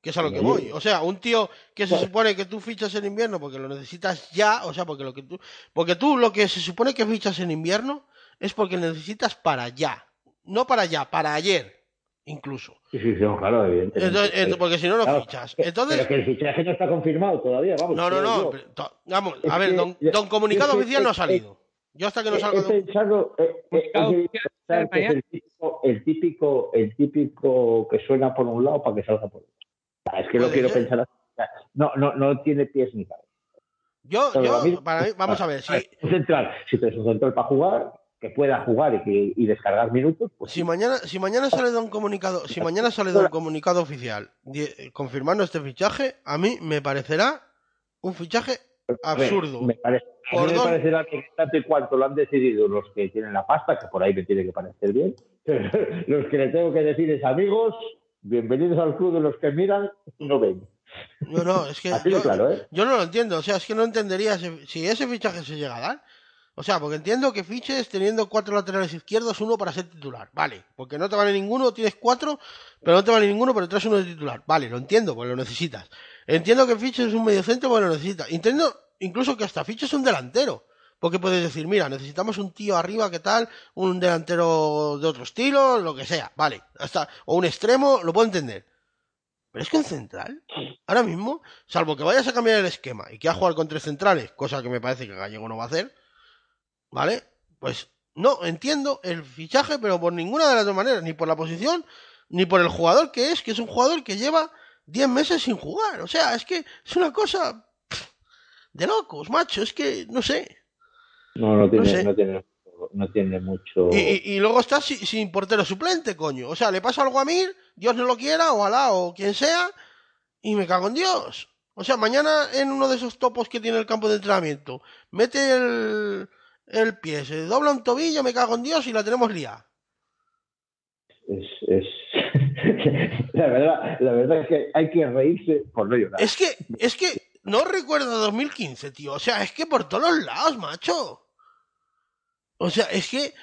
Que es a lo que voy. O sea, un tío que se supone que tú fichas en invierno porque lo necesitas ya, o sea, porque lo que tú, porque tú lo que se supone que fichas en invierno es porque necesitas para ya, no para ya, para ayer, incluso. Sí, sí, sí, no, claro, evidentemente. Entonces, Pero- ent- porque si no lo claro, fichas. pero Entonces, que el fichaje no está confirmado todavía, vamos. no, no, no. pero Vamos, a ver, don, comunicado oficial no ha salido. Yo hasta que no salga he pensado, eh, eh, el típico, el típico que suena por un lado para que salga por otro. Es que lo Puede quiero ser. pensar así, no, no, no tiene pies ni cabeza. Yo, Pero yo, mí- para mí, vamos a ver, si, Un central, si tienes un central para jugar, que pueda jugar y, que, y descargar minutos, pues si mañana, si mañana sale de un comunicado, si mañana sale de un comunicado oficial confirmando este fichaje, a mí me parecerá un fichaje absurdo. Me parece, a mí ¿Por me parecerá que tanto y cuanto lo han decidido los que tienen la pasta, que por ahí me tiene que parecer bien, los que le tengo que decir es amigos, bienvenidos al club de los que miran y no ven. No, no, es que yo, claro, ¿eh? yo no lo entiendo. O sea, es que no entendería ese- si ese fichaje se llega a dar. O sea, porque entiendo que fiches teniendo cuatro laterales izquierdos, uno para ser titular. Vale, porque no te vale ninguno, tienes cuatro, pero no te vale ninguno, pero traes uno de titular. Vale, lo entiendo, porque lo necesitas. Entiendo que fiches un mediocentro, porque lo necesitas. Entiendo incluso que hasta fiches un delantero. Porque puedes decir, mira, necesitamos un tío arriba, ¿qué tal? Un delantero de otro estilo, lo que sea. Vale, hasta, o un extremo, lo puedo entender. Pero es que un central, ahora mismo, salvo que vayas a cambiar el esquema y que a jugar con tres centrales, cosa que me parece que Gallego no va a hacer, ¿vale? Pues no entiendo el fichaje, pero por ninguna de las dos maneras, ni por la posición, ni por el jugador que es, que es un jugador que lleva 10 meses sin jugar. O sea, es que es una cosa de locos, macho, es que no sé. No, no tiene, sé. no tiene, no tiene mucho. Y, y- y luego estás si- sin portero suplente, coño. O sea, le pasa algo a Mir, Dios no lo quiera, o Alá, o quien sea, y me cago en Dios. O sea, mañana en uno de esos topos que tiene el campo de entrenamiento, mete el, el pie, se dobla un tobillo, me cago en Dios y la tenemos liada. Es, es... la, verdad, la verdad es que hay que reírse por no llorar. Es que, es que no recuerdo 2015, tío. O sea, es que por todos los lados, macho. O sea, es que.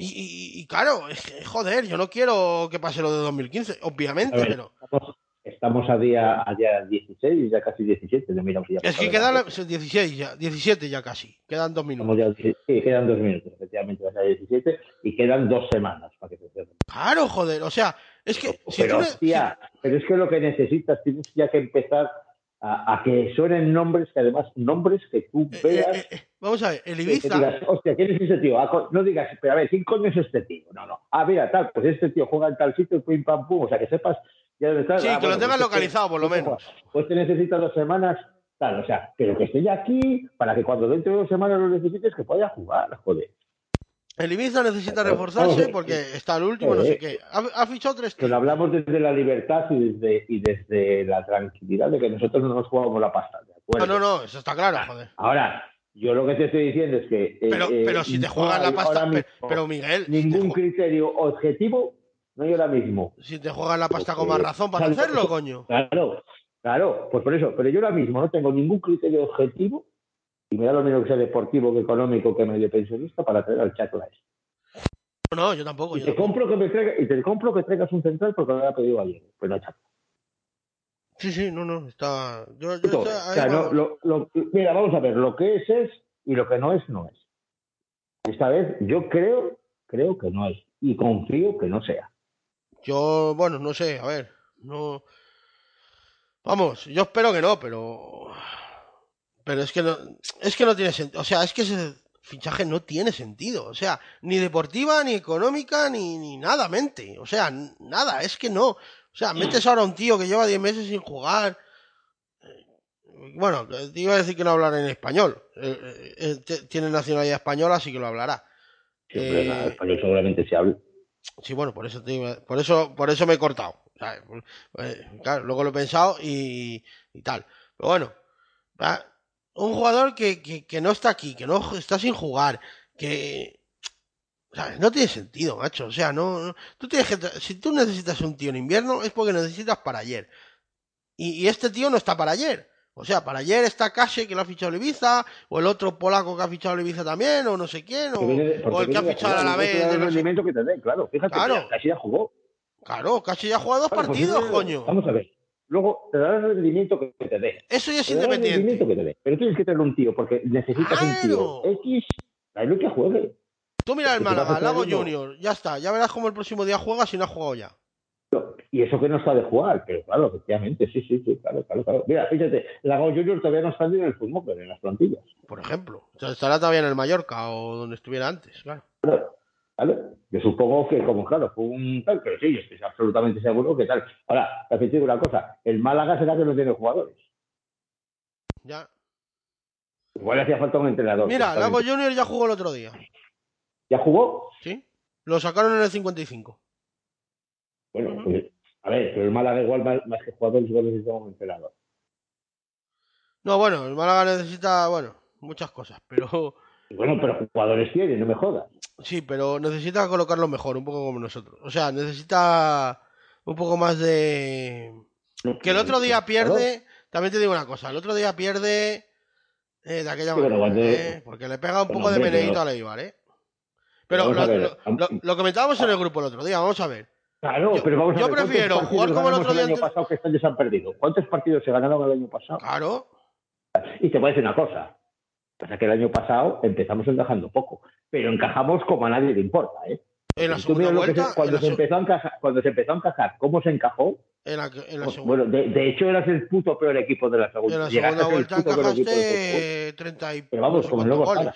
Y, y- y claro, es que, joder, yo no quiero que pase lo de 2015, obviamente, ver, pero. estamos, estamos a día a día 16, ya casi 17. de mira, ya Es que quedan la- 16 ya, 17 ya casi. Quedan dos minutos. ya- sí, quedan dos minutos, efectivamente, va a ser 17 y quedan dos semanas para que se cierre. Claro, joder, o sea, es que si pero, tú pero es que lo que necesitas, tienes ya que empezar a, a que suenen nombres, que además, nombres que tú eh, veas. eh, eh, vamos a ver, el que Ibiza, digas, hostia, ¿quién es ese tío? Ah, no digas, pero a ver, ¿quién coño es este tío? No, no. Ah, mira, tal, pues este tío juega en tal sitio, pim, pam, pum. O sea, que sepas ya dónde está. Sí, Ah, que lo bueno, tengas pues este- localizado, por lo menos. Pues te necesitas dos semanas, tal, o sea, pero que esté ya aquí para que cuando dentro de dos semanas lo necesites, que pueda jugar, joder. El Ibiza necesita Vamos, reforzarse vamos. porque está al último, no sé qué. Ha, ha fichado tres Que lo hablamos desde la libertad y desde, y desde la tranquilidad de que nosotros no nos jugamos la pasta. ¿de acuerdo? No, no, no, eso está claro, joder. Ahora, yo lo que te estoy diciendo es que. eh, Pero, eh, pero si te juegas la pasta, pero, Miguel, ningún criterio objetivo, no hay ahora mismo. si te juegas la pasta con más razón para salvo- hacerlo, coño. Claro, claro, pues por eso. Pero yo ahora mismo no tengo ningún criterio objetivo, y me da lo mismo que sea deportivo, que económico, que medio pensionista, para traer al Chaco este. No, yo tampoco. Y Yo te tampoco. compro que me traiga, y te compro que traigas un central porque me lo había pedido ayer. Pues no, Chaco. Sí, sí, no, no, está. Yo, yo Todo. estoy O ahí, sea, no, vamos. lo- lo- mira, vamos a ver, lo que es es y lo que no es, no es. Esta vez yo creo, creo que no es. Y confío que no sea. Yo, bueno, no sé, a ver, no. Vamos, yo espero que no, pero. Pero es que no, es que no tiene sentido. O sea, es que ese fichaje no tiene sentido. O sea, ni deportiva, ni económica, ni, ni nada mente. O sea, nada, es que no. O sea, metes ahora a un tío que lleva 10 meses sin jugar. Eh, Bueno, te iba a decir que no hablará en español. Eh, eh, eh, tiene nacionalidad española, así que lo hablará. Eh, nada, español seguramente se habla. Sí, bueno, por eso te iba- por eso, por eso me he cortado. ¿sabes? Eh, claro, luego lo he pensado y, y tal. Pero bueno, ¿va? Un jugador que, que, que no está aquí, que no está sin jugar, que ¿sabes? no tiene sentido, macho. O sea, no, no- tú tienes que, si tú necesitas un tío en invierno es porque necesitas para ayer. Y, y este tío no está para ayer. O sea, para ayer está Case que lo ha fichado Ibiza, o el otro polaco que ha fichado Ibiza también, o no sé quién, o, viene- el que ha fichado a la vez. el rendimiento que te claro. Fíjate, Claro. que casi ya jugó. Claro, Case ya ha jugado dos pues partidos, coño. Vamos a ver. Luego te dará el rendimiento que te dé. Eso ya es Te dará el rendimiento independiente. que te dé. Pero tienes que tener un tío porque necesitas un tío. X. Tráelo que juegue. Tú mira el ¿Y qué vas a Málaga, Lago? Junior, ya está. Ya verás cómo el próximo día juega si no ha jugado ya. Y eso que no está de jugar, pero claro, efectivamente, sí, sí, sí, claro, claro, claro. Mira, fíjate, Lago Junior todavía no está ni en el fútbol, pero en las plantillas. Por ejemplo. O sea, estará todavía en el Mallorca o donde estuviera antes, claro. Claro, claro. Yo supongo que, como claro, fue un tal, pero sí, yo estoy absolutamente seguro que tal. Ahora, te digo una cosa, el Málaga será que no tiene jugadores. Ya. Igual le hacía falta un entrenador. Mira, Lago. Junior ya jugó el otro día. ¿Ya jugó? ¿Sí? Lo sacaron en el 55. Bueno, pues, a ver, pero el Málaga igual más, más que jugadores igual necesita un entrenador. No, bueno, el Málaga necesita, bueno, muchas cosas, pero Bueno, pero jugadores tiene, no me jodas. sí, pero necesita colocarlo mejor, un poco como nosotros. O sea, necesita un poco más de... Que el otro día pierde, también te digo una cosa, el otro día pierde eh, de aquella Sí, manera, cuando- ¿eh? porque le pega un Bueno, poco de meneíto pero- a Leibar, ¿eh? Pero lo, comentábamos en el grupo el otro día, vamos a ver. Claro, Yo- pero vamos a yo ver, ¿cuántos prefiero jugar como el otro día el año pasado que este año se han perdido. ¿Cuántos partidos se ganaron el año pasado? Claro, Y te voy a decir una cosa. Pasa que el año pasado empezamos encajando poco, pero encajamos como a nadie le importa, ¿eh? en la segunda vuelta, se- cuando, la se empezó a encajar, cuando se empezó a encajar, ¿cómo se encajó? en la, en la Pues, bueno, de, de hecho eras el puto peor equipo de la segunda. en la Llegaste segunda vuelta encajaste 30 y Pero vamos, como no costara.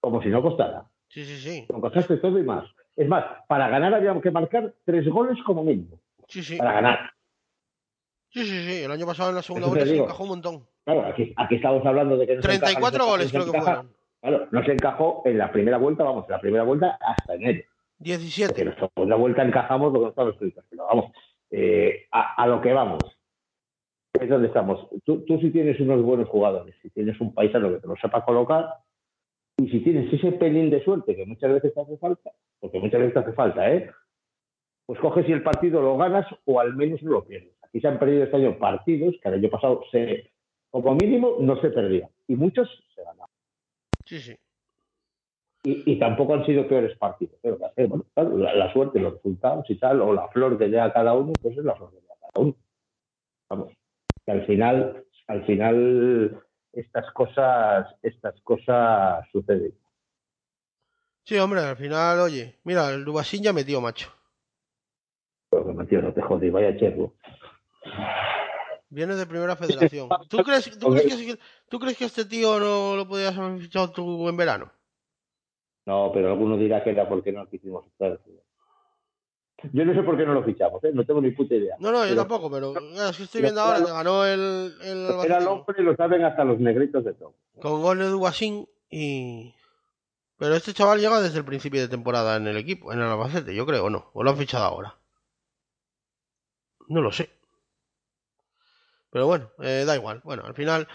como si no costara. Sí, sí, sí. Encajaste todo y más. Es más, para ganar habíamos que marcar tres goles como mínimo. Sí, sí. Para ganar. Sí, sí, sí. El año pasado en la segunda vuelta se encajó un montón. Claro, aquí, aquí estamos hablando de que no se encaja, 34 no se- goles no se creo que encaja. fueron. Claro, no se encajó en la primera vuelta, vamos, en la primera vuelta hasta enero. Porque 17. en la segunda vuelta encajamos lo que escrito. Pero vamos, eh, a, a lo que vamos. Es donde estamos. Tú, tú si tienes unos buenos jugadores, si tienes un paisano que te lo sepa colocar, y si tienes ese pelín de suerte que muchas veces te hace falta, porque muchas veces te hace falta, ¿eh? Pues coges y el partido lo ganas o al menos no lo pierdes. Aquí se han perdido este año partidos que el año pasado se, como mínimo no se perdían. Y muchos se ganaban. Sí, sí. Y, y tampoco han sido peores partidos. Pero hacer, bueno, la, la suerte, los resultados y tal, o la flor que llega a cada uno, pues es la flor que llega a cada uno. Vamos. Que al final, al final, estas cosas, estas cosas suceden. Sí, hombre, al final, oye, mira, el Dubasín ya metió, macho. Pero que tío, no te jodí, vaya cherro. Viene de primera federación. ¿Tú crees, tú, crees que, ¿Tú crees que este tío no lo podías haber fichado tú en verano? No, pero alguno dirá que era porque no lo quisimos fichar. Yo no sé por qué no lo fichamos, ¿eh? no tengo ni puta idea. No, no, yo Pero- tampoco, pero es que estoy viendo ahora que ganó el, el Era el hombre y lo saben hasta los negritos de todo. con gol de Dubasín y... Pero este chaval llega desde el principio de temporada en el equipo, en el Albacete, yo creo, ¿o no? ¿O lo han fichado ahora? No lo sé. Pero bueno, eh, da igual. Bueno, al final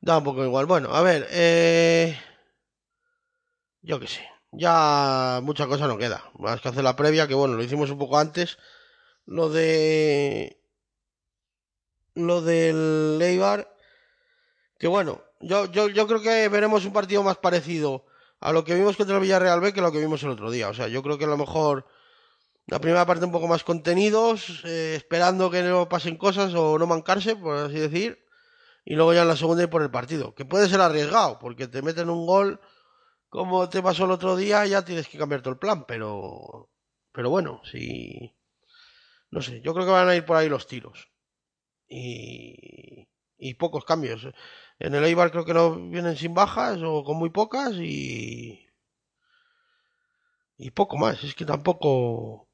da un poco igual. Bueno, a ver, eh... yo qué sé. Ya mucha cosa no queda. Más que hacer la previa, que bueno, lo hicimos un poco antes. Lo de... Lo del Eibar. Que bueno, yo, yo, yo creo que veremos un partido más parecido a lo que vimos contra el Villarreal B que lo que vimos el otro día. O sea, yo creo que a lo mejor la primera parte un poco más contenidos, eh, esperando que no pasen cosas o no mancarse, por así decir. Y luego ya en la segunda y por el partido. Que puede ser arriesgado, porque te meten un gol como te pasó el otro día, ya tienes que cambiar todo el plan. Pero, pero bueno, si... No sé, yo creo que van a ir por ahí los tiros. Y, y pocos cambios. En el Eibar creo que no vienen sin bajas o con muy pocas y... Y poco más, es que tampoco...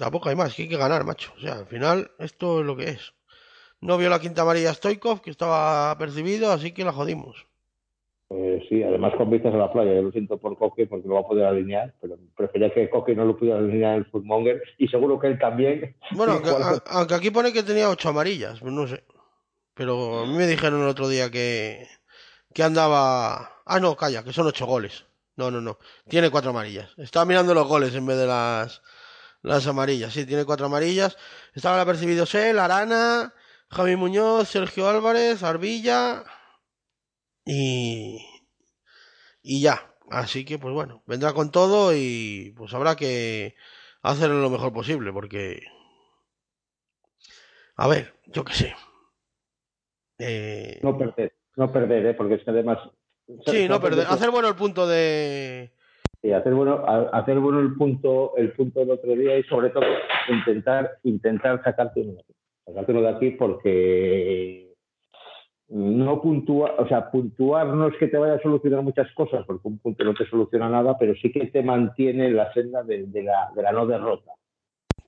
Tampoco hay más, que hay que ganar, macho. O sea, al final esto es lo que es. No vio la quinta amarilla Stoikov, que estaba percibido, así que la jodimos. Pues sí, además con vistas a la playa, yo lo siento por Coque porque no va a poder alinear, pero prefería que Coque no lo pudiera alinear el Footmonger y seguro que él también. Bueno, aunque, a- aunque aquí pone que tenía ocho amarillas, pues no sé. Pero a mí me dijeron el otro día que, que andaba... Ah, no, calla, que son ocho goles. No, no, no. Tiene cuatro amarillas. Estaba mirando los goles en vez de las, las amarillas. Sí, tiene cuatro amarillas. Estaban apercibidos él, Arana, Javi Muñoz, Sergio Álvarez, Arbilla y... Y ya. Así que, pues bueno, vendrá con todo y pues habrá que hacerlo lo mejor posible porque... A ver, yo qué sé. Eh, No perder, no perder, ¿eh? porque es que además. sí, no perder. Hacer bueno el punto de... Sí, hacer bueno, hacer bueno el punto, el punto del otro día y sobre todo intentar, intentar sacarte uno de aquí. Sacarte uno de aquí porque no puntúa, o sea, puntuar no es que te vaya a solucionar muchas cosas, porque un punto no te soluciona nada, pero sí que te mantiene en la senda de, de la, de la no derrota.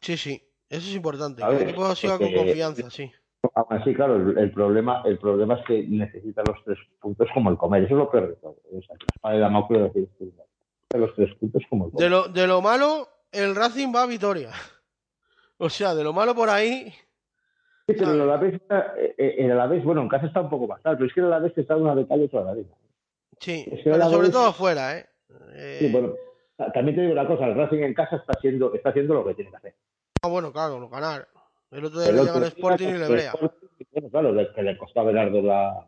Sí, sí. Eso es importante. A Que el ver, equipo siga con confianza, sí. aún así, claro, el, el problema, el problema es que necesita los tres puntos como el comer. Eso es lo peor de todo. O sea, la de Damocles lo ¿no? los tres puntos como el. De lo, de lo malo, el Racing va a Vitoria. O sea, de lo malo por ahí. Sí, pero el Alavés, eh, eh, el Alavés, bueno, en casa está un poco más tal, pero es que el Alavés está una de cal y otra de arena. Sí, Es que pero la sobre Alavés- todo fuera, ¿eh? Eh, Sí, bueno, también te digo una cosa, el Racing en casa está haciendo, está haciendo lo que tiene que hacer. ah, bueno, claro, no ganar. El otro día le al día, Sporting y le brea. Bueno, claro, que le costó a Belardo la,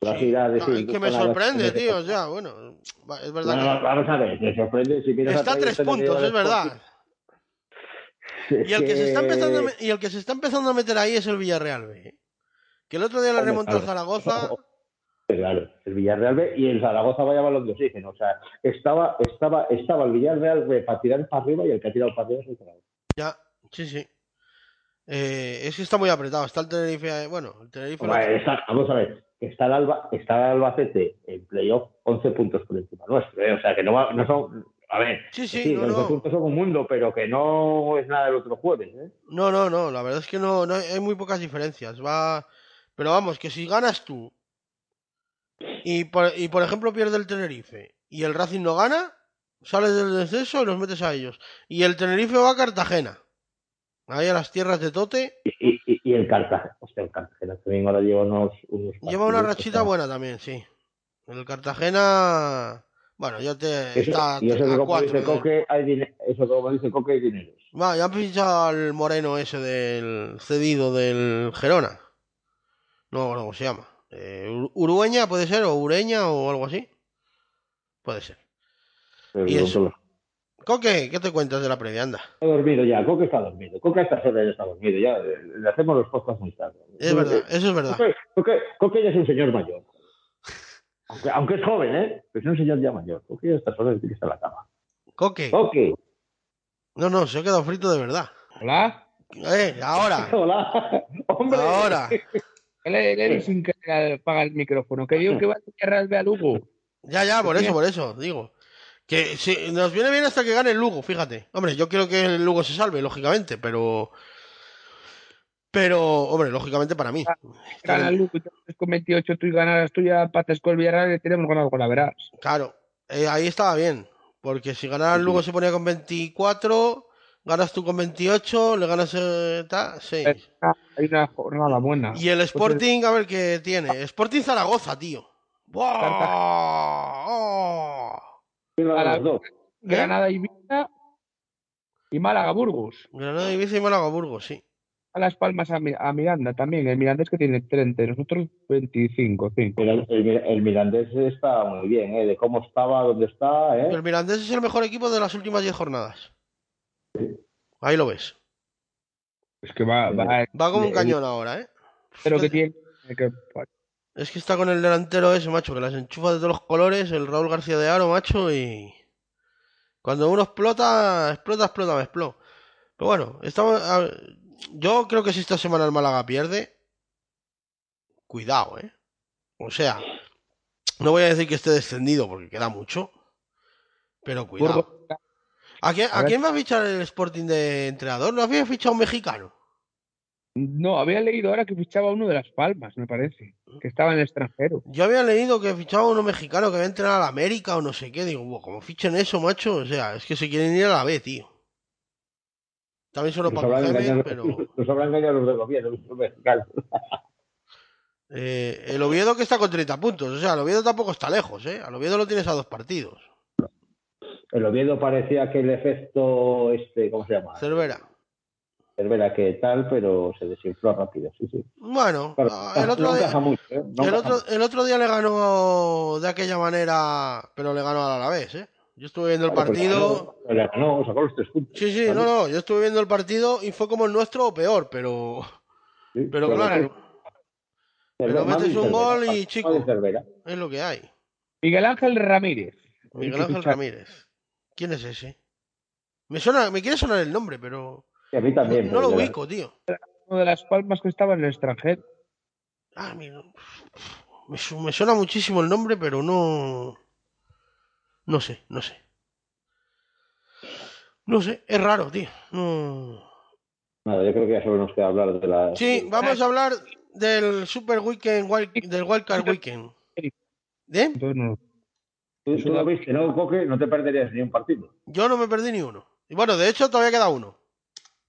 la gira de es que me la- sorprende, tío. Sea, bueno, es verdad que vamos a ver, te sorprende si miras está a tres puntos, es el verdad. Y el que se está Es empezando a, y el que se está empezando a meter ahí es el Villarreal B. ¿eh? Que el otro día le Hombre, remontó claro. Zaragoza. Claro, el Villarreal B y el Zaragoza vaya balón de oxígeno. O sea, estaba, estaba, estaba el Villarreal B para tirar para arriba y el que ha tirado para arriba es el Zaragoza. Ya, sí, sí. Eh, es que está muy apretado. Está el Tenerife. eh, Bueno, el Tenerife. lo- Hombre, está- vamos a ver, está el, Alba, está el Albacete en playoff 11 puntos por encima nuestro. ¿eh? O sea, que no, va- no son. A ver, Sí, sí, sí, no, los no. puntos son un mundo, pero que no es nada del otro jueves. ¿eh? No, no, no. La verdad es que no, no hay, hay muy pocas diferencias. Va. Pero vamos, que si ganas tú y por, y por ejemplo pierde el Tenerife y el Racing no gana, sales del descenso y los metes a ellos. Y el Tenerife va a Cartagena. Ahí a las tierras de Tote. Y, y, y el Cartagena, hostia, el Cartagena también ahora lleva unos. unos Lleva una rachita buena también, sí. El Cartagena. Bueno, ya te. Eso- está y eso que a como dice. Coque, hay dine- eso como dice Coque, hay dinero. Va, ya han fichado al moreno ese del cedido del Gerona. No, bueno, ¿cómo se llama? Eh, Urueña puede ser, o Ureña o algo así. Puede ser. Pero Y no eso. Coque, ¿qué te cuentas de la previa? Anda. Está dormido ya, Coque está dormido. Coque a estas horas ya está dormido, ya eh, le hacemos los podcasts muy tarde. Es verdad, eso es verdad. Coque, Coque, Coque ya es un señor mayor. Aunque, aunque es joven, ¿eh? Pero es un señor ya mayor. Coque a estas horas tiene que estar en la cama. Coque. Coque, No, no, se ha quedado frito de verdad. Hola. Eh, ahora. hola. Hombre. Ahora. Él, sin que apaga el micrófono. Que digo que va a B a Lugo. Ya, ya, por eso, por eso, digo. Que si, nos viene bien hasta que gane el Lugo, fíjate. Hombre, yo quiero que el Lugo se salve, lógicamente, pero. Pero, hombre, lógicamente para mí. Gana el Lugo con 28, tú y ganas tú ya empates con Villarreal y tenemos ganado con la verás. Claro, eh, ahí estaba bien. Porque si ganara el Lugo se ponía con 24, ganas tú con 28, le ganas eh, ta, 6. Hay una jornada buena. Y el Sporting, a ver qué tiene. Sporting Zaragoza, tío. ¡Buah! A las dos. Granada y Ibiza y Málaga Burgos. Granada, Ibiza y Málaga, Burgos, sí. A Las Palmas a, Mi- a Miranda también. El Miranda es que tiene 30, nosotros 25. 5. Pero el, el, el Mirandés está muy bien, ¿eh? De cómo estaba, dónde está, ¿eh? El Mirandés es el mejor equipo de las últimas 10 jornadas. Ahí lo ves. Es que va, va Va como un cañón ahora, ¿eh? Pero que tiene que Es que está con el delantero ese, macho, que las enchufa de todos los colores, el Raúl García de Aro, macho, y... Cuando uno explota, explota, explota, me explota. Pero bueno, estamos... a Yo creo que si esta semana el Málaga pierde... Cuidado, ¿eh? O sea, no voy a decir que esté descendido porque queda mucho, pero cuidado. ¿A quién, A quién va a fichar el Sporting de entrenador? ¿No había fichado un mexicano? No, había leído ahora que fichaba uno de Las Palmas, me parece. Que estaba en el extranjero. Yo había leído que fichaba uno mexicano que había entrenado a la América o no sé qué. Digo, "Buah, como fichen eso, macho. O sea, es que se quieren ir a la B, tío. También solo Nos para engañado, pero. nos habrán engañado los del gobierno, los mexicanos. Eh, el Oviedo que está con 30 puntos. O sea, el Oviedo tampoco está lejos, ¿eh? Al Oviedo lo tienes a dos partidos. El Oviedo parecía que el efecto, este, ¿cómo se llama? Cervera. Cervera que tal, pero se desinfló rápido, sí, sí. Bueno, Claro, el otro no día. mucho, ¿eh? No El otro, el otro día le ganó de aquella manera, pero le ganó al Alavés, ¿eh? Yo estuve viendo el Claro, pues partido. le ganó, sacó los tres puntos. Sí, sí, no, no, yo estuve viendo el partido y fue como el nuestro o peor, pero. Sí, Pero claro, pero metes un Cervera, gol y chico. Es lo que hay. Miguel Ángel Ramírez. Miguel Ángel Ramírez. ¿Quién es ese? Me suena, me quiere sonar el nombre, pero. Y a mí también. no, no lo pero- ubico, tío. Uno de Las Palmas que estaba en el extranjero. Ah, mira. Me, su- me suena muchísimo el nombre, pero no. No sé, no sé. No sé, es raro, tío. No. Nada, yo creo que ya solo nos queda hablar de la. Sí, vamos a hablar del Super Weekend, wild- del Wildcard Weekend. ¿De? Entonces no. Tú, tú lo viste, ¿no, Coque? No te perderías ni un partido. Yo no me perdí ni uno. Y bueno, de hecho todavía queda uno.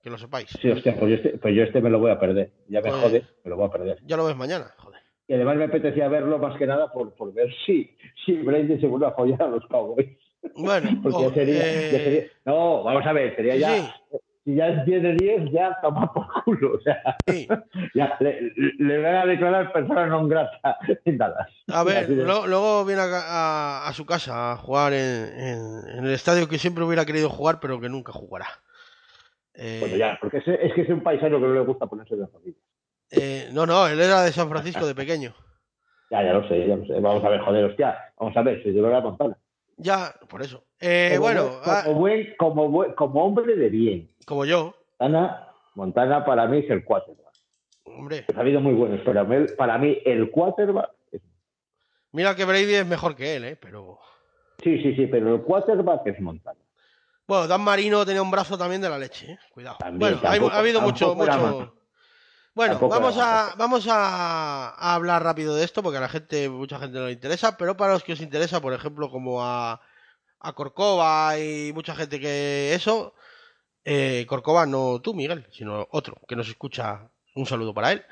Que lo sepáis. Sí, hostia, pues yo este, pues yo este me lo voy a perder. Ya me Pues- jode, me lo voy a perder. Ya lo ves mañana, joder. Y además me apetecía verlo más que nada por, por ver si, si Brady se vuelve a follar a los Cowboys. Bueno, Porque oh, ya sería, eh, ya sería- No, vamos a ver, sería sí, ya. sí. Si ya es 10 de 10, ya toma por culo. O sea, sí. ya le, le van a declarar persona non grata en Dallas. A ver, lo- luego viene a, a- a su casa a jugar en, en- en el estadio que siempre hubiera querido jugar, pero que nunca jugará. Eh, Bueno, ya, porque es, es que es un paisano que no le gusta ponerse de familia. eh, no, no, él era de San Francisco de pequeño. Ya, ya lo sé, ya lo sé. Vamos a ver, joder, hostia. Vamos a ver, se lleva la Montana. Ya, por eso. Eh, Como bueno, buen- ah, como, buen, como, buen- como hombre de bien. como yo, Montana, Montana para mí es el quarterback. hombre, Ha habido muy buenos, pero para mí el quarterback. es- mira que Brady es mejor que él, ¿eh? Pero Sí, sí, sí, pero el quarterback es Montana. Bueno, Dan Marino tenía un brazo también de la leche, ¿eh? Cuidado. También, bueno, hay- ha habido mucho, mucho. Bueno, Tampoco vamos a vamos a, a hablar rápido de esto porque a la gente, mucha gente no le interesa, pero para los que os interesa, por ejemplo, como a, a Corcova y mucha gente que eso, eh, Corcova no tú, Miguel, sino otro que nos escucha, un saludo para él,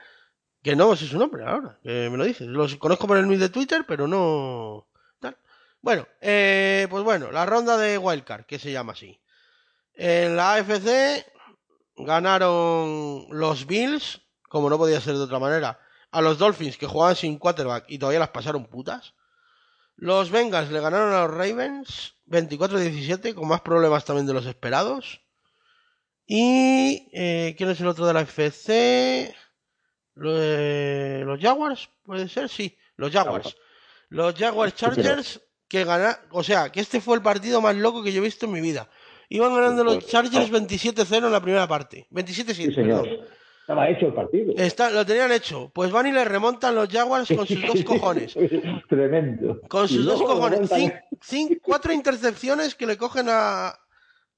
que no sé su nombre ahora, que me lo dices, los conozco por el nick de Twitter, pero no. Bueno, eh, pues bueno, la ronda de Wildcard, que se llama así. En la AFC ganaron los Bills, como no podía ser de otra manera, a los Dolphins que jugaban sin quarterback y todavía las pasaron putas. Los Bengals le ganaron a los Ravens 24-17 con más problemas también de los esperados. Y eh, ¿quién es el otro de la FC? Lo- eh, los Jaguars, puede ser, sí, los Jaguars. Los Jaguars Chargers que ganaron, o sea, que este fue el partido más loco que yo he visto en mi vida. Iban ganando los Chargers 27-0 en la primera parte. 27-7, Sí, señor. perdón. Estaba hecho el partido. Está, lo tenían hecho. Pues van y le remontan los Jaguars con sus dos cojones. Tremendo. Con sus dos cojones. remontan- Cin- cin- cuatro intercepciones que le cogen a,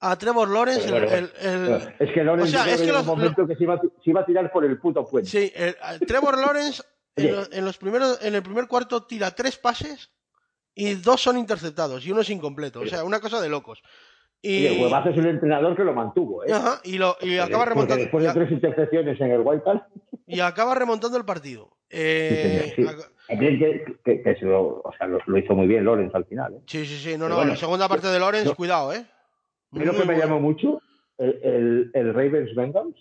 a Trevor Lawrence. El- Es que Lorenz o sea, yo es creo que en los- un momento que se iba, a ti- se iba a tirar por el puto puente. sí, Trevor Lawrence en los primeros, en el primer cuarto tira tres pases y dos son interceptados y uno es incompleto. O sea, una cosa de locos. Y el huevazo es el entrenador que lo mantuvo, ¿eh? ajá, y, lo, y acaba Porque remontando. después y de tres intercepciones en el White Card, y acaba remontando el partido. Eh, Sí, señor, que, que- que se lo, o sea, lo, lo hizo muy bien Lorenz al final. ¿eh? Sí, sí, sí. No, no. bueno, la segunda parte de yo- cuidado, ¿eh? Pero lo Muy que me llamó mucho, el, el, el Ravens Bengals,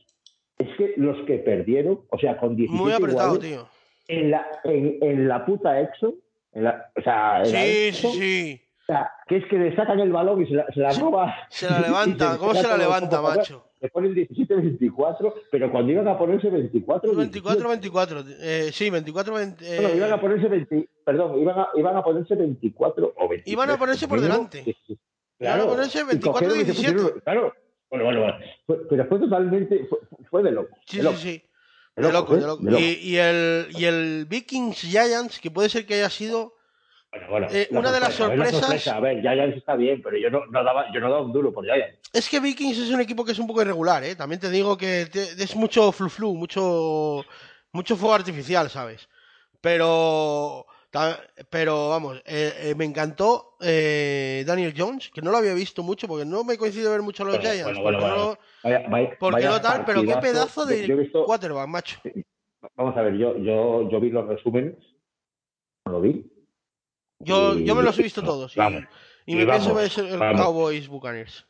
es que los que perdieron, o sea, con 17 Muy apretado, iguales, tío. en la, en, en la puta Exxon, la, o sea, en la Sí, sí, sí. o sea, que es que le sacan el balón y se la, se la roba. Se la levanta. ¿Cómo se la levanta, macho? Le ponen 17-24, pero cuando iban a ponerse 24, 24-24. Eh, sí, 24-20. eh, Bueno, iban a ponerse 20, perdón, iban a, iban a ponerse 24 o 23. Iban a ponerse por delante. Sí, sí. Iban a ponerse y cogieron y se 24-17. pusieron- Claro, bueno, bueno, bueno. Pero fue totalmente, fue, fue de loco. Sí, de sí, loco. sí. De De loco, loco, ¿eh? de loco. De loco. Y, y el, y el Vikings Giants, que puede ser que haya sido. Bueno, bueno, Eh, la una de las sorpresa, a ver, sorpresas- sorpresa. A ver, Giants está bien, pero yo no, no daba, yo no daba un duro por Giants. Es que Vikings es un equipo que es un poco irregular, ¿eh? También te digo que te- es mucho flu-flu, mucho, mucho fuego artificial, ¿sabes? Pero, pero vamos, eh, eh, me encantó eh, Daniel Jones, que no lo había visto mucho, porque no me coincide ver mucho a los Bueno, Giants. bueno, bueno, porque bueno. no- Vaya, no tal, pero qué pedazo de Yo he visto, quarterback, macho. vamos a ver, yo, yo, yo vi los resúmenes, lo vi. Yo, Y- yo me los he visto todos. Y, Vamos, y y me pienso ver el vamos. Cowboys Buccaneers.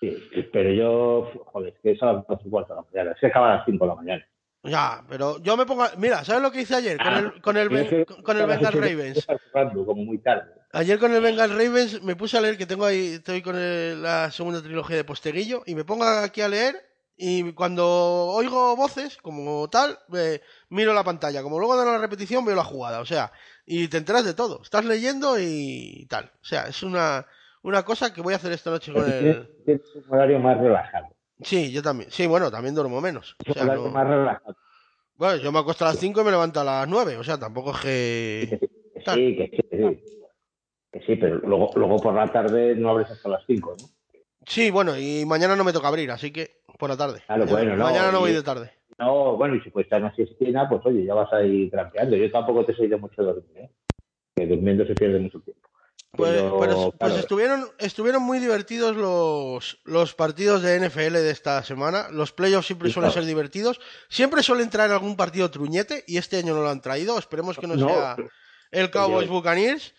Sí, pero yo, joder, es que es a las 2 y cuarto de la mañana, es que acaba a las 5 de la mañana. Ya, pero yo me pongo. a- Mira, ¿sabes lo que hice ayer? Con Ah, el, con el, Ben- con el Bengal de- Ravens. jugando como muy tarde. Ayer con el Bengal Ravens me puse a leer que tengo ahí, estoy con el- la segunda trilogía de Posteguillo y me pongo aquí a leer y cuando oigo voces como tal, eh, miro la pantalla. Como luego dan la repetición veo la jugada, o sea, y te enteras de todo. Estás leyendo y tal. O sea, es una, una cosa que voy a hacer esta noche con el... tienes un horario más relajado. Sí, yo también. Sí, bueno, también duermo menos. O sea, no- más relajado. Bueno, yo me acuesto a las 5 y me levanto a las 9, o sea, tampoco es que... Sí, que sí, que sí. Que sí, pero luego, luego por la tarde no abres hasta las 5, ¿no? Sí, bueno, y mañana no me toca abrir, así que por la tarde. Claro, bueno, no, mañana no voy y- de tarde. No, bueno, y si puedes estar en una siestina, pues oye, ya vas a ir trampeando. Yo tampoco te soy de mucho dormir, ¿eh? Que durmiendo se pierde mucho tiempo. Pues, Pero, pues- pues estuvieron, estuvieron muy divertidos los, los partidos de NFL de esta semana. Los playoffs siempre Sí, suelen claro. ser divertidos. Siempre suelen traer algún partido truñete y este año no lo han traído. Esperemos que no, No, sea el Cowboys yo- Buccaneers.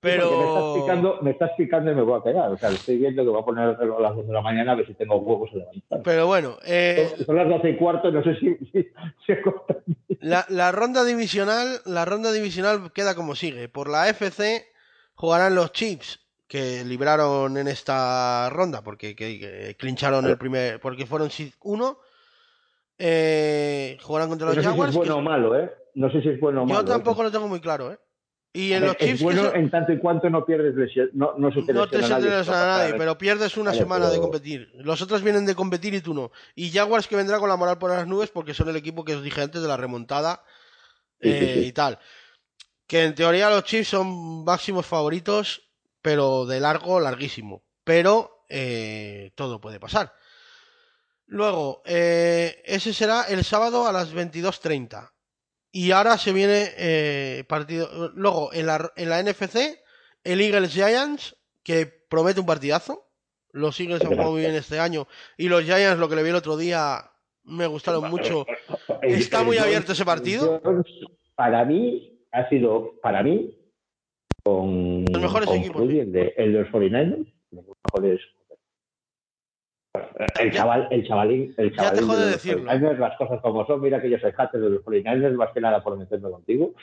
porque Me estás, Pero picando, me estás picando y me voy a quedar. O sea, estoy viendo que voy a poner a las 2 de la mañana a ver si tengo huevos a levantar. pero bueno, eh, Son las 12 y cuarto, no sé si, si, si la ronda divisional, la ronda divisional queda como sigue. Por la FC jugarán los Chiefs que libraron en esta ronda porque que, que clincharon el primer porque fueron 1 eh, jugarán contra No los sé si Jaguars es bueno que- o malo, ¿eh? No sé si es bueno o malo. yo ¿eh? tampoco lo tengo muy claro ¿eh? y en ver, los Chiefs es bueno son- en tanto y cuanto no pierdes lesión, no, no se te no te lesiona sientes nadie. a nadie pero pierdes una semana de competir los otros vienen de competir y tú no y Jaguars que vendrá con la moral por las nubes porque son el equipo que os dije antes de la remontada Sí, sí, eh, sí. y tal que en teoría los Chiefs son máximos favoritos pero de largo, larguísimo. Pero eh, todo puede pasar. Luego, eh, ese será el sábado a las 22.30. Y ahora se viene eh, partido. Luego, en la, en la NFC, el Eagles Giants, que promete un partidazo. Los Eagles han jugado muy bien este año. Y los Giants, lo que le vi el otro día, me gustaron mucho. Está muy abierto ese partido. Para mí, ha sido, para mí, con, Los mejores con equipos, Purdy, sí. el de, el de los 49ers, los mejores. El chaval, el chavalín, el chavalín de los decirlo. 49ers, las cosas como son, mira que yo soy hater de los 49ers, más que nada por meterme contigo,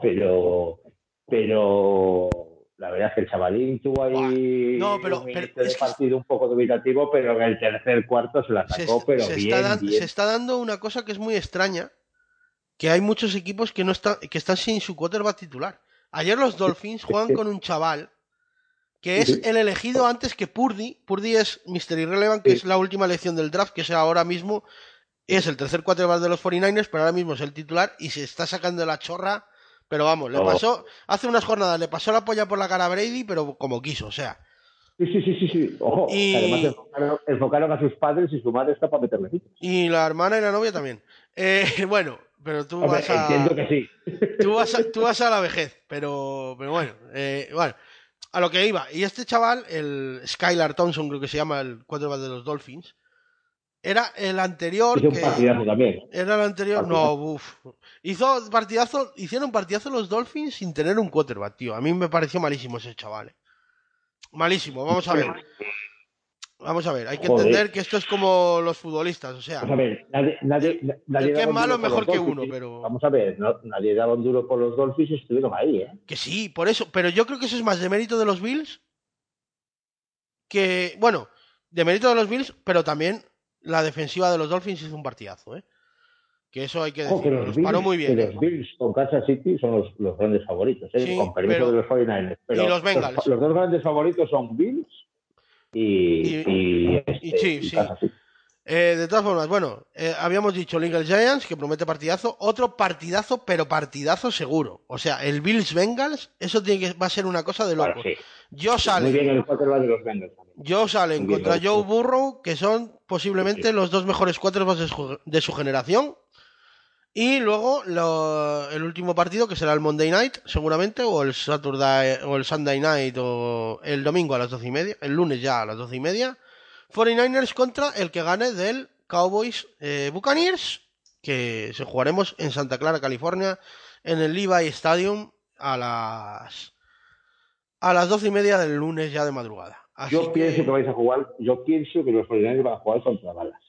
pero, pero la verdad es que el chavalín tuvo ahí No, pero- un pero inicio de es que- partido un poco dubitativo, pero en el tercer cuarto se la se, sacó, pero se bien, está dan- bien. se está dando una cosa que es muy extraña, que hay muchos equipos que no están, que están sin su quarterback titular. Ayer los Dolphins juegan con un chaval que es el elegido antes que Purdy. Purdy es Mr. Irrelevant, que es la última elección del draft, que es ahora mismo es el tercer quarterback de los 49ers, pero ahora mismo es el titular y se está sacando la chorra. Pero vamos, le Oh. pasó, hace unas jornadas le pasó la polla por la cara a Brady, pero como quiso, o sea. Sí, sí, sí, sí, sí. Ojo, Y- además enfocaron, enfocaron a sus padres y su madre está para meterle. Y la hermana y la novia también. Eh, bueno, pero tú Hombre, vas a. entiendo que sí. tú vas a, tú vas a la vejez, pero, pero bueno, eh, bueno, a lo que iba. Y este chaval, el Skylar Thompson, creo que se llama el quarterback de los Dolphins, era el anterior. Hizo un que- partidazo también. era el anterior, no, uff. Hizo partidazo, hicieron partidazo los Dolphins sin tener un quarterback, tío. A mí me pareció malísimo ese chaval. eh. Malísimo, vamos a ver. Vamos a ver, hay que Joder. entender que esto es como los futbolistas, o sea. Vamos a ver, nadie, nadie, nadie El que es malo mejor que uno, pero- Vamos a ver, no- nadie daba un duro por los Dolphins y estuvieron ahí, ¿eh? Que sí, por eso. Pero yo creo que eso es más de mérito de los Bills que. Bueno, de mérito de los Bills, pero también la defensiva de los Dolphins hizo un partidazo, ¿eh? Que eso hay que Ojo, que los Los paró Bills- muy bien. que ¿eh? los Bills con Kansas City son los, los grandes favoritos, ¿eh? Sí, con permiso pero- de los 49ers. Pero y los Bengals. Los, dos grandes favoritos son Bills y, Y- y, este, y Chiefs, y sí. Eh, de todas formas, bueno, eh, habíamos dicho Eagles Giants, que promete partidazo. Otro partidazo, pero partidazo seguro. O sea, el Bills Bengals, eso tiene que, va a ser una cosa de loco. sí. Josh Muy bien el de los Bengals Muy bien, contra Joe Burrow, que son posiblemente Sí. los dos mejores quarterbacks de su, de su generación. Y luego lo- el último partido, que será el Monday Night, seguramente, o el Saturday, o el Sunday Night, o el domingo a las doce y media, el lunes ya a las doce y media. 49ers contra el que gane del Cowboys eh, Buccaneers, que se jugaremos en Santa Clara, California, en el Levi Stadium a las a las doce y media del lunes ya de madrugada. Así Yo pienso que vais a jugar, yo pienso que los 49ers van a jugar contra Dallas.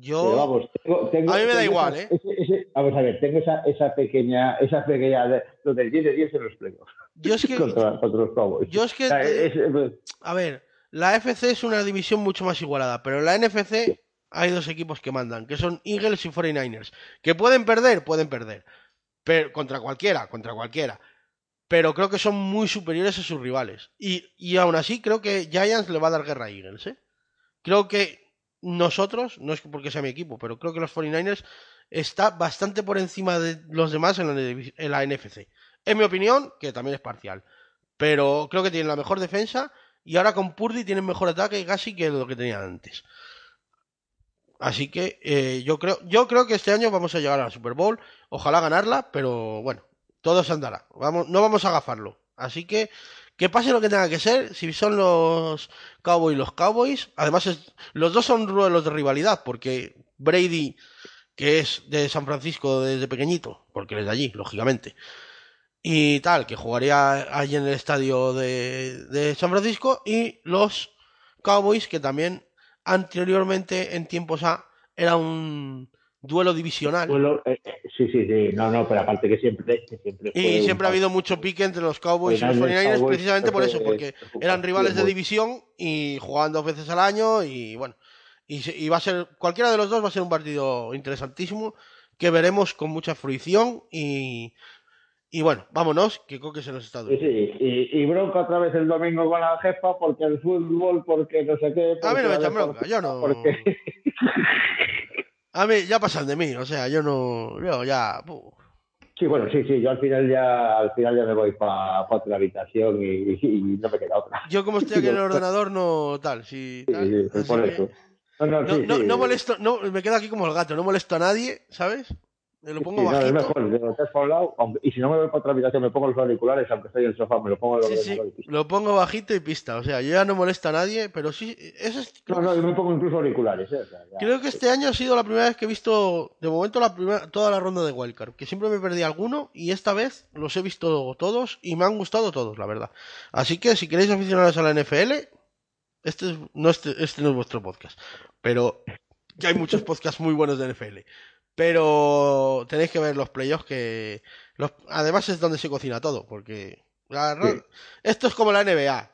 Yo Pero vamos, tengo, tengo- A mí me da igual, esa- ¿eh? ese- ese- vamos a ver, tengo esa, esa pequeña, esa pequeña, lo del 10 de 10 en los playoffs yo es que contra, contra los Cowboys. yo es que es- A ver, la FC es una división mucho más igualada, pero en la NFC hay dos equipos que mandan, que son Eagles y 49ers. Que pueden perder, pueden perder. Pero contra cualquiera, contra cualquiera. Pero creo que son muy superiores a sus rivales. Y, y aún así creo que Giants le va a dar guerra a Eagles, ¿eh? Creo que nosotros, no es porque sea mi equipo, pero creo que los 49ers está bastante por encima de los demás en la, NFC. En mi opinión, que también es parcial. Pero creo que tienen la mejor defensa y ahora con Purdy tienen mejor ataque casi que lo que tenían antes. Así que eh, yo creo yo creo que este año vamos a llegar a la Super Bowl, ojalá ganarla, pero bueno, todo se andará. Vamos, no vamos a agafarlo. Así que que pase lo que tenga que ser, si son los Cowboys los Cowboys, además es- los dos son duelos de rivalidad, porque Brady, que es de San Francisco desde pequeñito, porque es de allí, lógicamente, y tal, que jugaría allí en el estadio de, de San Francisco, y los Cowboys, que también anteriormente, en tiempos A, era un duelo divisional. Eh, eh, sí, sí, sí. No, no, pero aparte que siempre. que siempre fue Y un siempre ha habido mucho pique entre los Cowboys y los 49ers 49ers Cowboys, precisamente por eso, porque eran rivales de división y jugaban dos veces al año y bueno, y, y va a ser, cualquiera de los dos va a ser un partido interesantísimo que veremos con mucha fruición y, y bueno, vámonos, que Coque se nos está durmiendo. sí, y, y bronca otra vez el domingo con la jefa porque el fútbol, porque no sé qué. A mí no me echan bronca, yo no. Porque... A mí ya pasan de mí, o sea, yo no, yo ya. Sí, bueno, sí, sí, yo al final ya, al final ya me voy para otra habitación y, y no me queda otra. yo como estoy aquí en el ordenador no tal, si Sí, tal, sí, así por que- eso. No, no, No, sí, no, sí. no molesto, no, me quedo aquí como el gato, no molesto a nadie, ¿sabes? Me lo pongo sí, no, es bajito. mejor, lo has hablado, aunque- y si no me voy para otra habitación, me pongo los auriculares, aunque estoy en el sofá, me lo pongo Sí, sí, lo pongo bajito y pista. O sea, yo ya no molesto a nadie, pero sí, eso es- No, no, yo me pongo incluso auriculares, ¿eh? O sea, ya. creo que este año ha sido la primera vez que he visto, de momento, la primera, toda la ronda de Wildcard. Que siempre me perdí alguno y esta vez los he visto todos y me han gustado todos, la verdad. Así que si queréis aficionados a la NFL, este, es- no, este, este no es vuestro podcast. Pero que hay muchos podcasts muy buenos de NFL. Pero tenéis que ver los playoffs que... Los, además es donde se cocina todo, porque... la Sí. Esto es como la NBA.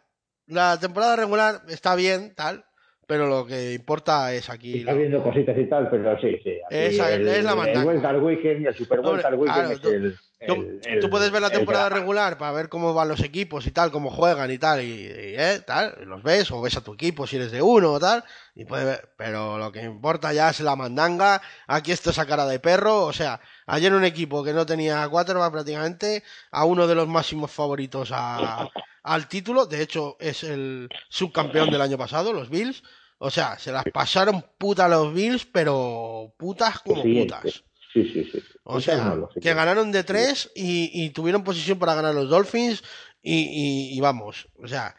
La temporada regular está bien, tal, pero lo que importa es aquí... Está la- viendo cositas y tal, pero sí, sí. Esa es- el, es la El. Wildcard Weekend y el Super Wildcard Weekend claro, es el, el- el- tú puedes ver la temporada regular para ver cómo van los equipos y tal, cómo juegan y tal, y, y, eh, tal, los ves, o ves a tu equipo si eres de uno o tal, y puedes ver, pero lo que importa ya es la mandanga, aquí esto es a cara de perro, o sea, ayer un equipo que no tenía quarterback prácticamente, a uno de los máximos favoritos a- al título, de hecho es el subcampeón del año pasado, los Bills, o sea, se las pasaron puta los Bills, pero putas como Sí, putas. Sí, sí, sí. O sea, que ganaron de tres y, y tuvieron posición para ganar los Dolphins y, y- y vamos, o sea,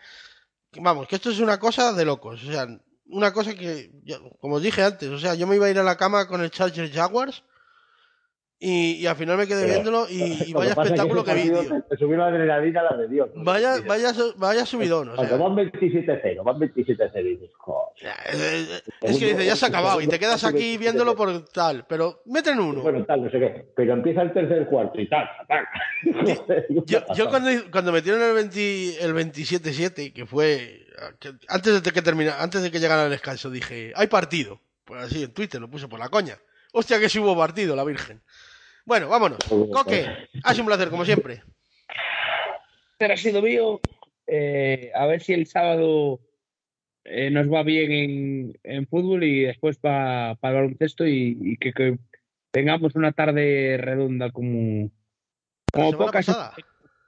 vamos, que esto es una cosa de locos, o sea, una cosa que, yo- como os dije antes, o sea, yo me iba a ir a la cama con el Chargers Jaguars y, y al final me quedé Pero- viéndolo y, y vaya es espectáculo que ese vi, tío. te- subió la adrenalina a la de Dios. ¿no? Vaya, Dices, vaya, vaya subidón, o sea. van 27-0, van 27-0 y dices, joder. eh, Es que dice, ya se ha acabado y te quedas aquí viéndolo por tal, pero meten uno. Bueno, tal, no sé qué. Pero empieza el tercer cuarto y tal, tal. Yo, yo cuando, cuando metieron el, 20 el 27-7, que fue que antes de que termina, antes de que llegara el descanso, dije, hay partido. Pues así en Twitter lo puse por la coña. Hostia, que sí hubo partido, la Virgen. Bueno, vámonos. Coque, ha sido un placer, como siempre. ha sido mío. Eh, a ver si el sábado eh, nos va bien en, en fútbol y después para el baloncesto y, y que, que tengamos una tarde redonda como, La como semana pocas. pasada.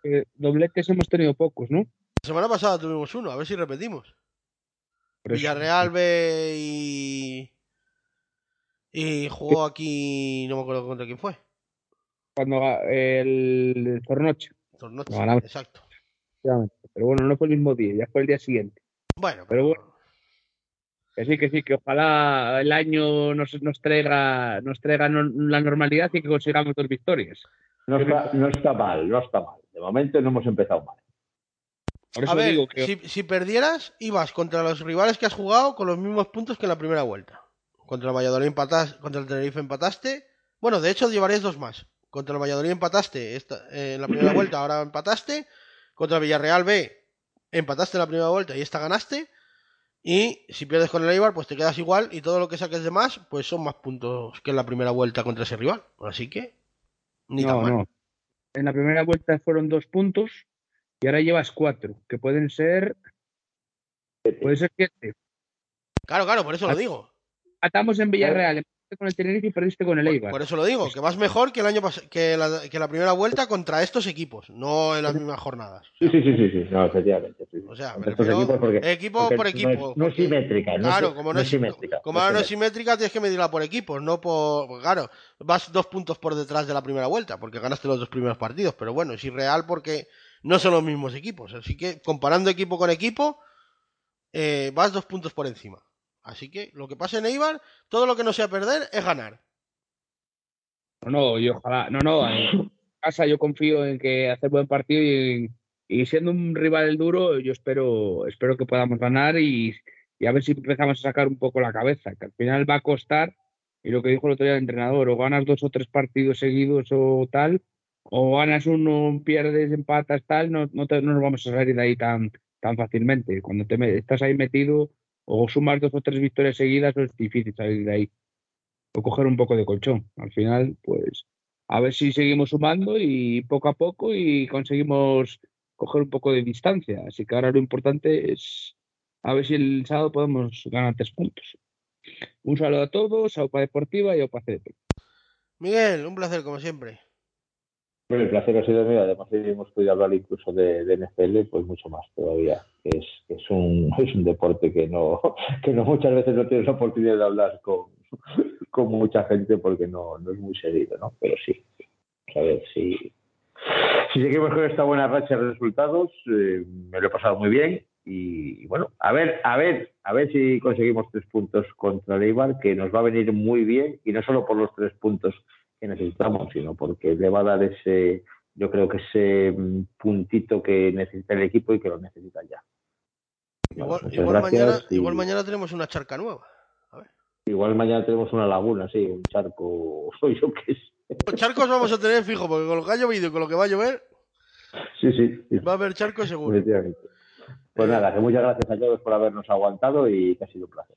eh, dobletes hemos tenido pocos, ¿no? La semana pasada tuvimos uno, a ver si repetimos. Villarreal B y. Y jugó aquí, no me acuerdo contra quién fue. Cuando eh, el Tornoche. Tornoche, exacto. Pero bueno, no fue el mismo día, ya fue el día siguiente. Bueno, Pero bueno. Que sí, que sí, que ojalá el año nos, nos traiga, nos traiga no- la normalidad y que consigamos dos victorias. No está, no está mal, no está mal. De momento no hemos empezado mal. Por eso A ver, digo que si, si perdieras, ibas contra los rivales que has jugado con los mismos puntos que en la primera vuelta. Contra el Valladolid empataste, contra el Tenerife empataste. Bueno, de hecho llevarías dos más. Contra el Valladolid empataste esta- eh, en la primera vuelta, ahora empataste. Contra el Villarreal B empataste en la primera vuelta y esta ganaste. Y si pierdes con el Eibar, pues te quedas igual y todo lo que saques de más, pues son más puntos que en la primera vuelta contra ese rival. Así que, ni tan no, mal. no. En la primera vuelta fueron dos puntos y ahora llevas cuatro, que pueden ser, puede ser siete. Claro, claro, por eso lo digo. Atamos en Villarreal, ganaste con el Tenerife y perdiste con el Eibar. Por eso lo digo, que vas mejor que el año que la, que la primera vuelta contra estos equipos, no en las mismas jornadas. Sí, sí, sí, sí, sí. No, efectivamente. sí. O sea, equipos porque, equipo porque por no equipo, es- No es, simétrica. No Claro, como no es, simétrica. como no ahora no es simétrica. simétrica, tienes que medirla por equipos, no por. pues Claro, vas dos puntos por detrás de la primera vuelta, porque ganaste los dos primeros partidos, pero bueno, es irreal porque no son los mismos equipos. Así que comparando equipo con equipo, eh, vas dos puntos por encima. Así que lo que pasa en Eibar, todo lo que no sea perder es ganar. No, no, y ojalá. No, no, en casa yo confío en que hacer buen partido y, y siendo un rival duro, yo espero, espero que podamos ganar y, y a ver si empezamos a sacar un poco la cabeza, que al final va a costar. Y lo que dijo el otro día el entrenador, o ganas dos o tres partidos seguidos o tal, o ganas uno, pierdes, empatas, tal, no, no, te- no nos vamos a salir de ahí tan, tan fácilmente. Cuando te estás ahí metido o sumas dos o tres victorias seguidas, es difícil salir de ahí o coger un poco de colchón. Al final, pues a ver si seguimos sumando y poco a poco y conseguimos coger un poco de distancia. Así que ahora lo importante es a ver si el sábado podemos ganar tres puntos. Un saludo a todos, a UPA Deportiva y a UPA CDP. Miguel, un placer como siempre. El placer ha sido mío. Además, hemos podido hablar incluso de, NFL, pues mucho más todavía. Es, es, un, es un deporte que no, que no muchas veces no tienes la oportunidad de hablar con, con mucha gente porque no, no es muy seguido, ¿no? Pero sí. A ver si, si seguimos con esta buena racha de resultados, eh, me lo he pasado muy bien. Y bueno, a ver, a ver, a ver si conseguimos tres puntos contra el Eibar, que nos va a venir muy bien, y no solo por los tres puntos que necesitamos, sino porque le va a dar ese, yo creo que ese mm, puntito que necesita el equipo y que lo necesita ya. Igual, muchas igual mañana, y- igual mañana tenemos una charca nueva. igual mañana tenemos una laguna, sí, un charco, soy yo que sé. Charcos vamos a tener fijo, porque con lo que ha llovido y con lo que va a llover, Sí, sí, sí, va a haber charcos seguro. Pues nada, que muchas gracias a todos por habernos aguantado y que ha sido un placer.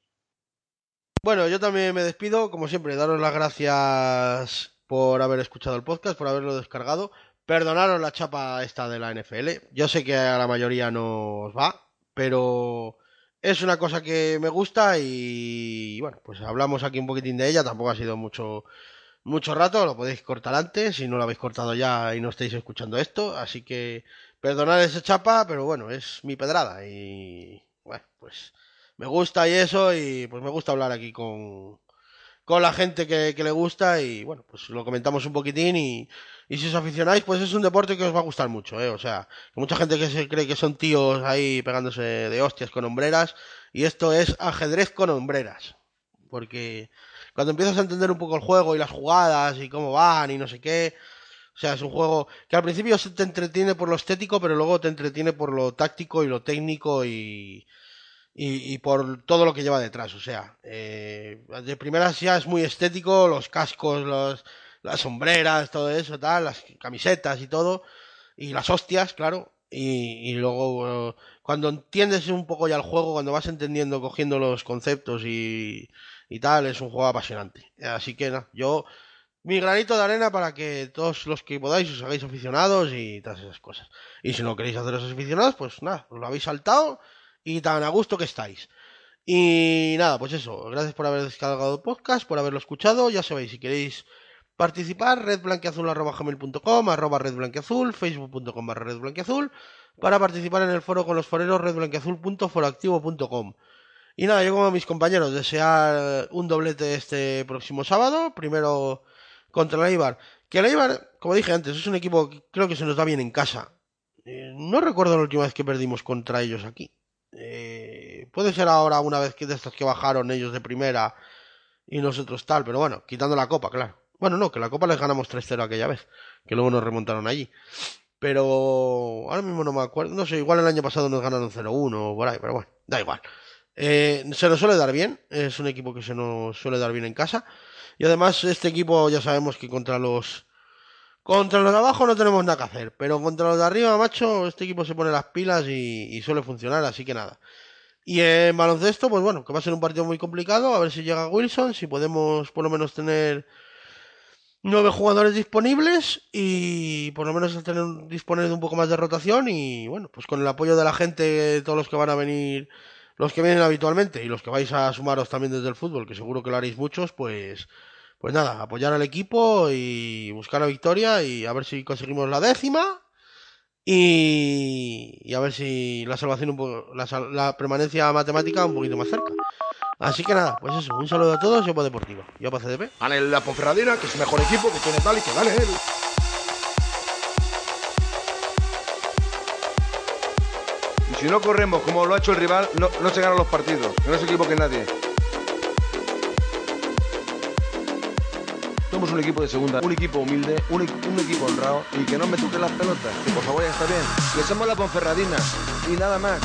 Bueno, yo también me despido, como siempre, daros las gracias por haber escuchado el podcast, por haberlo descargado. Perdonaros la chapa esta de la NFL. Yo sé que a la mayoría no os va, pero es una cosa que me gusta y bueno, pues hablamos aquí un poquitín de ella. Tampoco ha sido mucho mucho rato, lo podéis cortar antes si no lo habéis cortado ya y no estáis escuchando esto. Así que perdonad esa chapa, pero bueno, es mi pedrada y bueno, pues me gusta y eso y pues me gusta hablar aquí con, con la gente que, que le gusta y bueno, pues lo comentamos un poquitín y, y si os aficionáis, pues es un deporte que os va a gustar mucho, ¿eh? O sea, mucha gente que se cree que son tíos ahí pegándose de hostias con hombreras y esto es ajedrez con hombreras. Porque cuando empiezas a entender un poco el juego y las jugadas y cómo van y no sé qué, o sea, es un juego que al principio se te entretiene por lo estético, pero luego te entretiene por lo táctico y lo técnico y, y, por todo lo que lleva detrás. O sea, eh, de primeras ya es muy estético, los cascos, los, las sombreras, todo eso, tal, las camisetas y todo, y las hostias, claro. Y, luego, cuando entiendes un poco ya el juego, cuando vas entendiendo, cogiendo los conceptos y, y tal, es un juego apasionante. Así que nada, yo mi granito de arena para que todos los que podáis os hagáis aficionados y todas esas cosas. Y si no queréis haceros aficionados, pues nada, os lo habéis saltado y tan a gusto que estáis. Y nada, pues eso, gracias por haber descargado el podcast, por haberlo escuchado, ya sabéis, si queréis participar, redblanqueazul.com, arroba redblanqueazul, facebook.com barra redblanqueazul, para participar en el foro con los foreros redblanqueazul.foroactivo.com. Y nada, yo como a mis compañeros, desear un doblete este próximo sábado, primero contra el Eibar. Que el Eibar, como dije antes, es un equipo que creo que se nos da bien en casa. Eh, no recuerdo la última vez que perdimos contra ellos aquí. Eh, puede ser ahora una vez que de estas que bajaron ellos de primera y nosotros tal, pero bueno, quitando la copa, claro. Bueno, no, que la copa les ganamos 3-0 aquella vez, que luego nos remontaron allí. Pero ahora mismo no me acuerdo, no sé, igual el año pasado nos ganaron 0-1 o por ahí, pero bueno, da igual. Eh, se nos suele dar bien, es un equipo que se nos suele dar bien en casa. Y además, este equipo ya sabemos que contra los. Contra los de abajo no tenemos nada que hacer, pero contra los de arriba, macho, este equipo se pone las pilas y, suele funcionar, así que nada. Y en baloncesto, pues bueno, que va a ser un partido muy complicado, a ver si llega Wilson, si podemos por lo menos tener nueve jugadores disponibles y por lo menos tener, disponer de un poco más de rotación y bueno, pues con el apoyo de la gente, todos los que van a venir los que vienen habitualmente y los que vais a sumaros también desde el fútbol, que seguro que lo haréis muchos, pues, pues nada, apoyar al equipo y buscar la victoria y a ver si conseguimos la décima y, y a ver si la salvación, un poco, la, sal- la permanencia matemática un poquito más cerca. Así que nada, pues eso, un saludo a todos y Opa Deportiva. Yo para CDP. Gane la Ponferradina, que es el mejor equipo, que tiene tal y que gane él. Y si no corremos como lo ha hecho el rival, no, no se ganan los partidos. Que no se equivoque nadie. Somos un equipo de segunda, un equipo humilde, un, equ- un equipo honrado y que no me toquen las pelotas. Que por favor ya está bien. Que somos la Ponferradina y nada más.